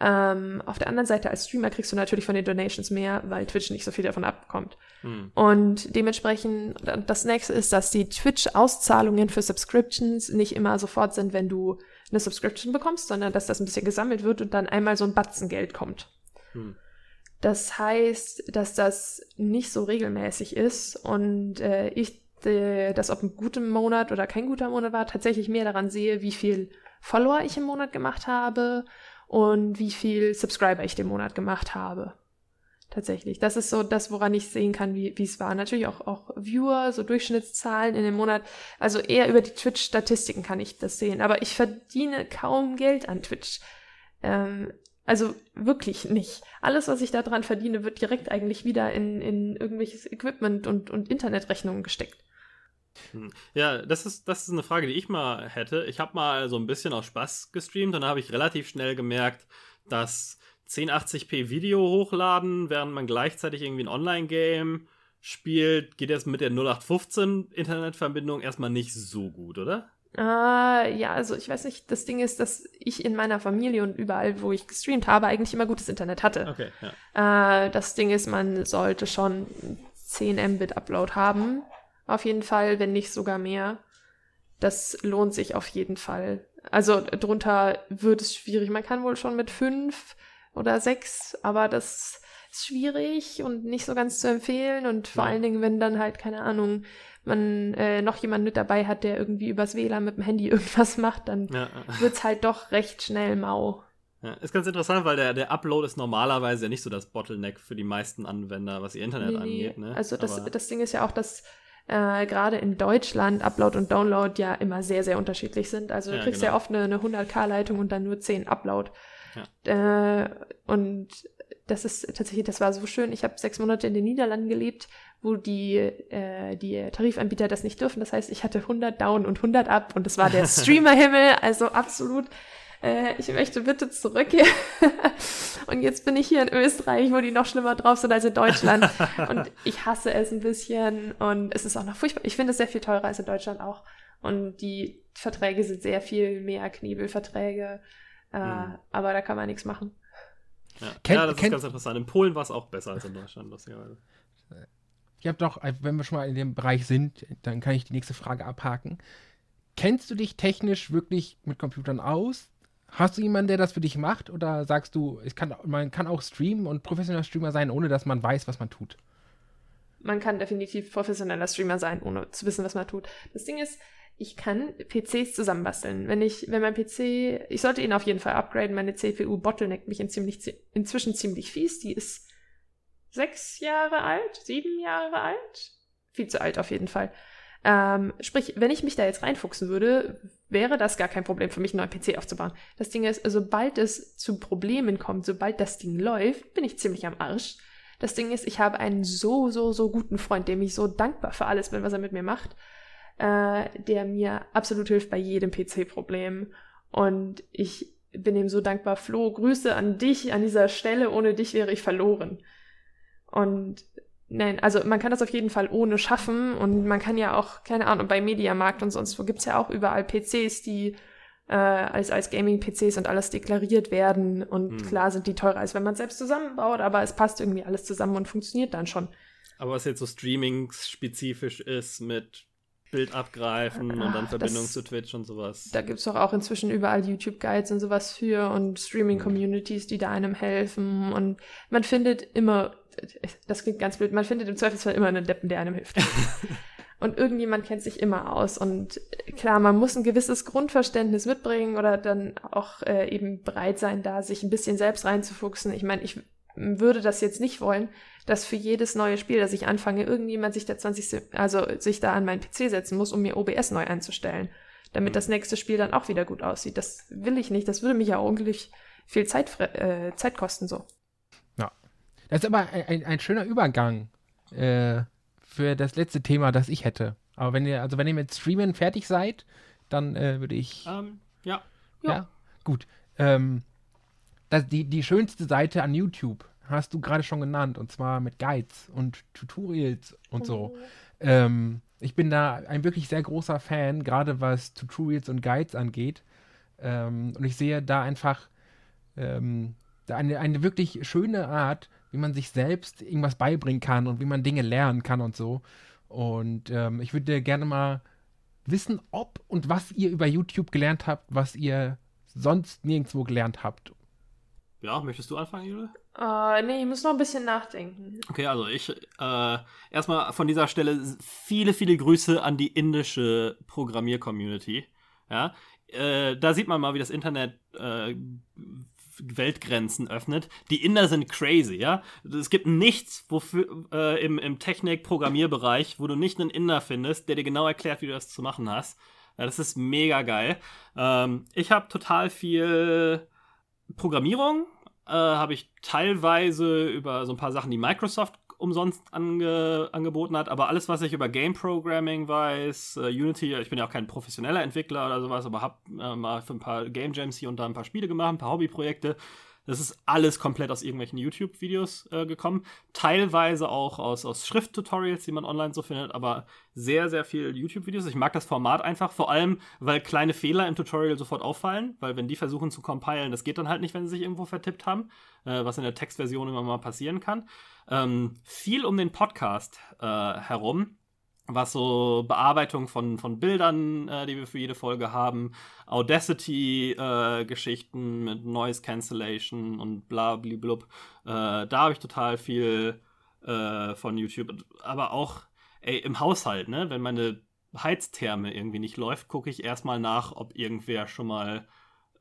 Ähm, auf der anderen Seite als Streamer kriegst du natürlich von den Donations mehr, weil Twitch nicht so viel davon abbekommt. Hm. Und dementsprechend, das nächste ist, dass die Twitch-Auszahlungen für Subscriptions nicht immer sofort sind, wenn du eine Subscription bekommst, sondern dass das ein bisschen gesammelt wird und dann einmal so ein Batzen Geld kommt. Hm. Das heißt, dass das nicht so regelmäßig ist und äh, ich äh, das ob ein guter Monat oder kein guter Monat war, tatsächlich mehr daran sehe, wie viel Follower ich im Monat gemacht habe und wie viel Subscriber ich den Monat gemacht habe. Tatsächlich. Das ist so das, woran ich sehen kann, wie es war. Natürlich auch, auch Viewer, so Durchschnittszahlen in dem Monat. Also eher über die Twitch-Statistiken kann ich das sehen. Aber ich verdiene kaum Geld an Twitch. Ähm, also wirklich nicht. Alles, was ich da dran verdiene, wird direkt eigentlich wieder in, in irgendwelches Equipment und, und Internetrechnungen gesteckt. Hm. Ja, das ist, das ist eine Frage, die ich mal hätte. Ich habe mal so ein bisschen aus Spaß gestreamt und da habe ich relativ schnell gemerkt, dass 1080p Video hochladen, während man gleichzeitig irgendwie ein Online-Game spielt, geht jetzt mit der 0815 Internetverbindung erstmal nicht so gut, oder? Äh, ja, also ich weiß nicht, das Ding ist, dass ich in meiner Familie und überall, wo ich gestreamt habe, eigentlich immer gutes Internet hatte. Okay, ja. Äh, das Ding ist, man sollte schon 10 Mbit Upload haben. Auf jeden Fall, wenn nicht sogar mehr. Das lohnt sich auf jeden Fall. Also drunter wird es schwierig. Man kann wohl schon mit 5 oder 6, aber das ist schwierig und nicht so ganz zu empfehlen. Und vor allen Dingen, wenn dann halt, keine Ahnung, man äh, noch jemand mit dabei hat, der irgendwie übers WLAN mit dem Handy irgendwas macht, dann ja. es halt doch recht schnell mau. Ja, ist ganz interessant, weil der, der Upload ist normalerweise ja nicht so das Bottleneck für die meisten Anwender, was ihr Internet nee, angeht. Ne? Also das, das Ding ist ja auch, dass äh, gerade in Deutschland Upload und Download ja immer sehr, sehr unterschiedlich sind. Also du ja, kriegst genau. ja oft eine, eine 100k-Leitung und dann nur 10 Upload. Ja. Äh, und das ist tatsächlich, das war so schön. Ich habe sechs Monate in den Niederlanden gelebt, wo die, äh, die Tarifanbieter das nicht dürfen. Das heißt, ich hatte 100 down und 100 up und das war der Streamer-Himmel. Also absolut äh, ich möchte bitte zurück hier. und jetzt bin ich hier in Österreich, wo die noch schlimmer drauf sind als in Deutschland. und ich hasse es ein bisschen und es ist auch noch furchtbar. Ich finde es sehr viel teurer als in Deutschland auch. Und die Verträge sind sehr viel mehr Knebelverträge. Äh, hm. Aber da kann man nichts machen. Ja, Ken, ja das Ken, ist ganz interessant. In Polen war es auch besser als in Deutschland, lustigerweise. Ich habe doch, wenn wir schon mal in dem Bereich sind, dann kann ich die nächste Frage abhaken. Kennst du dich technisch wirklich mit Computern aus? Hast du jemanden, der das für dich macht? Oder sagst du, ich kann, man kann auch streamen und professioneller Streamer sein, ohne dass man weiß, was man tut? Man kann definitiv professioneller Streamer sein, ohne zu wissen, was man tut. Das Ding ist, ich kann PCs zusammenbasteln. Wenn ich, wenn mein PC, ich sollte ihn auf jeden Fall upgraden. Meine CPU bottleneckt mich in ziemlich, inzwischen ziemlich fies. Die ist sechs Jahre alt, sieben Jahre alt. Viel zu alt auf jeden Fall. Ähm, sprich, wenn ich mich da jetzt reinfuchsen würde, wäre das gar kein Problem für mich, einen neuen PC aufzubauen. Das Ding ist, sobald es zu Problemen kommt, sobald das Ding läuft, bin ich ziemlich am Arsch. Das Ding ist, ich habe einen so, so, so guten Freund, dem ich so dankbar für alles bin, was er mit mir macht, äh, der mir absolut hilft bei jedem PC-Problem. Und ich bin ihm so dankbar. Flo, Grüße an dich an dieser Stelle. Ohne dich wäre ich verloren. Und Nein, also man kann das auf jeden Fall ohne schaffen und man kann ja auch, keine Ahnung, bei Mediamarkt und sonst wo gibt's ja auch überall PCs, die äh, als, als Gaming-PCs und alles deklariert werden und hm. klar sind die teurer, als wenn man selbst zusammenbaut, aber es passt irgendwie alles zusammen und funktioniert dann schon. Aber was jetzt so streaming-spezifisch ist mit Bild abgreifen und dann Verbindung das, zu Twitch und sowas. Da gibt's doch auch inzwischen überall YouTube-Guides und sowas für und Streaming-Communities, die da einem helfen und man findet immer das klingt ganz blöd, man findet im Zweifelsfall immer einen Deppen, der einem hilft. und irgendjemand kennt sich immer aus. Und klar, man muss ein gewisses Grundverständnis mitbringen oder dann auch äh, eben bereit sein, da sich ein bisschen selbst reinzufuchsen. Ich meine, ich würde das jetzt nicht wollen, dass für jedes neue Spiel, das ich anfange, irgendjemand sich da 20, also sich da an meinen PC setzen muss, um mir OBS neu einzustellen, damit mhm. das nächste Spiel dann auch wieder gut aussieht. Das will ich nicht. Das würde mich ja ordentlich viel Zeit, äh, Zeit kosten so. Das ist aber ein, ein, ein schöner Übergang äh, für das letzte Thema, das ich hätte. Aber wenn ihr, also wenn ihr mit Streamen fertig seid, dann äh, würde ich. Ähm, ja. ja. Ja, gut. Ähm, das, die, die schönste Seite an YouTube hast du gerade schon genannt, und zwar mit Guides und Tutorials und so. Oh. Ähm, ich bin da ein wirklich sehr großer Fan, gerade was Tutorials und Guides angeht. Ähm, und ich sehe da einfach ähm, eine, eine wirklich schöne Art, wie man sich selbst irgendwas beibringen kann und wie man Dinge lernen kann und so. Und ähm, ich würde gerne mal wissen, ob und was ihr über YouTube gelernt habt, was ihr sonst nirgendwo gelernt habt. Ja, möchtest du anfangen, Jule? Uh, nee, ich muss noch ein bisschen nachdenken. Okay, also ich äh, erstmal von dieser Stelle viele, viele Grüße an die indische Programmier-Community. Ja, äh, da sieht man mal, wie das Internet äh, Weltgrenzen öffnet. Die Inder sind crazy, ja. Es gibt nichts, wofür äh, im, im Technik-Programmierbereich, wo du nicht einen Inder findest, der dir genau erklärt, wie du das zu machen hast. Ja, das ist mega geil. Ähm, ich habe total viel Programmierung, äh, habe ich teilweise über so ein paar Sachen, die Microsoft umsonst ange angeboten hat, aber alles, was ich über Game Programming weiß, äh, Unity, ich bin ja auch kein professioneller Entwickler oder sowas, aber habe äh, mal für ein paar Game Jams hier und da ein paar Spiele gemacht, ein paar Hobbyprojekte. Das ist alles komplett aus irgendwelchen YouTube-Videos äh, gekommen. Teilweise auch aus, aus Schrift-Tutorials, die man online so findet, aber sehr, sehr viel YouTube-Videos. Ich mag das Format einfach, vor allem, weil kleine Fehler im Tutorial sofort auffallen, weil wenn die versuchen zu compilen, das geht dann halt nicht, wenn sie sich irgendwo vertippt haben, äh, was in der Textversion immer mal passieren kann. Ähm, viel um den Podcast äh, herum was so Bearbeitung von, von Bildern, äh, die wir für jede Folge haben, Audacity-Geschichten äh, mit Noise Cancellation und bla blub. Äh, da habe ich total viel äh, von YouTube. Aber auch ey, im Haushalt, ne? Wenn meine Heiztherme irgendwie nicht läuft, gucke ich erstmal nach, ob irgendwer schon mal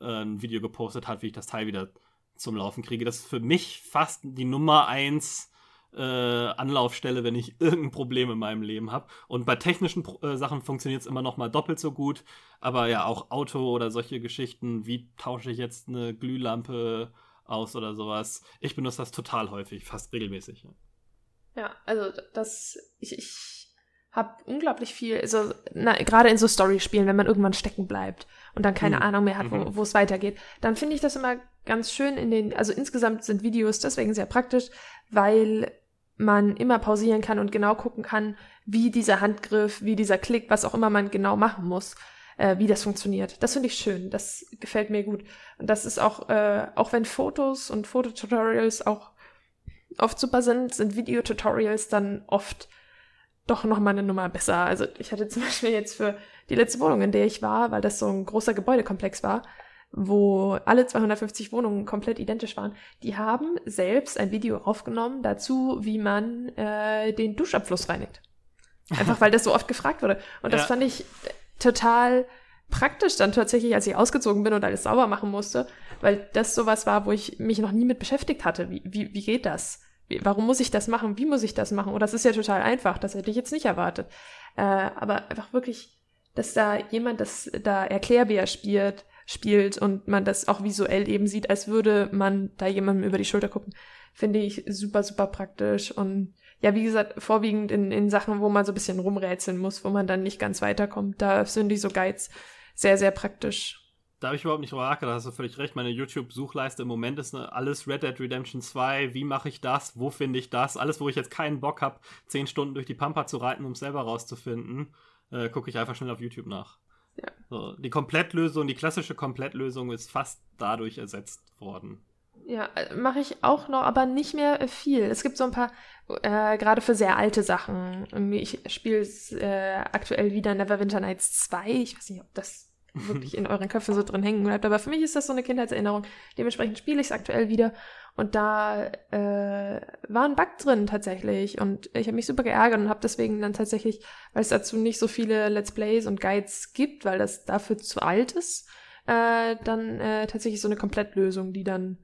äh, ein Video gepostet hat, wie ich das Teil wieder zum Laufen kriege. Das ist für mich fast die Nummer eins äh, Anlaufstelle, wenn ich irgendein Problem in meinem Leben habe. Und bei technischen äh, Sachen funktioniert es immer noch mal doppelt so gut. Aber ja, auch Auto oder solche Geschichten, wie tausche ich jetzt eine Glühlampe aus oder sowas. Ich benutze das total häufig, fast regelmäßig. Ja, ja also das, ich, ich habe unglaublich viel, also gerade in so Story-Spielen, wenn man irgendwann stecken bleibt und dann keine mhm. Ahnung mehr hat, wo mhm. es weitergeht, dann finde ich das immer ganz schön in den, also insgesamt sind Videos deswegen sehr praktisch, weil man immer pausieren kann und genau gucken kann, wie dieser Handgriff, wie dieser Klick, was auch immer man genau machen muss, äh, wie das funktioniert. Das finde ich schön. Das gefällt mir gut. Und das ist auch, äh, auch wenn Fotos und Fototutorials auch oft super sind, sind Videotutorials dann oft doch noch mal eine Nummer besser. Also ich hatte zum Beispiel jetzt für die letzte Wohnung, in der ich war, weil das so ein großer Gebäudekomplex war, wo alle 250 Wohnungen komplett identisch waren, die haben selbst ein Video aufgenommen dazu, wie man äh, den Duschabfluss reinigt. Einfach weil das so oft gefragt wurde. Und das ja. fand ich total praktisch dann tatsächlich, als ich ausgezogen bin und alles sauber machen musste, weil das sowas war, wo ich mich noch nie mit beschäftigt hatte. Wie, wie, wie geht das? Wie, warum muss ich das machen? Wie muss ich das machen? Und das ist ja total einfach. Das hätte ich jetzt nicht erwartet. Äh, aber einfach wirklich, dass da jemand das da Erklärbär spielt, spielt und man das auch visuell eben sieht, als würde man da jemandem über die Schulter gucken, finde ich super, super praktisch. Und ja, wie gesagt, vorwiegend in, in Sachen, wo man so ein bisschen rumrätseln muss, wo man dann nicht ganz weiterkommt, da sind die so Guides sehr, sehr praktisch. Da habe ich überhaupt nicht drüber nachgedacht, hast du völlig recht. Meine YouTube-Suchleiste im Moment ist ne, alles Red Dead Redemption 2. Wie mache ich das? Wo finde ich das? Alles, wo ich jetzt keinen Bock habe, zehn Stunden durch die Pampa zu reiten, um es selber rauszufinden, äh, gucke ich einfach schnell auf YouTube nach. Ja. So, die Komplettlösung, die klassische Komplettlösung ist fast dadurch ersetzt worden. Ja, mache ich auch noch, aber nicht mehr viel. Es gibt so ein paar, äh, gerade für sehr alte Sachen. Ich spiele äh, aktuell wieder Neverwinter Nights 2. Ich weiß nicht, ob das wirklich in euren Köpfen so drin hängen bleibt, aber für mich ist das so eine Kindheitserinnerung. Dementsprechend spiele ich es aktuell wieder und da äh, war ein Bug drin tatsächlich. Und ich habe mich super geärgert und habe deswegen dann tatsächlich, weil es dazu nicht so viele Let's Plays und Guides gibt, weil das dafür zu alt ist, äh, dann äh, tatsächlich so eine Komplettlösung, die dann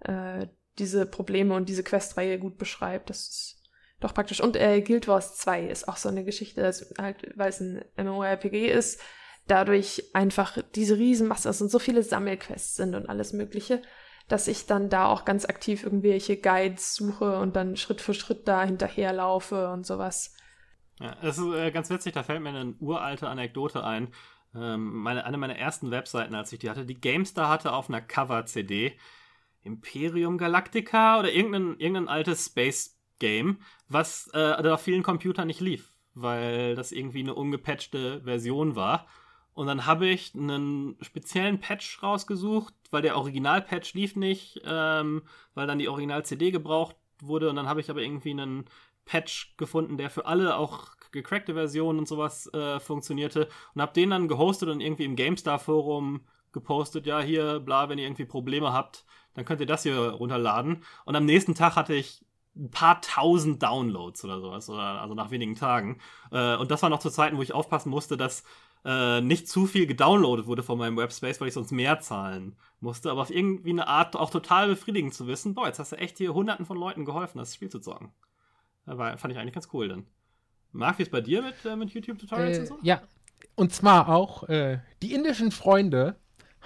äh, diese Probleme und diese Questreihe gut beschreibt. Das ist doch praktisch. Und äh, Guild Wars 2 ist auch so eine Geschichte, dass halt, weil es ein MMORPG ist, dadurch einfach diese Riesenmasse und so viele Sammelquests sind und alles Mögliche dass ich dann da auch ganz aktiv irgendwelche Guides suche und dann Schritt für Schritt da hinterherlaufe und sowas. Ja, das ist äh, ganz witzig, da fällt mir eine uralte Anekdote ein. Ähm, meine, eine meiner ersten Webseiten, als ich die hatte, die GameStar hatte auf einer Cover-CD Imperium Galactica oder irgendein, irgendein altes Space-Game, was äh, auf vielen Computern nicht lief, weil das irgendwie eine ungepatchte Version war. Und dann habe ich einen speziellen Patch rausgesucht, weil der Original-Patch lief nicht, ähm, weil dann die Original-CD gebraucht wurde. Und dann habe ich aber irgendwie einen Patch gefunden, der für alle auch gecrackte Versionen und sowas äh, funktionierte. Und habe den dann gehostet und irgendwie im GameStar-Forum gepostet, ja, hier, bla, wenn ihr irgendwie Probleme habt, dann könnt ihr das hier runterladen. Und am nächsten Tag hatte ich ein paar tausend Downloads oder sowas, oder, also nach wenigen Tagen. Äh, und das war noch zu Zeiten, wo ich aufpassen musste, dass äh, nicht zu viel gedownloadet wurde von meinem Webspace, weil ich sonst mehr zahlen musste. Aber auf irgendwie eine Art auch total befriedigend zu wissen, boah, jetzt hast du echt hier hunderten von Leuten geholfen, das Spiel zu zocken. War, fand ich eigentlich ganz cool dann. Marc, wie ist bei dir mit, äh, mit YouTube-Tutorials äh, und so? Ja, und zwar auch äh, die indischen Freunde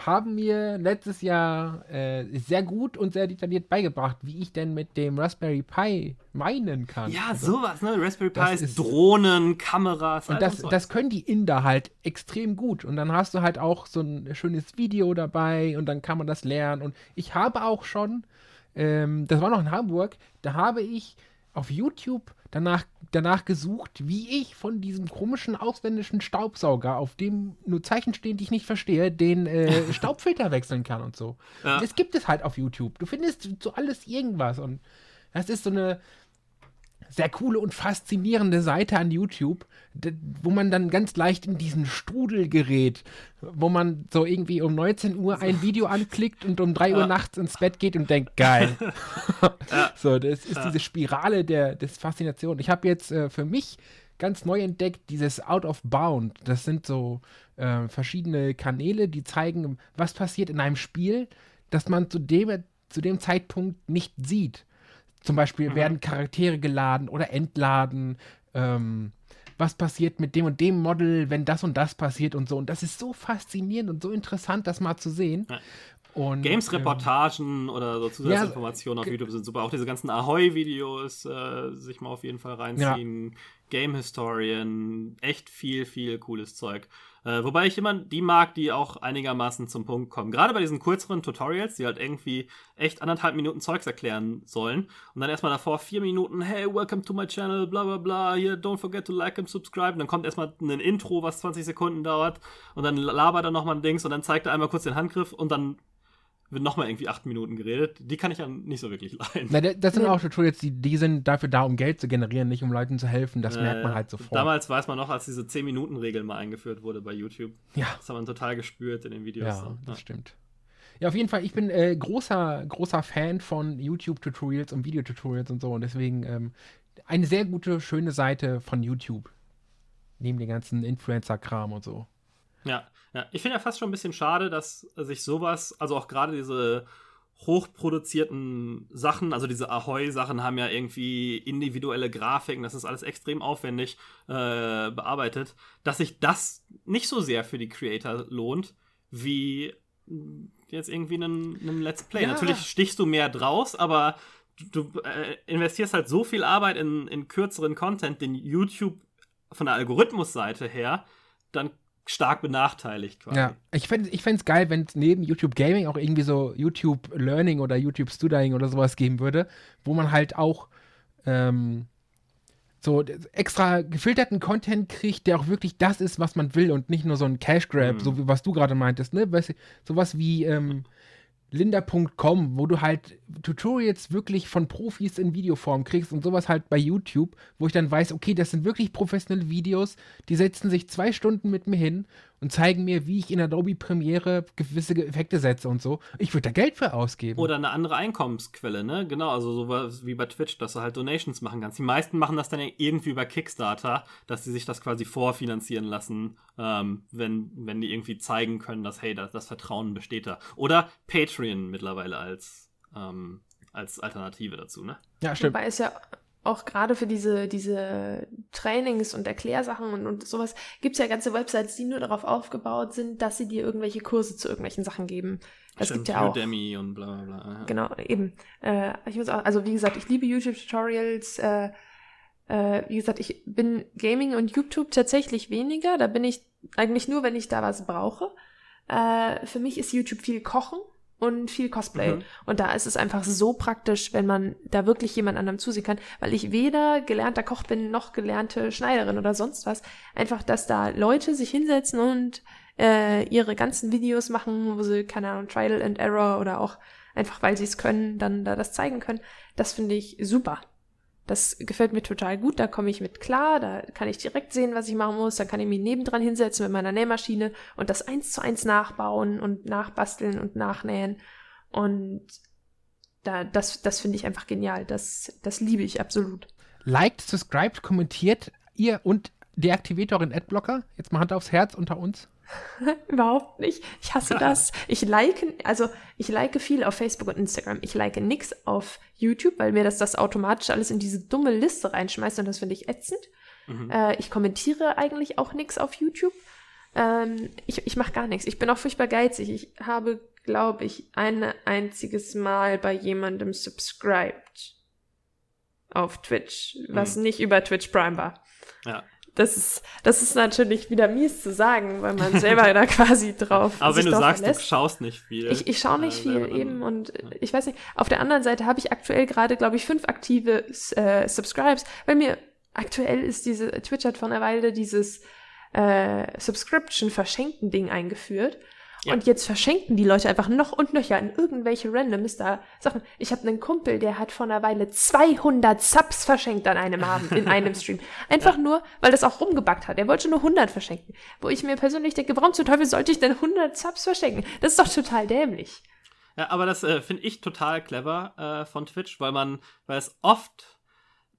haben mir letztes Jahr äh, sehr gut und sehr detailliert beigebracht, wie ich denn mit dem Raspberry Pi meinen kann. Ja, also, sowas, ne? Raspberry Pi ist Drohnen, Kameras. Und das, das können die Inder halt extrem gut. Und dann hast du halt auch so ein schönes Video dabei und dann kann man das lernen. Und ich habe auch schon, ähm, das war noch in Hamburg, da habe ich auf YouTube danach, danach gesucht, wie ich von diesem komischen ausländischen Staubsauger, auf dem nur Zeichen stehen, die ich nicht verstehe, den äh, Staubfilter wechseln kann und so. Ja. Und das gibt es halt auf YouTube. Du findest so alles irgendwas und das ist so eine, sehr coole und faszinierende Seite an YouTube, wo man dann ganz leicht in diesen Strudel gerät, wo man so irgendwie um 19 Uhr ein Video anklickt und um 3 Uhr ja. nachts ins Bett geht und denkt, geil. ja. So, das ist ja. diese Spirale der des Faszination. Ich habe jetzt äh, für mich ganz neu entdeckt dieses Out of Bound. Das sind so äh, verschiedene Kanäle, die zeigen, was passiert in einem Spiel, das man zu dem, zu dem Zeitpunkt nicht sieht. Zum Beispiel mhm. werden Charaktere geladen oder entladen. Ähm, was passiert mit dem und dem Model, wenn das und das passiert und so. Und das ist so faszinierend und so interessant, das mal zu sehen. Ja. Games-Reportagen ähm, oder so Zusatzinformationen ja, auf YouTube sind super. Auch diese ganzen Ahoy-Videos äh, sich mal auf jeden Fall reinziehen. Ja. Game-Historien, echt viel, viel cooles Zeug. Äh, wobei ich immer die mag, die auch einigermaßen zum Punkt kommen. Gerade bei diesen kürzeren Tutorials, die halt irgendwie echt anderthalb Minuten Zeugs erklären sollen. Und dann erstmal davor vier Minuten, hey, welcome to my channel, bla bla bla, hier, don't forget to like and subscribe. Und dann kommt erstmal ein Intro, was 20 Sekunden dauert. Und dann labert er nochmal ein Dings und dann zeigt er einmal kurz den Handgriff und dann wird nochmal irgendwie acht Minuten geredet. Die kann ich ja nicht so wirklich leiden. Na, das sind auch Tutorials, die, die sind dafür da, um Geld zu generieren, nicht um Leuten zu helfen. Das äh, merkt man halt sofort. Damals weiß man noch, als diese 10-Minuten-Regel mal eingeführt wurde bei YouTube. Ja. Das hat man total gespürt in den Videos. Ja, so. das ja. stimmt. Ja, auf jeden Fall, ich bin äh, großer, großer Fan von YouTube-Tutorials und Videotutorials und so. Und deswegen ähm, eine sehr gute, schöne Seite von YouTube. Neben den ganzen Influencer-Kram und so. Ja, ja. ich finde ja fast schon ein bisschen schade, dass sich sowas, also auch gerade diese hochproduzierten Sachen, also diese Ahoy-Sachen haben ja irgendwie individuelle Grafiken, das ist alles extrem aufwendig äh, bearbeitet, dass sich das nicht so sehr für die Creator lohnt, wie jetzt irgendwie einen, einen Let's Play. Ja. Natürlich stichst du mehr draus, aber du, du äh, investierst halt so viel Arbeit in, in kürzeren Content, den YouTube von der Algorithmusseite her dann stark benachteiligt quasi. Ja, ich fände es ich geil, wenn es neben YouTube Gaming auch irgendwie so YouTube Learning oder YouTube Studying oder sowas geben würde, wo man halt auch ähm, so extra gefilterten Content kriegt, der auch wirklich das ist, was man will und nicht nur so ein Cash Grab, mhm. so wie was du gerade meintest, ne? Sowas wie ähm, linda.com, wo du halt Tutorials wirklich von Profis in Videoform kriegst und sowas halt bei YouTube, wo ich dann weiß, okay, das sind wirklich professionelle Videos, die setzen sich zwei Stunden mit mir hin und zeigen mir, wie ich in Adobe Premiere gewisse Effekte setze und so. Ich würde da Geld für ausgeben. Oder eine andere Einkommensquelle, ne? Genau, also so wie bei Twitch, dass du halt Donations machen kannst. Die meisten machen das dann irgendwie über Kickstarter, dass sie sich das quasi vorfinanzieren lassen, ähm, wenn, wenn die irgendwie zeigen können, dass, hey, das, das Vertrauen besteht da. Oder Patreon mittlerweile als, ähm, als Alternative dazu, ne? Ja, stimmt. Wobei es ja auch gerade für diese, diese Trainings und Erklärsachen und, und sowas gibt es ja ganze Websites, die nur darauf aufgebaut sind, dass sie dir irgendwelche Kurse zu irgendwelchen Sachen geben. Das Stimmt, gibt ja auch. Udemy und bla bla bla. Genau, eben. Äh, ich muss auch, also wie gesagt, ich liebe YouTube-Tutorials. Äh, äh, wie gesagt, ich bin Gaming und YouTube tatsächlich weniger. Da bin ich eigentlich nur, wenn ich da was brauche. Äh, für mich ist YouTube viel Kochen und viel Cosplay. Mhm. Und da ist es einfach so praktisch, wenn man da wirklich jemand anderem zusehen kann, weil ich weder gelernter Koch bin noch gelernte Schneiderin oder sonst was. Einfach, dass da Leute sich hinsetzen und äh, ihre ganzen Videos machen, wo sie, keine Ahnung, Trial and Error oder auch einfach, weil sie es können, dann da das zeigen können. Das finde ich super. Das gefällt mir total gut, da komme ich mit klar, da kann ich direkt sehen, was ich machen muss, da kann ich mich nebendran hinsetzen mit meiner Nähmaschine und das eins zu eins nachbauen und nachbasteln und nachnähen. Und da, das, das finde ich einfach genial. Das, das liebe ich absolut. Liked, subscribed, kommentiert ihr und deaktiviert euren Adblocker? Jetzt mal Hand aufs Herz unter uns. Überhaupt nicht. Ich hasse das. Ich like, also ich like viel auf Facebook und Instagram. Ich like nix auf YouTube, weil mir das das automatisch alles in diese dumme Liste reinschmeißt und das finde ich ätzend. Mhm. Äh, ich kommentiere eigentlich auch nix auf YouTube. Ähm, ich ich mache gar nichts. Ich bin auch furchtbar geizig. Ich habe, glaube ich, ein einziges Mal bei jemandem subscribed auf Twitch, was mhm. nicht über Twitch Prime war. Ja das ist, das ist natürlich wieder mies zu sagen, weil man selber da quasi drauf. Aber wenn du sagst, verlässt. du schaust nicht viel. Ich, ich schaue nicht äh, viel eben und ja. ich weiß nicht. Auf der anderen Seite habe ich aktuell gerade, glaube ich, fünf aktive äh, Subscribes, weil mir aktuell ist diese, Twitch hat vor einer Weile dieses äh, Subscription verschenken Ding eingeführt. Ja. Und jetzt verschenken die Leute einfach noch und nöcher in irgendwelche Randoms da Sachen. Ich habe einen Kumpel, der hat vor einer Weile 200 Subs verschenkt an einem Abend, in einem Stream. Einfach ja. nur, weil das auch rumgebackt hat. Er wollte nur 100 verschenken. Wo ich mir persönlich denke, warum zum Teufel sollte ich denn 100 Subs verschenken? Das ist doch total dämlich. Ja, aber das äh, finde ich total clever äh, von Twitch, weil man, weil es oft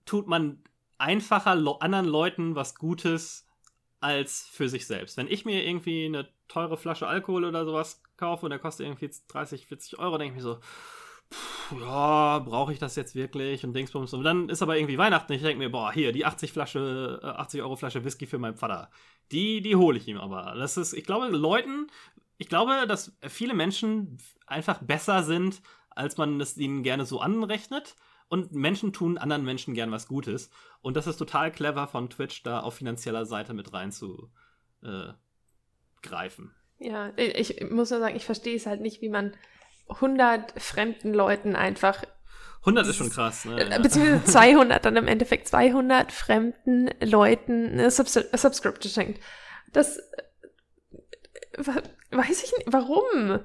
tut man einfacher anderen Leuten was Gutes als für sich selbst. Wenn ich mir irgendwie eine teure Flasche Alkohol oder sowas kaufe und der kostet irgendwie 30, 40 Euro, denke ich mir so, pff, ja, brauche ich das jetzt wirklich und Dingsbums. Und dann ist aber irgendwie Weihnachten. Ich denke mir, boah, hier, die 80 Flasche, 80 äh, Euro Flasche Whisky für meinen Vater. Die, die hole ich ihm aber. Das ist, ich glaube, Leuten, ich glaube, dass viele Menschen einfach besser sind, als man es ihnen gerne so anrechnet. Und Menschen tun anderen Menschen gern was Gutes. Und das ist total clever von Twitch, da auf finanzieller Seite mit rein zu äh, greifen. Ja, ich muss nur sagen, ich verstehe es halt nicht, wie man 100 fremden Leuten einfach 100 ist schon krass, ne? Äh, beziehungsweise 200, dann im Endeffekt 200 fremden Leuten eine Subs Subscription schenkt. Das äh, weiß ich nicht, warum?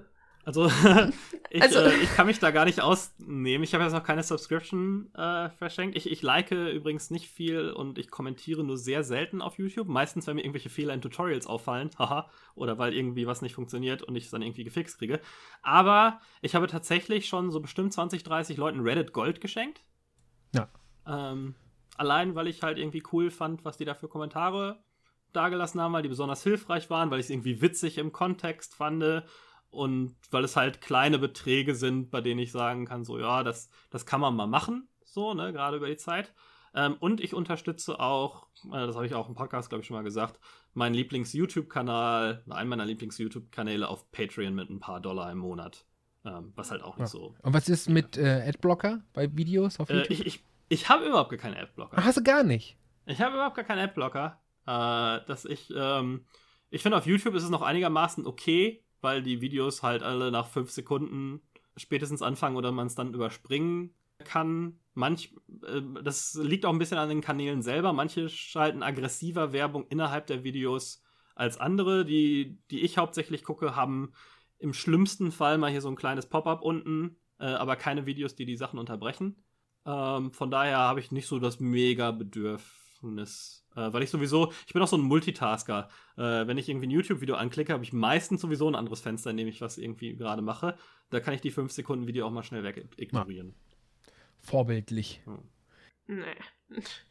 Also, ich, also äh, ich kann mich da gar nicht ausnehmen. Ich habe jetzt noch keine Subscription äh, verschenkt. Ich, ich like übrigens nicht viel und ich kommentiere nur sehr selten auf YouTube. Meistens, wenn mir irgendwelche Fehler in Tutorials auffallen, haha, oder weil irgendwie was nicht funktioniert und ich es dann irgendwie gefixt kriege. Aber ich habe tatsächlich schon so bestimmt 20, 30 Leuten Reddit Gold geschenkt. Ja. Ähm, allein, weil ich halt irgendwie cool fand, was die da für Kommentare dagelassen haben, weil die besonders hilfreich waren, weil ich es irgendwie witzig im Kontext fand und weil es halt kleine Beträge sind, bei denen ich sagen kann, so ja, das, das kann man mal machen, so, ne, gerade über die Zeit. Ähm, und ich unterstütze auch, äh, das habe ich auch im Podcast, glaube ich, schon mal gesagt, meinen Lieblings-YouTube-Kanal, einen meiner Lieblings-YouTube-Kanäle auf Patreon mit ein paar Dollar im Monat. Ähm, was halt auch nicht ja. so. Und was ist mit äh, Adblocker bei Videos auf äh, YouTube? Äh, ich ich, ich habe überhaupt gar keinen Adblocker. Ach, hast du gar nicht? Ich habe überhaupt gar keinen Adblocker. Äh, dass ich, ähm, ich finde, auf YouTube ist es noch einigermaßen okay, weil die Videos halt alle nach fünf Sekunden spätestens anfangen oder man es dann überspringen kann. Manch, äh, das liegt auch ein bisschen an den Kanälen selber. Manche schalten aggressiver Werbung innerhalb der Videos als andere. Die, die ich hauptsächlich gucke, haben im schlimmsten Fall mal hier so ein kleines Pop-up unten, äh, aber keine Videos, die die Sachen unterbrechen. Ähm, von daher habe ich nicht so das mega Bedürfnis, äh, weil ich sowieso, ich bin auch so ein Multitasker. Äh, wenn ich irgendwie ein YouTube-Video anklicke, habe ich meistens sowieso ein anderes Fenster, in dem ich was irgendwie gerade mache. Da kann ich die 5 Sekunden Video auch mal schnell weg ignorieren. Ja. Vorbildlich. Hm. Nee.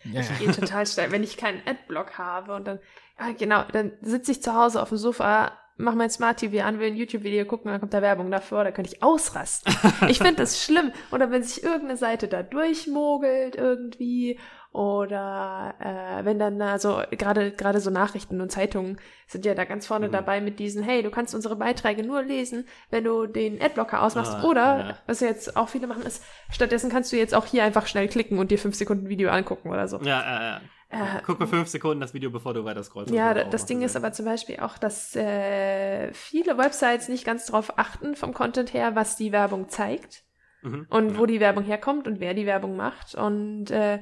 Ja. Ich gehe total schnell, wenn ich keinen Adblock habe und dann, ja genau, dann sitze ich zu Hause auf dem Sofa, mache mein Smart TV an, will ein YouTube-Video gucken, dann kommt da Werbung davor, da könnte ich ausrasten. ich finde das schlimm. Oder wenn sich irgendeine Seite da durchmogelt irgendwie oder äh, wenn dann also gerade gerade so Nachrichten und Zeitungen sind ja da ganz vorne mhm. dabei mit diesen, hey, du kannst unsere Beiträge nur lesen, wenn du den Adblocker ausmachst. Ah, oder, ja. was jetzt auch viele machen, ist, stattdessen kannst du jetzt auch hier einfach schnell klicken und dir fünf Sekunden Video angucken oder so. Ja, ja, ja. Äh, Guck mal fünf Sekunden das Video, bevor du weiter scrollst. Ja, das Ding ist aber zum Beispiel auch, dass äh, viele Websites nicht ganz darauf achten vom Content her, was die Werbung zeigt mhm. und ja. wo die Werbung herkommt und wer die Werbung macht. Und äh,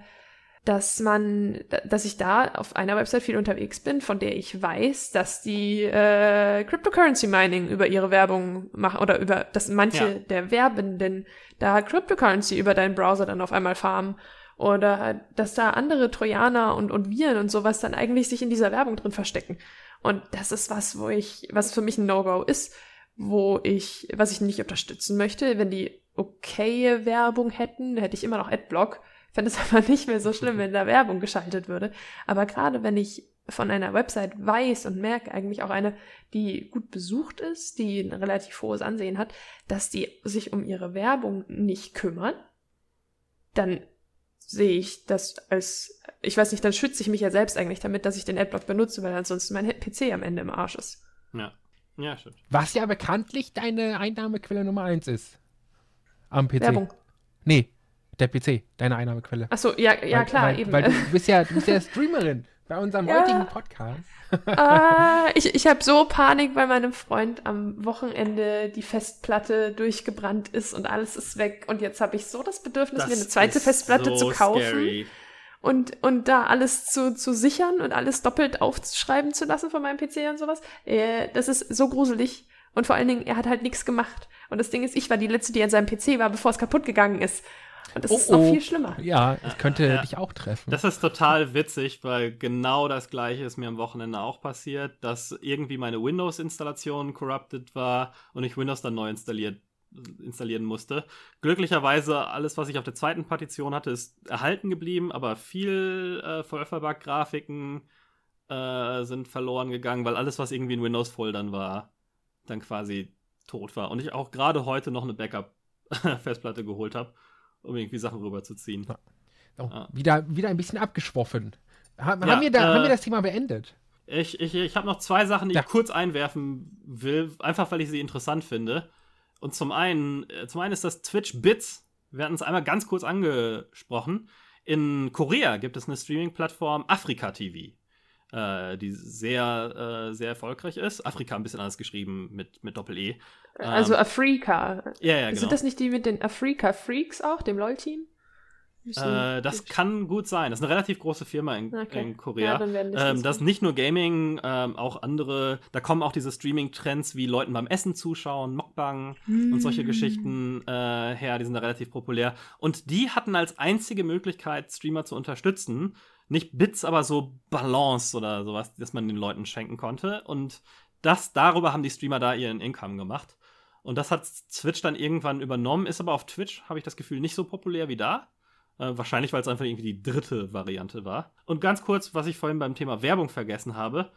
dass man, dass ich da auf einer Website viel unterwegs bin, von der ich weiß, dass die äh, Cryptocurrency Mining über ihre Werbung machen oder über, dass manche ja. der Werbenden da Cryptocurrency über deinen Browser dann auf einmal farmen oder dass da andere Trojaner und, und Viren und sowas dann eigentlich sich in dieser Werbung drin verstecken. Und das ist was, wo ich, was für mich ein No-Go ist, wo ich, was ich nicht unterstützen möchte. Wenn die okaye Werbung hätten, hätte ich immer noch Adblock fände es aber nicht mehr so schlimm, wenn da Werbung geschaltet würde. Aber gerade wenn ich von einer Website weiß und merke eigentlich auch eine, die gut besucht ist, die ein relativ hohes Ansehen hat, dass die sich um ihre Werbung nicht kümmern, dann sehe ich das als, ich weiß nicht, dann schütze ich mich ja selbst eigentlich damit, dass ich den Adblock benutze, weil ansonsten mein PC am Ende im Arsch ist. Ja. Ja, stimmt. Was ja bekanntlich deine Einnahmequelle Nummer eins ist. Am PC. Werbung. Nee, der PC, deine Einnahmequelle. Achso, ja, ja weil, klar, weil, eben. Weil du bist ja, du bist ja Streamerin bei unserem ja. heutigen Podcast. ah, ich ich habe so Panik, weil meinem Freund am Wochenende die Festplatte durchgebrannt ist und alles ist weg. Und jetzt habe ich so das Bedürfnis, das mir eine zweite Festplatte so zu kaufen. Scary. Und, und da alles zu, zu sichern und alles doppelt aufschreiben zu lassen von meinem PC und sowas. Äh, das ist so gruselig. Und vor allen Dingen, er hat halt nichts gemacht. Und das Ding ist, ich war die Letzte, die an seinem PC war, bevor es kaputt gegangen ist. Und das oh, ist noch oh. viel schlimmer. Ja, es könnte ja, dich auch treffen. Das ist total witzig, weil genau das gleiche ist mir am Wochenende auch passiert, dass irgendwie meine Windows-Installation corrupted war und ich Windows dann neu installiert installieren musste. Glücklicherweise alles, was ich auf der zweiten Partition hatte, ist erhalten geblieben, aber viel äh, Vollverbug-Grafiken äh, sind verloren gegangen, weil alles, was irgendwie in Windows-Foldern war, dann quasi tot war. Und ich auch gerade heute noch eine Backup-Festplatte geholt habe um irgendwie Sachen rüberzuziehen. Ja. Oh, ja. wieder, wieder ein bisschen abgeschwoffen. Ha ja, haben, wir da, äh, haben wir das Thema beendet? Ich, ich, ich habe noch zwei Sachen, die ich kurz einwerfen will, einfach weil ich sie interessant finde. Und zum einen, äh, zum einen ist das Twitch Bits. Wir hatten es einmal ganz kurz angesprochen. In Korea gibt es eine Streaming-Plattform Afrika TV äh, die sehr, äh, sehr erfolgreich ist. Afrika ein bisschen anders geschrieben mit, mit Doppel-E. Also ähm, Afrika. Ja, ja, genau. Sind das nicht die mit den Afrika Freaks auch, dem LOL-Team? Äh, das kann gut sein. Das ist eine relativ große Firma in, okay. in Korea. Ja, ähm, das ist nicht nur Gaming, ähm, auch andere. Da kommen auch diese Streaming-Trends wie Leuten beim Essen zuschauen, Mockbang mm. und solche mm. Geschichten äh, her. Die sind da relativ populär. Und die hatten als einzige Möglichkeit, Streamer zu unterstützen, nicht Bits, aber so Balance oder sowas, das man den Leuten schenken konnte. Und das, darüber haben die Streamer da ihren Income gemacht. Und das hat Twitch dann irgendwann übernommen, ist aber auf Twitch, habe ich das Gefühl, nicht so populär wie da. Äh, wahrscheinlich, weil es einfach irgendwie die dritte Variante war. Und ganz kurz, was ich vorhin beim Thema Werbung vergessen habe,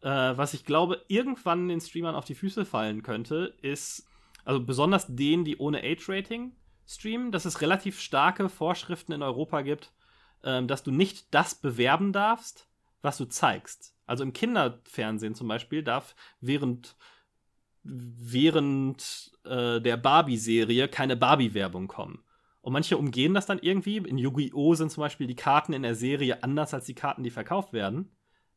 äh, was ich glaube, irgendwann den Streamern auf die Füße fallen könnte, ist, also besonders denen, die ohne Age-Rating streamen, dass es relativ starke Vorschriften in Europa gibt, ähm, dass du nicht das bewerben darfst, was du zeigst. Also im Kinderfernsehen zum Beispiel darf während, während äh, der Barbie-Serie keine Barbie-Werbung kommen. Und manche umgehen das dann irgendwie. In Yu-Gi-Oh! sind zum Beispiel die Karten in der Serie anders als die Karten, die verkauft werden,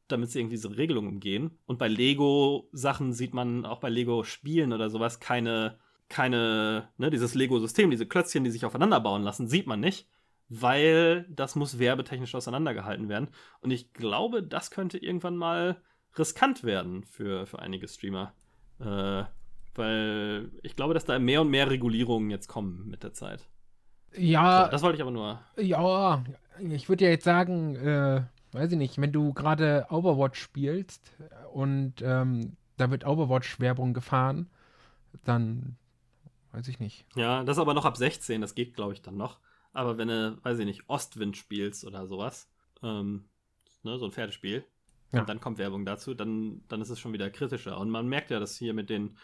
damit sie irgendwie diese Regelung umgehen. Und bei Lego-Sachen sieht man auch bei Lego-Spielen oder sowas keine, keine, ne, dieses Lego-System, diese Klötzchen, die sich aufeinander bauen lassen, sieht man nicht weil das muss werbetechnisch auseinandergehalten werden. Und ich glaube, das könnte irgendwann mal riskant werden für, für einige Streamer. Äh, weil ich glaube, dass da mehr und mehr Regulierungen jetzt kommen mit der Zeit. Ja. So, das wollte ich aber nur. Ja, ich würde ja jetzt sagen, äh, weiß ich nicht, wenn du gerade Overwatch spielst und ähm, da wird Overwatch-Werbung gefahren, dann weiß ich nicht. Ja, das ist aber noch ab 16, das geht, glaube ich, dann noch. Aber wenn du, weiß ich nicht, Ostwind spielst oder sowas, ähm, ne, so ein Pferdespiel, ja. und dann kommt Werbung dazu, dann, dann ist es schon wieder kritischer. Und man merkt ja, dass hier mit den,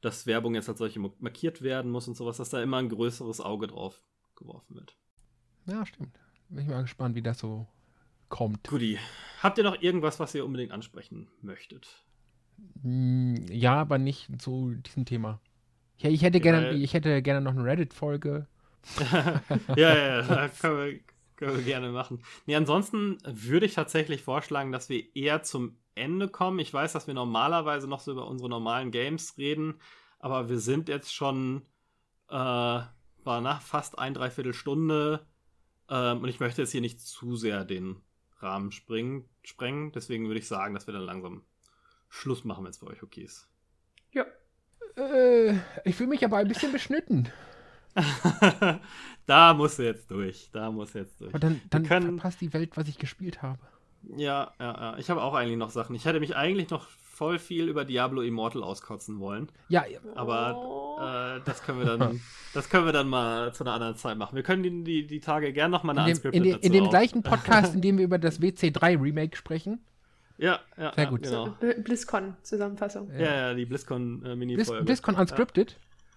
dass Werbung jetzt als solche markiert werden muss und sowas, dass da immer ein größeres Auge drauf geworfen wird. Ja, stimmt. Bin ich mal gespannt, wie das so kommt. Guti. Habt ihr noch irgendwas, was ihr unbedingt ansprechen möchtet? Hm, ja, aber nicht zu diesem Thema. Ich, ich hätte, okay, gerne, ich hätte gerne noch eine Reddit-Folge ja, ja, ja, können wir, Können wir gerne machen. Nee, ansonsten würde ich tatsächlich vorschlagen, dass wir eher zum Ende kommen. Ich weiß, dass wir normalerweise noch so über unsere normalen Games reden, aber wir sind jetzt schon äh, war nach fast ein, dreiviertel Stunde ähm, und ich möchte jetzt hier nicht zu sehr den Rahmen springen, sprengen. Deswegen würde ich sagen, dass wir dann langsam Schluss machen, wenn es für euch okay ist. Ja. Äh, ich fühle mich aber ein bisschen beschnitten. da muss er jetzt durch. Da muss er jetzt durch. Aber dann, dann können... verpasst die Welt, was ich gespielt habe. Ja, ja, ja. Ich habe auch eigentlich noch Sachen. Ich hätte mich eigentlich noch voll viel über Diablo Immortal auskotzen wollen. Ja, aber äh, das können wir dann, das können wir dann mal zu einer anderen Zeit machen. Wir können die, die, die Tage gerne noch mal eine in dem, in, de, in dem gleichen Podcast, in dem wir über das WC3 Remake sprechen. Ja, ja, sehr gut. Ja, genau. BlizzCon-Zusammenfassung. Ja, ja, die BlizzCon-Mini-Folge. Blizz, BlizzCon Unscripted.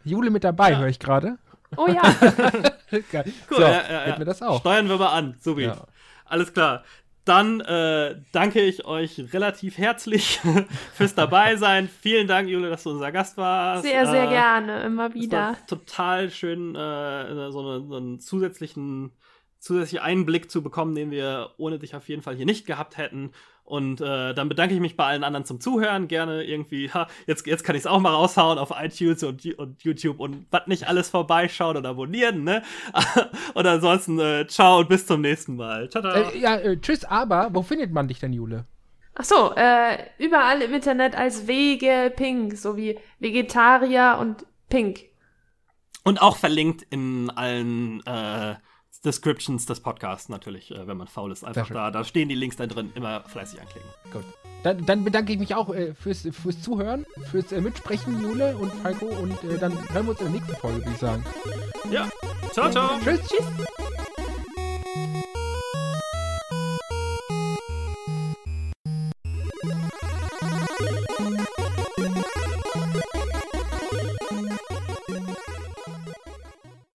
Ja. Jule mit dabei, ja. höre ich gerade. Oh ja. Cool, so, ja, ja, ja. wir das auch. Steuern wir mal an, wie. Ja. Alles klar. Dann äh, danke ich euch relativ herzlich fürs Dabeisein. Vielen Dank, Jule, dass du unser Gast warst. Sehr, sehr äh, gerne, immer wieder. total schön, äh, so, eine, so einen zusätzlichen, zusätzlichen Einblick zu bekommen, den wir ohne dich auf jeden Fall hier nicht gehabt hätten. Und äh, dann bedanke ich mich bei allen anderen zum Zuhören. Gerne irgendwie, ha, jetzt, jetzt kann ich es auch mal raushauen auf iTunes und, und YouTube und was nicht alles vorbeischauen oder abonnieren, ne? und ansonsten, äh, ciao und bis zum nächsten Mal. Ciao, ciao. Äh, ja, äh, tschüss, aber wo findet man dich denn, Jule? Ach so, äh, überall im Internet als Wege Pink, so wie Vegetarier und Pink. Und auch verlinkt in allen äh, Descriptions des Podcasts natürlich, äh, wenn man faul ist. Einfach da, da stehen die Links da drin. Immer fleißig anklicken. Gut. Dann, dann bedanke ich mich auch äh, fürs, fürs Zuhören, fürs äh, Mitsprechen, Jule und Falco. Und äh, dann hören wir uns in der nächsten Folge, würde ich sagen. Ja. Ciao, ciao. Tschüss. Tschüss.